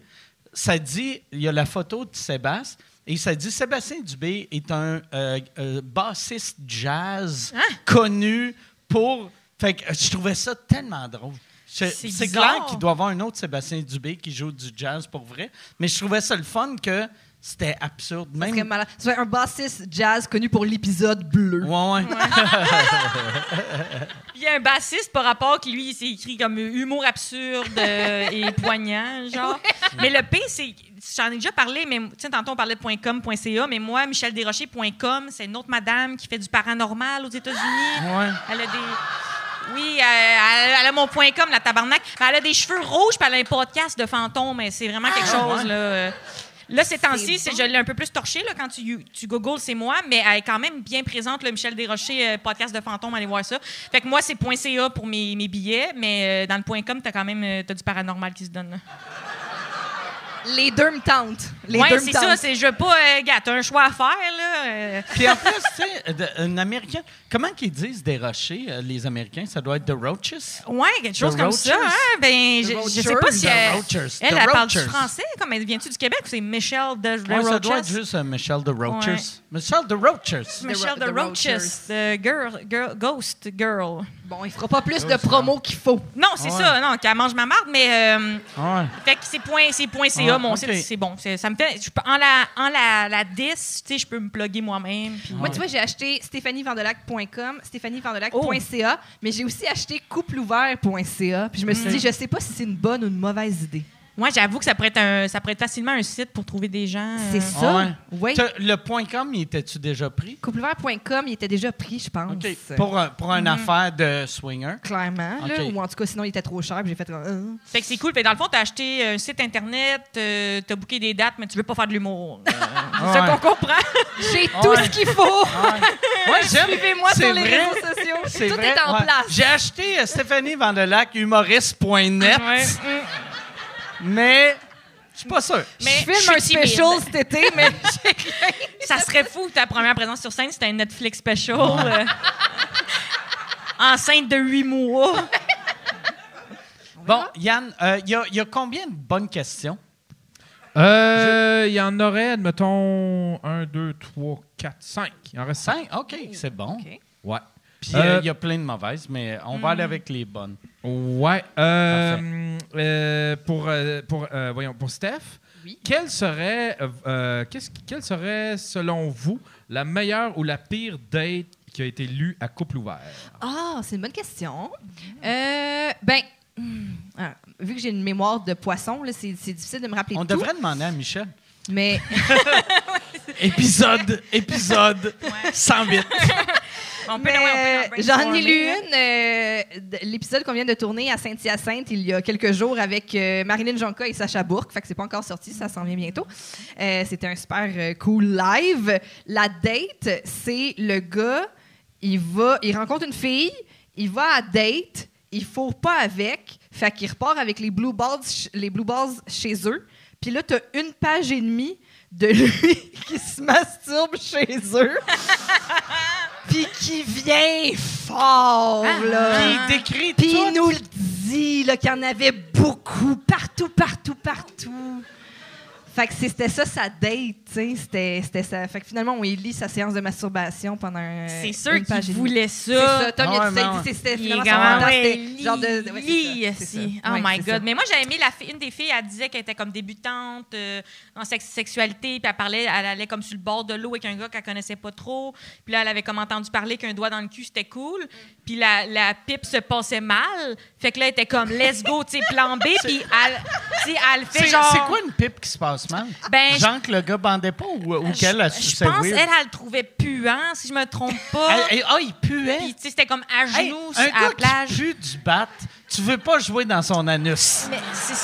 ça dit, il y a la photo de Sébastien, et ça dit Sébastien Dubé est un euh, euh, bassiste jazz Hein? connu pour. Fait que je trouvais ça tellement drôle. C'est clair qu'il doit y avoir un autre Sébastien Dubé qui joue du jazz pour vrai, mais je trouvais ça le fun que c'était absurde. Même. C'est un bassiste jazz connu pour l'épisode bleu. Ouais, ouais. Il y a un bassiste par rapport qui, lui, il s'est écrit comme humour absurde euh, et poignant, genre. Mais le P, c'est. J'en ai déjà parlé, mais tu sais, tantôt on parlait de .com, .ca, mais moi, michelderocher.com, c'est une autre madame qui fait du paranormal aux États-Unis. Ouais. Elle a des. Oui, euh, elle, elle a mon point .com, la tabarnak. Elle a des cheveux rouges, puis elle a un podcast de fantômes. mais C'est vraiment quelque chose, ouais. là. euh. Là, ces temps-ci, bon. je l'ai un peu plus torché là, quand tu, tu googles, c'est moi, mais elle est quand même bien présente, le Michel Desrochers, euh, podcast de fantômes, allez voir ça. Fait que moi, c'est .ca pour mes, mes billets, mais euh, dans le point .com, t'as quand même euh, t'as du paranormal qui se donne. là. Les deux me tentent. Les ouais, deux c'est ça, c'est je veux pas, euh, gars, t'as un choix à faire, là. euh. Puis en plus, tu sais, de- un Américain, comment qu'ils disent des rochers, euh, les Américains? Ça doit être the roaches? Ouais, quelque chose The comme ça. Hein? Ben, je, je sais pas si The elle, elle, The elle parle du français, comme elle vient-tu du Québec? Ou c'est Michelle de Ouais, ça doit être Roaches? juste euh, Michelle the Roachers. Ouais. Michelle the Roachers. Michelle The de Ro- Roaches, The Roachers. the girl, girl, ghost girl. Bon, il fera pas plus de promo qu'il faut. Non, c'est Ouais. ça, non, qu'elle mange ma marde, mais euh, Ouais. fait que c'est point, c'est point .ca, Ouais, mon ok. site, c'est bon. C'est- Ça me fait, je en la, en la, la 10, tu sais, je peux me plugger moi-même. Moi, tu vois, j'ai acheté stéphanievandelac.com, stéphanievandelac.ca, mais j'ai aussi acheté coupleouvert.ca. Puis je me suis dit, je sais pas si c'est une bonne ou une mauvaise idée. Moi, j'avoue que ça pourrait, être un, ça pourrait être facilement un site pour trouver des gens. euh, C'est ça? Ouais. Oui. T'as- Le point .com, il était-tu déjà pris? Coupleouvert.com, il était déjà pris, je pense. OK. Pour, un- pour une affaire de swinger. Clairement, là, OK. ou en tout cas, sinon, il était trop cher. Puis j'ai fait. euh, Fait que c'est cool. Fait que dans le fond, t'as acheté un site internet, euh, t'as booké des dates, mais tu veux pas faire de l'humour. Euh, c'est ça Ouais. qu'on comprend. J'ai tout ce qu'il faut. Ouais, j'aime. Suivez-moi C'est sur les vrai. réseaux sociaux. C'est Tout vrai, est en ouais. place. J'ai acheté euh, Stéphanie Vandelac, humoriste.net, Ouais. Mais je suis pas sûr. Mais je filme un timide. special cet été, mais Ça serait fou que ta première présence sur scène, c'était un Netflix special. euh, enceinte de huit mois. Bon, Yann, il y, a- y a combien de bonnes questions? Euh, Il y en aurait, admettons, 1, 2, 3, 4, 5. Il en reste 5. Cinq? OK, c'est bon. OK. Ouais. Puis il Euh, y a plein de mauvaises, mais on va aller avec les bonnes. Ouais. Euh, euh, pour, euh, pour, euh, voyons, pour Steph, Oui. quelle serait, euh, euh, qu'est-ce qui- quelle serait, selon vous, la meilleure ou la pire date qui a été lue à couple ouvert? Ah, c'est une bonne question. Euh, ben, hmm, ah, vu que j'ai une mémoire de poisson, là, c'est c'est difficile de me rappeler On tout. devrait demander à Michel. Mais Épisode, épisode 108. j'en ai lu une, euh, de- l'épisode qu'on vient de tourner à Saint-Hyacinthe il y a quelques jours avec euh, Marilyn Jonca et Sacha Bourque. Fait que c'est pas encore sorti, ça s'en vient bientôt. Euh, C'était un super cool live. La date, c'est le gars, il va, il rencontre une fille, il va à date, il faut pas avec, fait qu'il repart avec les blue balls, les blue balls chez eux. Puis là, t'as une page et demie de lui qui se masturbe chez eux. Puis qui vient fort, là. Puis il décrit Puis il tout. nous le dit, là, qu'il y en avait beaucoup, partout, partout, partout. Fait que c'était ça sa date, tu sais. C'était, c'était ça. Fait que finalement, on lit sa séance de masturbation pendant un, C'est sûr qu'il et demie. voulait C'est ça. ça. Tom, il Ah a dit ça. Il c'était Il finalement son c'était genre de... ouais, lit, ça, si. ça. Oh Ouais, my God. ça. Mais moi, j'ai aimé la une des filles, elle disait qu'elle était comme débutante euh, en sex- sexualité, puis elle parlait, elle allait comme sur le bord de l'eau avec un gars qu'elle connaissait pas trop. Puis là, elle avait comme entendu parler qu'un doigt dans le cul, c'était cool. Puis la, la pipe se passait mal. Fait que là, elle était comme, let's go, tu sais, plan B. Puis elle, elle fait C'est genre. c'est quoi une pipe qui se passe mal? Ben, je- Genre que le gars bandait pas ou, ou qu'elle a je, pense weird? elle, elle le trouvait puant, si je me trompe pas. Ah, il puait. Puis, tu sais, c'était comme à Hey, genoux un à la gars plage. qui pue du bat, tu veux pas jouer dans son anus. Mais c'est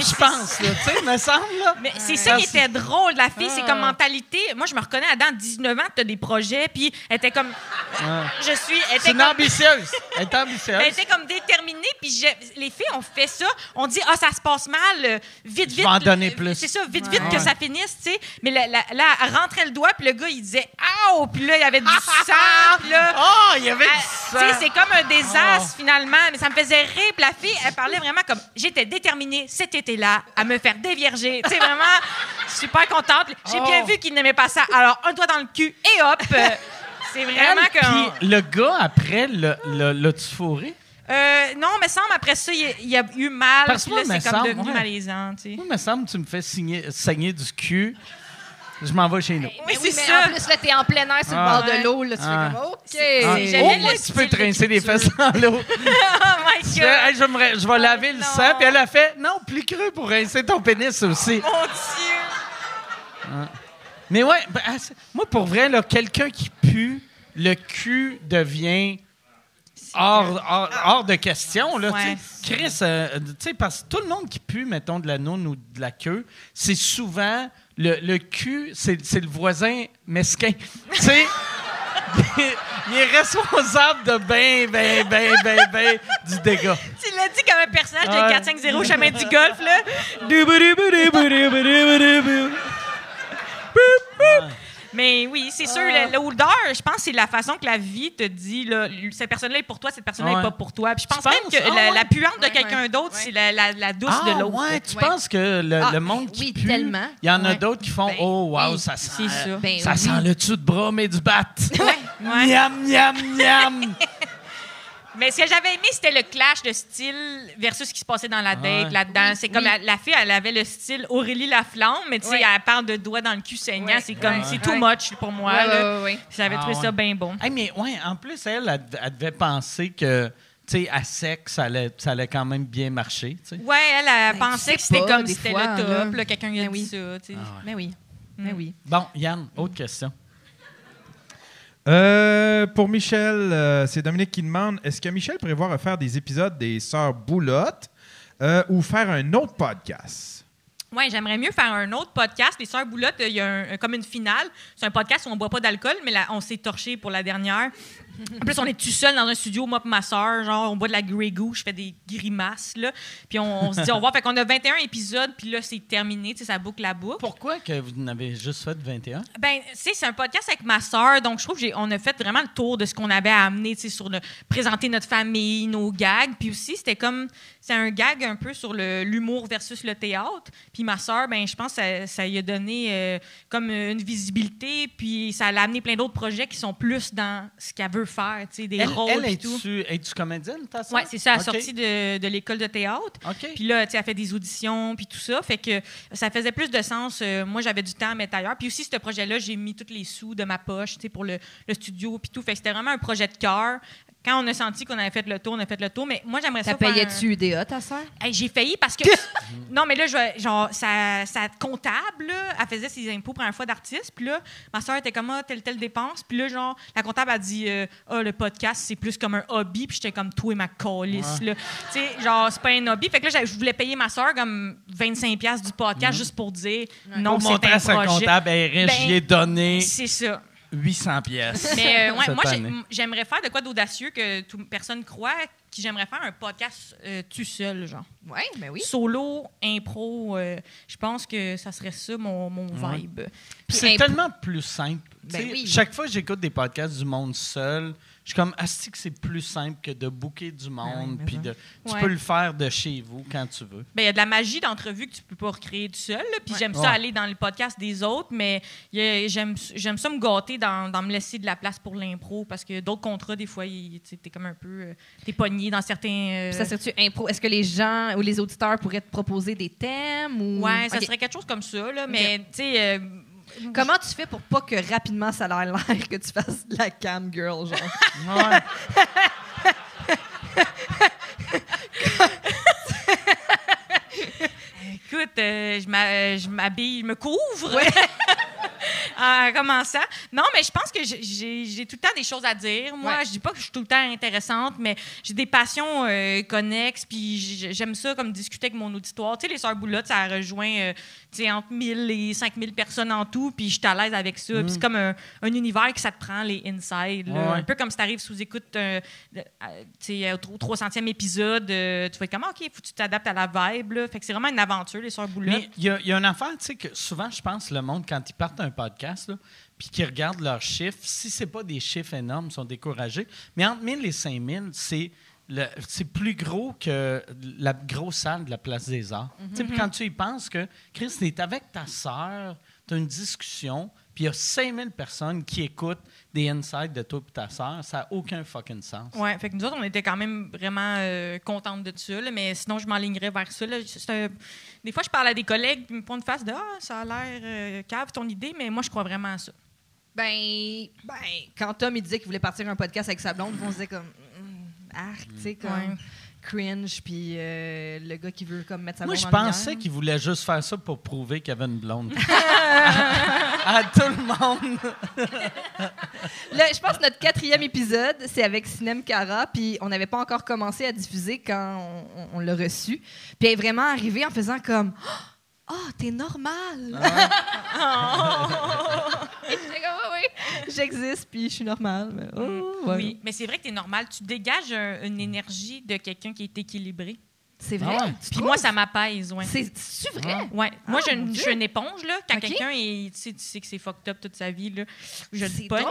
je c'est- pense, là. Tu sais, me semble, là. Mais c'est ça qui Ah, était drôle, la fille. C'est comme Ah. mentalité. Moi, je me reconnais à dans 19 ans, t'as des projets, puis elle était comme. Je suis. Elle C'est était une comme. ambitieuse. Elle est ambitieuse. Elle était comme déterminée, puis les filles ont fait ça. On dit, ah, ça se passe mal, euh, vite, Je vite. en donner plus. C'est ça, vite, vite que ça finisse, tu sais. Mais là, elle rentrait le doigt, puis le gars, il disait, ah, puis là, il y avait du sang, là. Oh, il y avait Elle- du tu sais, sang. c'est comme un désastre Oh. finalement, mais ça me faisait rire. Puis la fille, elle parlait vraiment comme j'étais déterminée cet été-là à me faire dévierger. Tu sais, vraiment, super contente. J'ai Oh. bien vu qu'il n'aimait pas ça. Alors, un doigt dans le cul et hop. c'est vraiment que. Puis le gars, après, le- le- l'a-tu fourré? Euh, non, mais semble après ça, il, il a eu mal. Parce que là, moi, c'est me comme devenu ouais. malaisant. Tu sais. Moi, il me semble que tu me fais signer- saigner du cul. Je m'en vais chez nous. Mais c'est oui, mais ça. en plus, là, t'es en plein air sur Ah. le bord de l'eau. Là, tu Ah. fais comme, OK. C'est- Ah, Au moins, tu style peux trincer les fesses dans l'eau. Oh Je, hey, me- je vais laver le non. sang. Puis elle a fait, non, plus creux pour rincer ton pénis aussi. Mon Dieu. Mais ouais, ben, ah, c'est- moi, pour vrai, là, quelqu'un qui pue, le cul devient hors, hors, hors de question. Là, Ouais. tu sais. Chris, euh, tu sais, parce que tout le monde qui pue, mettons, de la noune ou de la queue, c'est souvent le, le cul, c'est c'est le voisin mesquin. tu sais, il, est responsable de ben, ben, ben, ben, ben du dégât. Tu l'as dit comme un personnage de Ouais. 4-5-0 chemin du golf, là. Mais oui, c'est sûr, Ah. l'odeur, je pense que c'est la façon que la vie te dit, là, cette personne-là est pour toi, cette personne-là Ouais. n'est pas pour toi. Puis je pense Tu même penses? que Ah la, ouais? la puante de Ouais, quelqu'un ouais. d'autre, Ouais. c'est la, la- la douce Ah, de l'autre. ouais, tu Ouais. penses que le, Ah, le monde qui oui, pue, tellement. il y en a d'autres qui font Ben, Oh, wow, oui, ça sent, ça. Ben ça oui. sent le dessus de bras, mais du bat. Ouais. Miam, miam, miam. Mais ce que j'avais aimé, c'était le clash de style versus ce qui se passait dans la date Ouais. là-dedans. C'est comme oui. la, la fille, elle avait le style Aurélie Laflamme, mais tu sais, Ouais. elle parle de doigts dans le cul saignant. Ouais. C'est comme, Ouais. c'est too much pour moi. J'avais Ah, trouvé ouais. ça bien bon. Hey, mais ouais, en plus, elle, elle, elle devait penser que, tu sais, à sec, ça allait, ça allait quand même bien marcher, tu sais. Ouais, elle, elle Ben, pensait que c'était comme c'était le top. là. là, Quelqu'un qui a Ben dit oui. ça. tu sais. Ah ouais. Mais oui. Mais oui. Bon, Yann, autre question. Euh, pour Michel, euh, c'est Dominique qui demande est-ce que Michel prévoit refaire des épisodes des Sœurs Boulotte euh, ou faire un autre podcast? Ouais, j'aimerais mieux faire un autre podcast. Les Sœurs Boulotte, il y a un- comme une finale. C'est un podcast où on boit pas d'alcool, mais là, on s'est torché pour la dernière. En plus, on est tout seul dans un studio, moi et ma soeur. Genre, on boit de la Grey je fais des grimaces, là. Puis on, on se dit au revoir. Fait qu'on a 21 épisodes, puis là, c'est terminé. Tu sais, ça boucle la boucle. Pourquoi que vous n'avez juste fait 21? Ben, tu sais, c'est un podcast avec ma sœur, donc je trouve qu'on a fait vraiment le tour de ce qu'on avait à amener, tu sais, sur le, présenter notre famille, nos gags. Puis aussi, c'était comme, c'est un gag un peu sur l'humour versus le théâtre. Puis ma sœur, ben, je pense que ça, ça lui a donné euh, comme une visibilité, puis ça l'a amené plein d'autres projets qui sont plus dans ce qu'elle veut faire, tu sais, des Elle, rôles elle et tout. es-tu, es-tu comédienne, ta? Ouais, c'est ça, elle est sortie de, de l'école de théâtre. Puis là, tu sais, elle fait des auditions, puis tout ça. Fait que ça faisait plus de sens. Euh, moi, j'avais du temps à mettre ailleurs. Puis aussi, ce projet-là, j'ai mis tous les sous de ma poche, tu sais, pour le, le studio, puis tout. Fait que c'était vraiment un projet de cœur. Quand on a senti qu'on avait fait le tour, on a fait le tour. Mais moi, j'aimerais ça Ça faire un- payait-tu UDA, ta sœur? Hey, j'ai failli parce que. non, mais là, je, vais- genre, sa, sa comptable, là, elle faisait ses impôts pour un fois d'artiste. Puis là, ma soeur était comme, ah, telle, telle dépense. Puis là, genre, la comptable a dit, euh, ah, le podcast, c'est plus comme un hobby. Puis j'étais comme, toi et ma calice, là. Tu sais, genre, c'est pas un hobby. Fait que là, je voulais payer ma soeur comme 25$ du podcast juste pour dire, non, c'est un à sa projet. comptable, elle est riche, Ben, j'y ai donné C'est ça. 800 pièces. Mais euh, ouais, moi, j'aimerais faire de quoi d'audacieux que toute personne croit, qui j'aimerais faire un podcast euh, tout seul, genre. Oui, ben oui. Solo, impro, euh, je pense que ça serait ça mon, mon vibe. C'est tellement plus simple. Ben oui. Chaque fois que j'écoute des podcasts du monde seul, je suis comme, asti que c'est plus simple que de booker du monde, mais puis de, tu Ouais. peux le faire de chez vous quand tu veux. Ben, Il y a de la magie d'entrevue que tu peux pas recréer tout seul. là. Puis Ouais. j'aime Ouais. ça aller dans les podcasts des autres, mais j'aime j'aime ça me gâter dans, dans me laisser de la place pour l'impro parce que d'autres contrats, des fois, tu es comme un peu. euh, T'es pogné dans certains. euh, Ça serait-tu impro? Est-ce que les gens ou les auditeurs pourraient te proposer des thèmes? Ou... Ouais, ça serait quelque chose comme ça, là, mais tu sais. euh, Comment tu fais pour pas que rapidement ça a l'air que tu fasses de la cam girl, genre? Ouais. Écoute, euh, je m'a- je m'habille, je me couvre. en commençant. Non, mais je pense que j'ai- tout le temps des choses à dire. Moi, Ouais. je dis pas que je suis tout le temps intéressante, mais j'ai des passions euh, connexes, puis j'aime ça comme discuter avec mon auditoire. Tu sais, les Sœurs Boulottes, ça rejoint euh, tu sais, entre 1000 et 5000 personnes en tout, puis je suis à l'aise avec ça. Puis c'est comme un, un univers que ça te prend, les inside. Ouais. Un peu comme si t'arrives sous écoute euh, tu au tro- 300e épisode, euh, tu vas être comme, OK, faut que tu t'adaptes à la vibe. Là. Fait que c'est vraiment une aventure, les Sœurs Boulottes. Mais il y, a- il y a une affaire, tu sais, que souvent, je pense, le monde, quand ils partent un podcast, là, puis qu'ils regardent leurs chiffres, si c'est pas des chiffres énormes, ils sont découragés. Mais entre 1000 et 5000, c'est. C'est plus gros que la grosse salle de la Place des Arts. Puis quand tu y penses que, Chris, tu es avec ta sœur, tu as une discussion, puis il y a 5000 personnes qui écoutent des insights de toi et ta sœur, ça n'a aucun fucking sens. Ouais, fait que nous autres, on était quand même vraiment euh, contentes de ça, là, mais sinon, je m'enlignerais vers ça. là. Des fois, je parle à des collègues, puis ils me font une face de Ah, ça a l'air euh, cave ton idée, mais moi, je crois vraiment à ça. Ben, ben, quand Tom il disait qu'il voulait partir un podcast avec sa blonde, on se disait comme mm, arc, tu sais, comme Ouais. Cringe, puis euh, le gars qui veut comme mettre sa Moi, blonde je en pensais qu'il voulait juste faire ça pour prouver qu'il y avait une blonde. à, à tout le monde. Je pense que notre quatrième épisode, c'est avec Sinem Cara, puis on n'avait pas encore commencé à diffuser quand on, on- on l'a reçu. Puis elle est vraiment arrivée en faisant comme Ah, t'es normal! Ah oui, j'existe, puis je suis normale. Mais, oh, ouais. Oui, mais c'est vrai que tu es normal. Tu dégages un- une énergie de quelqu'un qui est équilibré. C'est vrai? Ah ouais. Puis moi, ça m'apaise, ouais. C'est c'est vrai? Ouais. Moi, Ah, je, je Dieu. suis une éponge, là. Quand quelqu'un est. Tu sais, tu sais que c'est fucked up toute sa vie, là. Je le C'est pogne.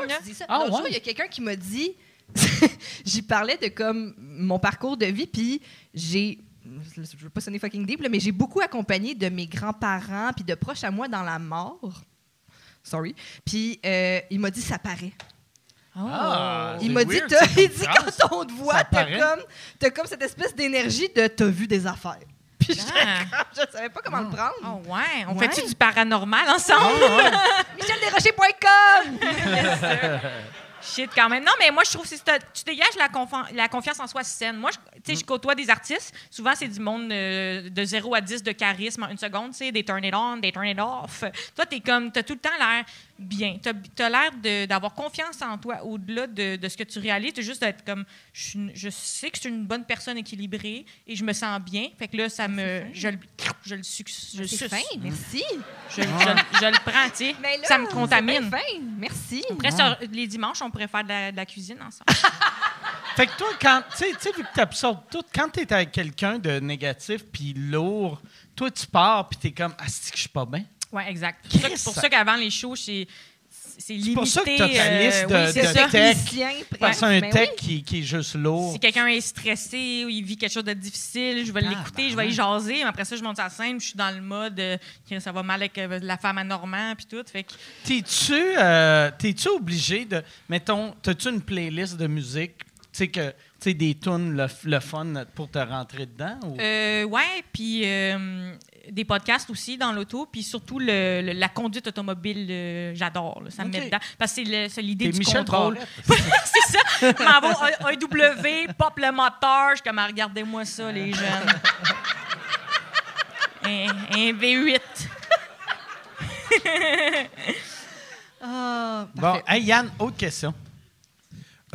Ah, L'autre jour, ouais? il y a quelqu'un qui m'a dit, j'y parlais de comme mon parcours de vie, puis j'ai, je veux pas sonner fucking deep, là, mais j'ai beaucoup accompagné de mes grands-parents puis de proches à moi dans la mort. Sorry. Puis euh, il m'a dit ça paraît. Ah, Il c'est m'a dit, weird, il dit quand on te voit, t'as comme, t'as comme cette espèce d'énergie de t'as vu des affaires. Puis Ah. je savais pas comment le prendre. Oh, ouais. On Ouais. fait-tu du paranormal ensemble? MichelDesrochers.com! Shit, quand même. Non, mais moi, je trouve que tu dégages la, la confiance en soi saine. Moi, tu sais, je côtoie des artistes. Souvent, c'est du monde euh, de 0 à 10 de charisme en une seconde. Tu sais, des turn it on, des turn it off. Toi, t'es comme, t'as tout le temps l'air bien. T'as as, l'air d'avoir confiance en toi au-delà de, de ce que tu réalises. T'as juste d'être comme, je, sais que je suis une bonne personne équilibrée et je me sens bien. Fait que là, ça me, je, le- je le suce. Je C'est fin, merci. Je, je- je le prends, tu sais. Ça me c'est contamine. fin, merci. Après, les dimanches, on pourrait faire de la, de la cuisine ensemble. Fait que toi, quand, tu sais- tu sais, vu que tu absorbes tout, quand tu es avec quelqu'un de négatif puis lourd, toi, tu pars puis tu es comme, ah, c'est que je suis pas bien? Oui, exact. C'est pour ça que- Chris, pour ça- ça qu'avant les shows, c'est c'est limité. pour ça que t'as ta euh, liste de- oui, c'est de ça. tech. Parce presque. un Ben tech oui. qui, qui est juste lourd. Si quelqu'un est stressé ou il vit quelque chose de difficile, je vais l'écouter, je vais y jaser. Mais après ça, je monte sur la scène, je suis dans le mode euh, que ça va mal avec euh, la femme à Normand puis tout. Fait que, T'es-tu euh, t'es-tu obligé de. Mettons, t'as-tu une playlist de musique, tu sais, que. Tu sais, des tunes, le, le fun pour te rentrer dedans? Ou... ouais, puis des podcasts aussi dans l'auto, puis surtout le- le- la conduite automobile, euh, j'adore. ça me Ok. met dedans. Parce que c'est l'idée du Michel contrôle. C'est ça. M'en vais au A- AW, pop le moteur. Je suis comme, Ah, regardez-moi ça, les jeunes. un, un V8. Ah, Bon, hey, Yann, autre question.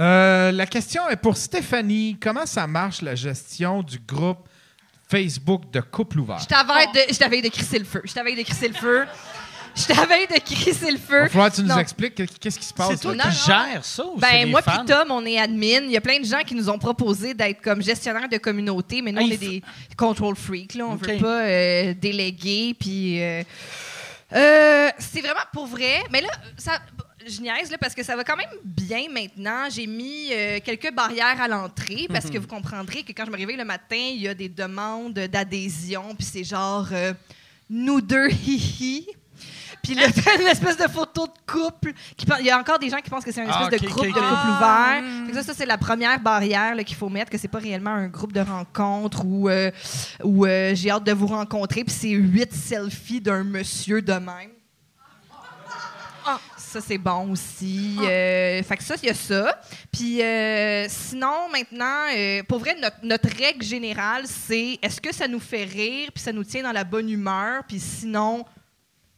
Euh, la question est pour Stéphanie. Comment ça marche la gestion du groupe Facebook de couple ouvert? Je t'avais de, je t'avais de crisser le feu. Je t'avais de crisser le feu. Je t'avais de crisser le feu. que tu nous Non. expliques que- qu'est-ce qui se passe. C'est toi là. Qui gères ça ou c'est Ben, les moi fans? puis Tom, on est admin. Il y a plein de gens qui nous ont proposé d'être comme gestionnaire de communauté, mais nous, Ah, on il est des control freaks. Là. On OK. veut pas euh, déléguer. Puis. euh, euh, c'est vraiment pour vrai. Mais là, ça, je niaise là, parce que ça va quand même bien maintenant. J'ai mis euh, quelques barrières à l'entrée parce que vous comprendrez que quand je me réveille le matin, il y a des demandes d'adhésion. Puis c'est genre euh, nous deux, hihi. Puis là, t'as une espèce de photo de couple. qui Il y a encore des gens qui pensent que c'est une espèce Ah, de ok, groupe de couple Ah, ouvert. que ça, ça, c'est la première barrière qu'il faut mettre, que c'est pas réellement un groupe de rencontre où, euh, où euh, j'ai hâte de vous rencontrer, puis c'est huit selfies d'un monsieur de même. Ah. Ça, c'est bon aussi. Euh, fait que ça, il y a ça. Puis euh, sinon, maintenant, euh, pour vrai, notre, notre règle générale, c'est est-ce que ça nous fait rire, puis ça nous tient dans la bonne humeur, puis sinon,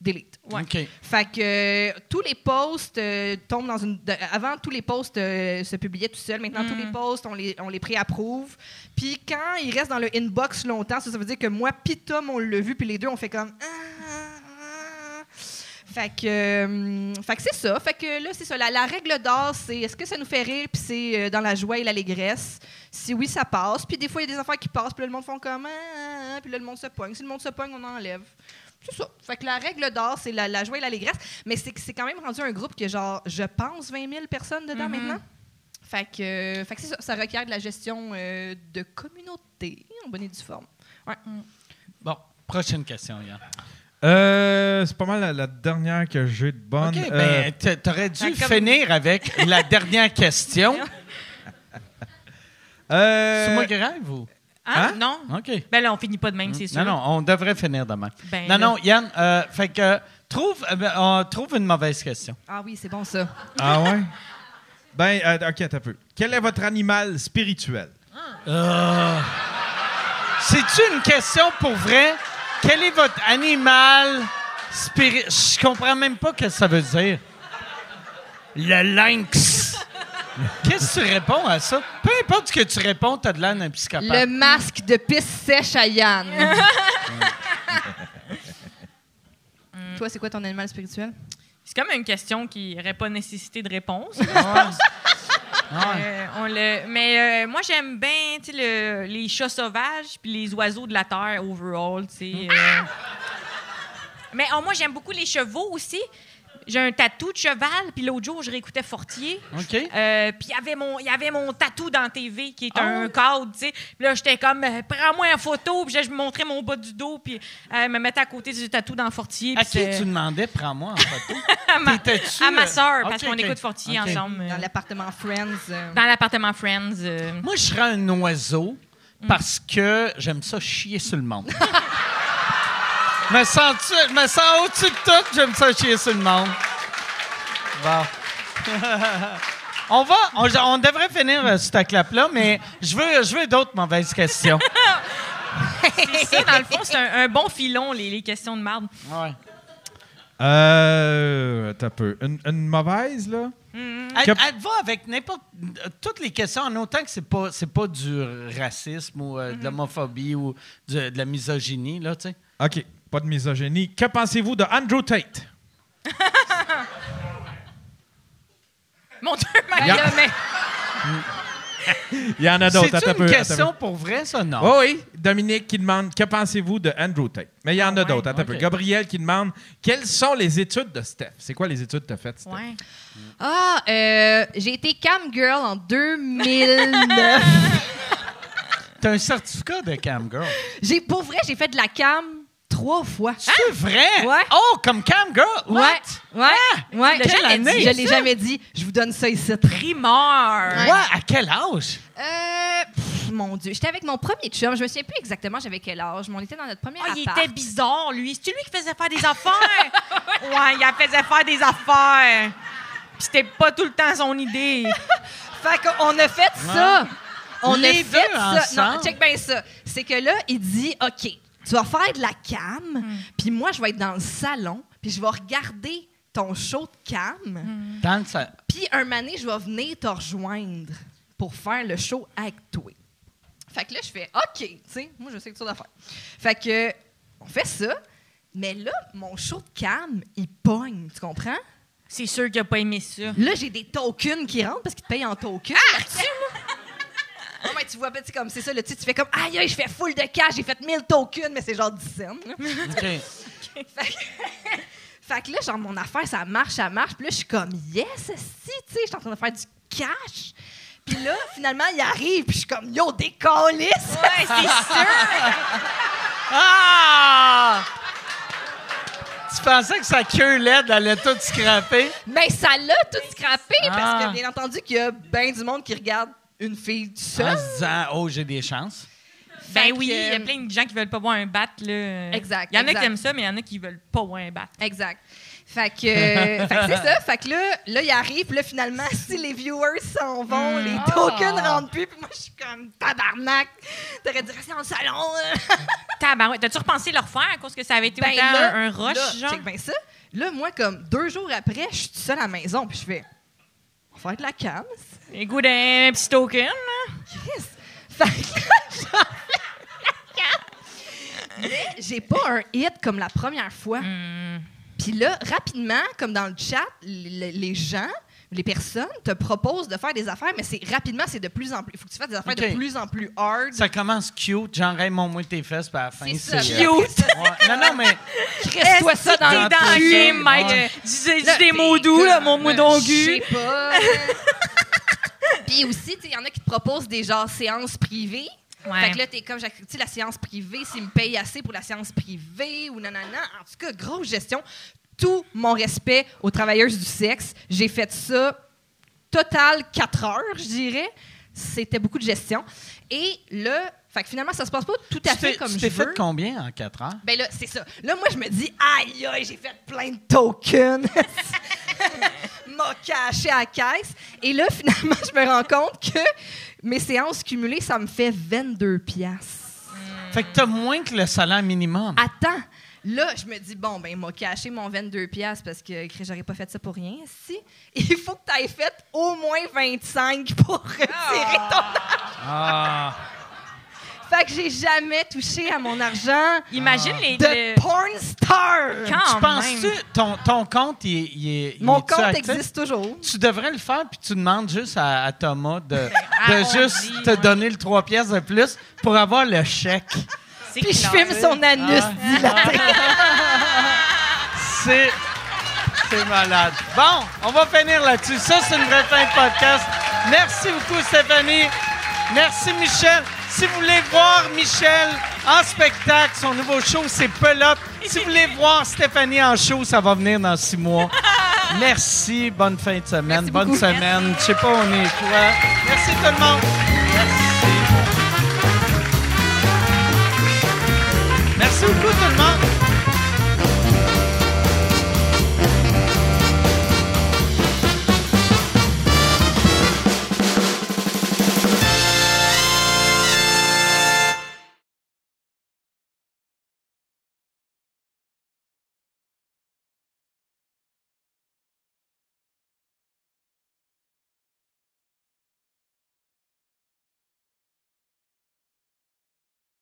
delete. Ouais. OK. Fait que euh, tous les posts euh, tombent dans une. de- avant, tous les posts euh, se publiaient tout seuls. Maintenant, tous les posts, on les, on les pré-approuve. Puis quand ils restent dans le inbox longtemps, ça, ça veut dire que moi, puis Tom, on l'a vu, puis les deux, on fait comme. Ah, ah. Fait que, euh, fait que c'est ça. Fait que là, c'est ça. La, la règle d'or, c'est est-ce que ça nous fait rire, puis c'est euh, dans la joie et l'allégresse. Si oui, ça passe. Puis des fois, il y a des affaires qui passent, puis là, le monde font comme. Ah, ah, ah, puis là, le monde se pogne. Si le monde se pogne, on enlève. C'est ça. Fait que la règle d'or, c'est la, la joie et l'allégresse. Mais c'est que c'est quand même rendu un groupe qui a genre, je pense, 20 000 personnes dedans maintenant. Fait que, euh, fait que c'est ça. Ça requiert de la gestion euh, de communauté en bonne et due forme. Ouais. Bon, prochaine question, Yann. Euh, c'est pas mal la, la dernière que j'ai de bonne. OK, Euh, ben, t'a- t'aurais dû Ah, comme- finir avec la dernière question. euh, C'est moi grave ou? Hein? Hein? Non? OK. Ben là, on finit pas de même, c'est sûr. Non, non, on devrait finir demain. Ben, non, là. non, Yann, euh, fait que trouve, euh, ben, on trouve une mauvaise question. Ah oui, c'est bon ça. Ah ouais? Ben, euh, ok, attends un peu. Quel est votre animal spirituel? C'est-tu une question pour vrai? Quel est votre animal spirituel? Je comprends même pas ce que ça veut dire. Le lynx. Qu'est-ce que tu réponds à ça? Peu importe ce que tu réponds, t'as de l'air d'un psychopathe. Le masque de pisse sèche à Yann. Toi, c'est quoi ton animal spirituel? C'est comme une question qui n'aurait pas nécessité de réponse. là, je pense. Euh, on le- mais euh, moi, j'aime bien le- les chats sauvages puis les oiseaux de la terre overall. sais, euh. Mais oh, moi, j'aime beaucoup les chevaux aussi. J'ai un tatou de cheval, puis l'autre jour, je réécoutais Fortier. OK. Euh, puis il y avait mon il y avait mon tatou dans la TV qui est un ouais? cadre, tu sais. Puis là j'étais comme euh, prends-moi une photo, puis je me montrais mon bas du dos puis euh, elle me mettait à côté du tatou dans Fortier À qui tu demandais, prends-moi en photo? à ma, à ma euh, sœur parce qu'on écoute Fortier ensemble euh, Dans l'appartement Friends. euh. dans l'appartement Friends. euh. Moi, je serais un oiseau parce que j'aime ça chier sur le monde. me sens, me sens au-dessus de tout, j'aime ça chier sur le monde. Bon. on va, on, on devrait finir euh, cette clap-là, mais je veux, je veux d'autres mauvaises questions. C'est ça dans le fond, c'est un, un bon filon les, les questions de marde. Ouais. Euh. Un peu. Une, une mauvaise, là? Elle, Que- elle va avec n'importe euh, toutes les questions en autant que c'est pas c'est pas du racisme ou euh, de l'homophobie ou du- de la misogynie là, tu sais. OK. Pas de misogynie. Que pensez-vous de Andrew Tate? Mon Dieu, Maria, mais- Il y en a d'autres. C'est une peu. question peu. pour vrai ça? Non. Oh oui, Dominique qui demande Que pensez-vous de Andrew Tate? Mais il y en a Ah ouais, d'autres. Attends un peu. Gabriel qui demande Quelles sont les études de Steph? C'est quoi les études que tu as faites, Steph? Ouais. Ah, euh, j'ai été cam girl en 2009. T'as un certificat de cam girl. j'ai, pour vrai, j'ai fait de la cam trois fois. C'est vrai? Ouais. Oh, comme cam girl? What? Ouais, ouais, ouais. L'as Quelle jamais année? dit, Je l'ai ça? jamais dit. Je vous donne ça ici. Primeur. Ouais. Ouais, à quel âge? Euh, pff, mon Dieu, j'étais avec mon premier chum. Je me souviens plus exactement j'avais quel âge, mais on était dans notre premier Ah, il était bizarre, lui. C'est lui qui faisait faire des affaires? ouais, il a faisait faire des affaires. Puis c'était pas tout le temps son idée. Fait qu'on a fait ça. On Les a deux fait ça. ensemble. Non, check bien ça. C'est que là, il dit OK, tu vas faire de la cam, puis moi, je vais être dans le salon, puis je vais regarder ton show de cam, Dans le sa- puis un mané, je vais venir te rejoindre pour faire le show avec toi. Fait que là, je fais OK, tu sais, moi, je sais que tu as faire. Fait que, on fait ça, mais là, mon show de cam, il pogne, tu comprends? C'est sûr qu'il a pas aimé ça. Là, j'ai des tokens qui rentrent parce qu'ils te payent en tokens. là-dessus, Non, mais tu vois, ben, tu sais, comme c'est ça, là, tu fais comme aïe, aïe, je fais full de cash, j'ai fait 1000 tokens, mais c'est genre 10 cents. là. OK. fait, que, fait que là, genre, mon affaire, ça marche, ça marche. Puis là, je suis comme yes, si, tu sais, je suis en train de faire du cash. Puis là, finalement, il arrive, puis je suis comme yo, décalisse. Ouais, c'est sûr. Ah! Tu pensais que sa queue laide allait tout scraper? Mais ça l'a tout scrappé, Ah. parce que bien entendu qu'il y a bien du monde qui regarde une fille En seule. se disant, oh, j'ai des chances. Ben Fait oui, il y a plein de gens qui veulent pas voir un bat. Là. Exact, Il y en a exact. qui aiment ça, mais il y en a qui veulent pas voir un bat. Exact. Fait que, euh, fait que c'est ça. Fait que là, là, il arrive. Puis là, finalement, si les viewers s'en vont, les tokens rentrent plus. Puis moi, je suis comme tabarnak. T'aurais dû rester dans le salon. hein. Tabarouette. T'as-tu repensé le refaire à cause que ça avait été Ben là, un, un rush, là, genre? check bien ça. Là, moi, comme deux jours après, je suis seule à la maison. Puis je fais, on va faire de la cam. Les goûts d'un petit token, là. Chris. Fait que là. Mais j'ai pas un hit comme la première fois. Hmm. Puis là, rapidement, comme dans le chat, les gens, les personnes te proposent de faire des affaires, mais c'est rapidement, c'est de plus en plus. Il faut que tu fasses des affaires de plus en plus hard. Ça commence cute, genre, hey, mon moi tes fesses, puis à la fin, C'est ouais. Non, non, mais. Reste-toi ça dans T'es le dans le cul. game, Mike. Ouais. Dis, des t'es mots doux, là, mon mot Je d'ongu. sais pas. Puis aussi, il y en a qui te proposent des genres séances privées. Ouais. Fait que là, t'es comme, tu sais, la séance privée, s'ils me payent assez pour la séance privée ou nanana. En tout cas, grosse gestion. Tout mon respect aux travailleuses du sexe. J'ai fait ça total 4 heures, je dirais. C'était beaucoup de gestion. Et là, fait que finalement, ça se passe pas tout à Tu fait comme tu je t'es fait veux. combien en 4 heures? Ben là, c'est ça. Là, moi, je me dis, aïe, aïe, j'ai fait plein de tokens. M'a caché à la caisse. Et là, finalement, je me rends compte que mes séances cumulées, ça me fait 22 piastres. Fait que t'as moins que le salaire minimum. Attends. Là, je me dis, bon, ben, il m'a caché mon 22 piastres parce que j'aurais pas fait ça pour rien, si. Il faut que tu aies fait au moins 25 pour retirer ton Ah. Fait que j'ai jamais touché à mon argent Imagine les. de le- porn star. Quand Tu penses-tu, ton, ton compte, il, est- il est. il Mon compte actif? existe toujours. Tu devrais le faire, puis tu demandes juste à, à Thomas de, de Ah, juste dit, te ouais. donner le 3 pièces de plus pour avoir le chèque. Puis je filme son anus Ah. dilaté. C'est. C'est malade. Bon, on va finir là-dessus. Ça, c'est une vraie fin de podcast. Merci beaucoup, Stéphanie. Merci, Michel. Si vous voulez voir Michel en spectacle, son nouveau show, c'est Pelote. Si vous voulez voir Stéphanie en show, ça va venir dans six mois. Merci. Bonne fin de semaine. Merci Bonne beaucoup. semaine. Je sais pas, on est quoi. Merci tout le monde. Merci. Merci beaucoup, tout le.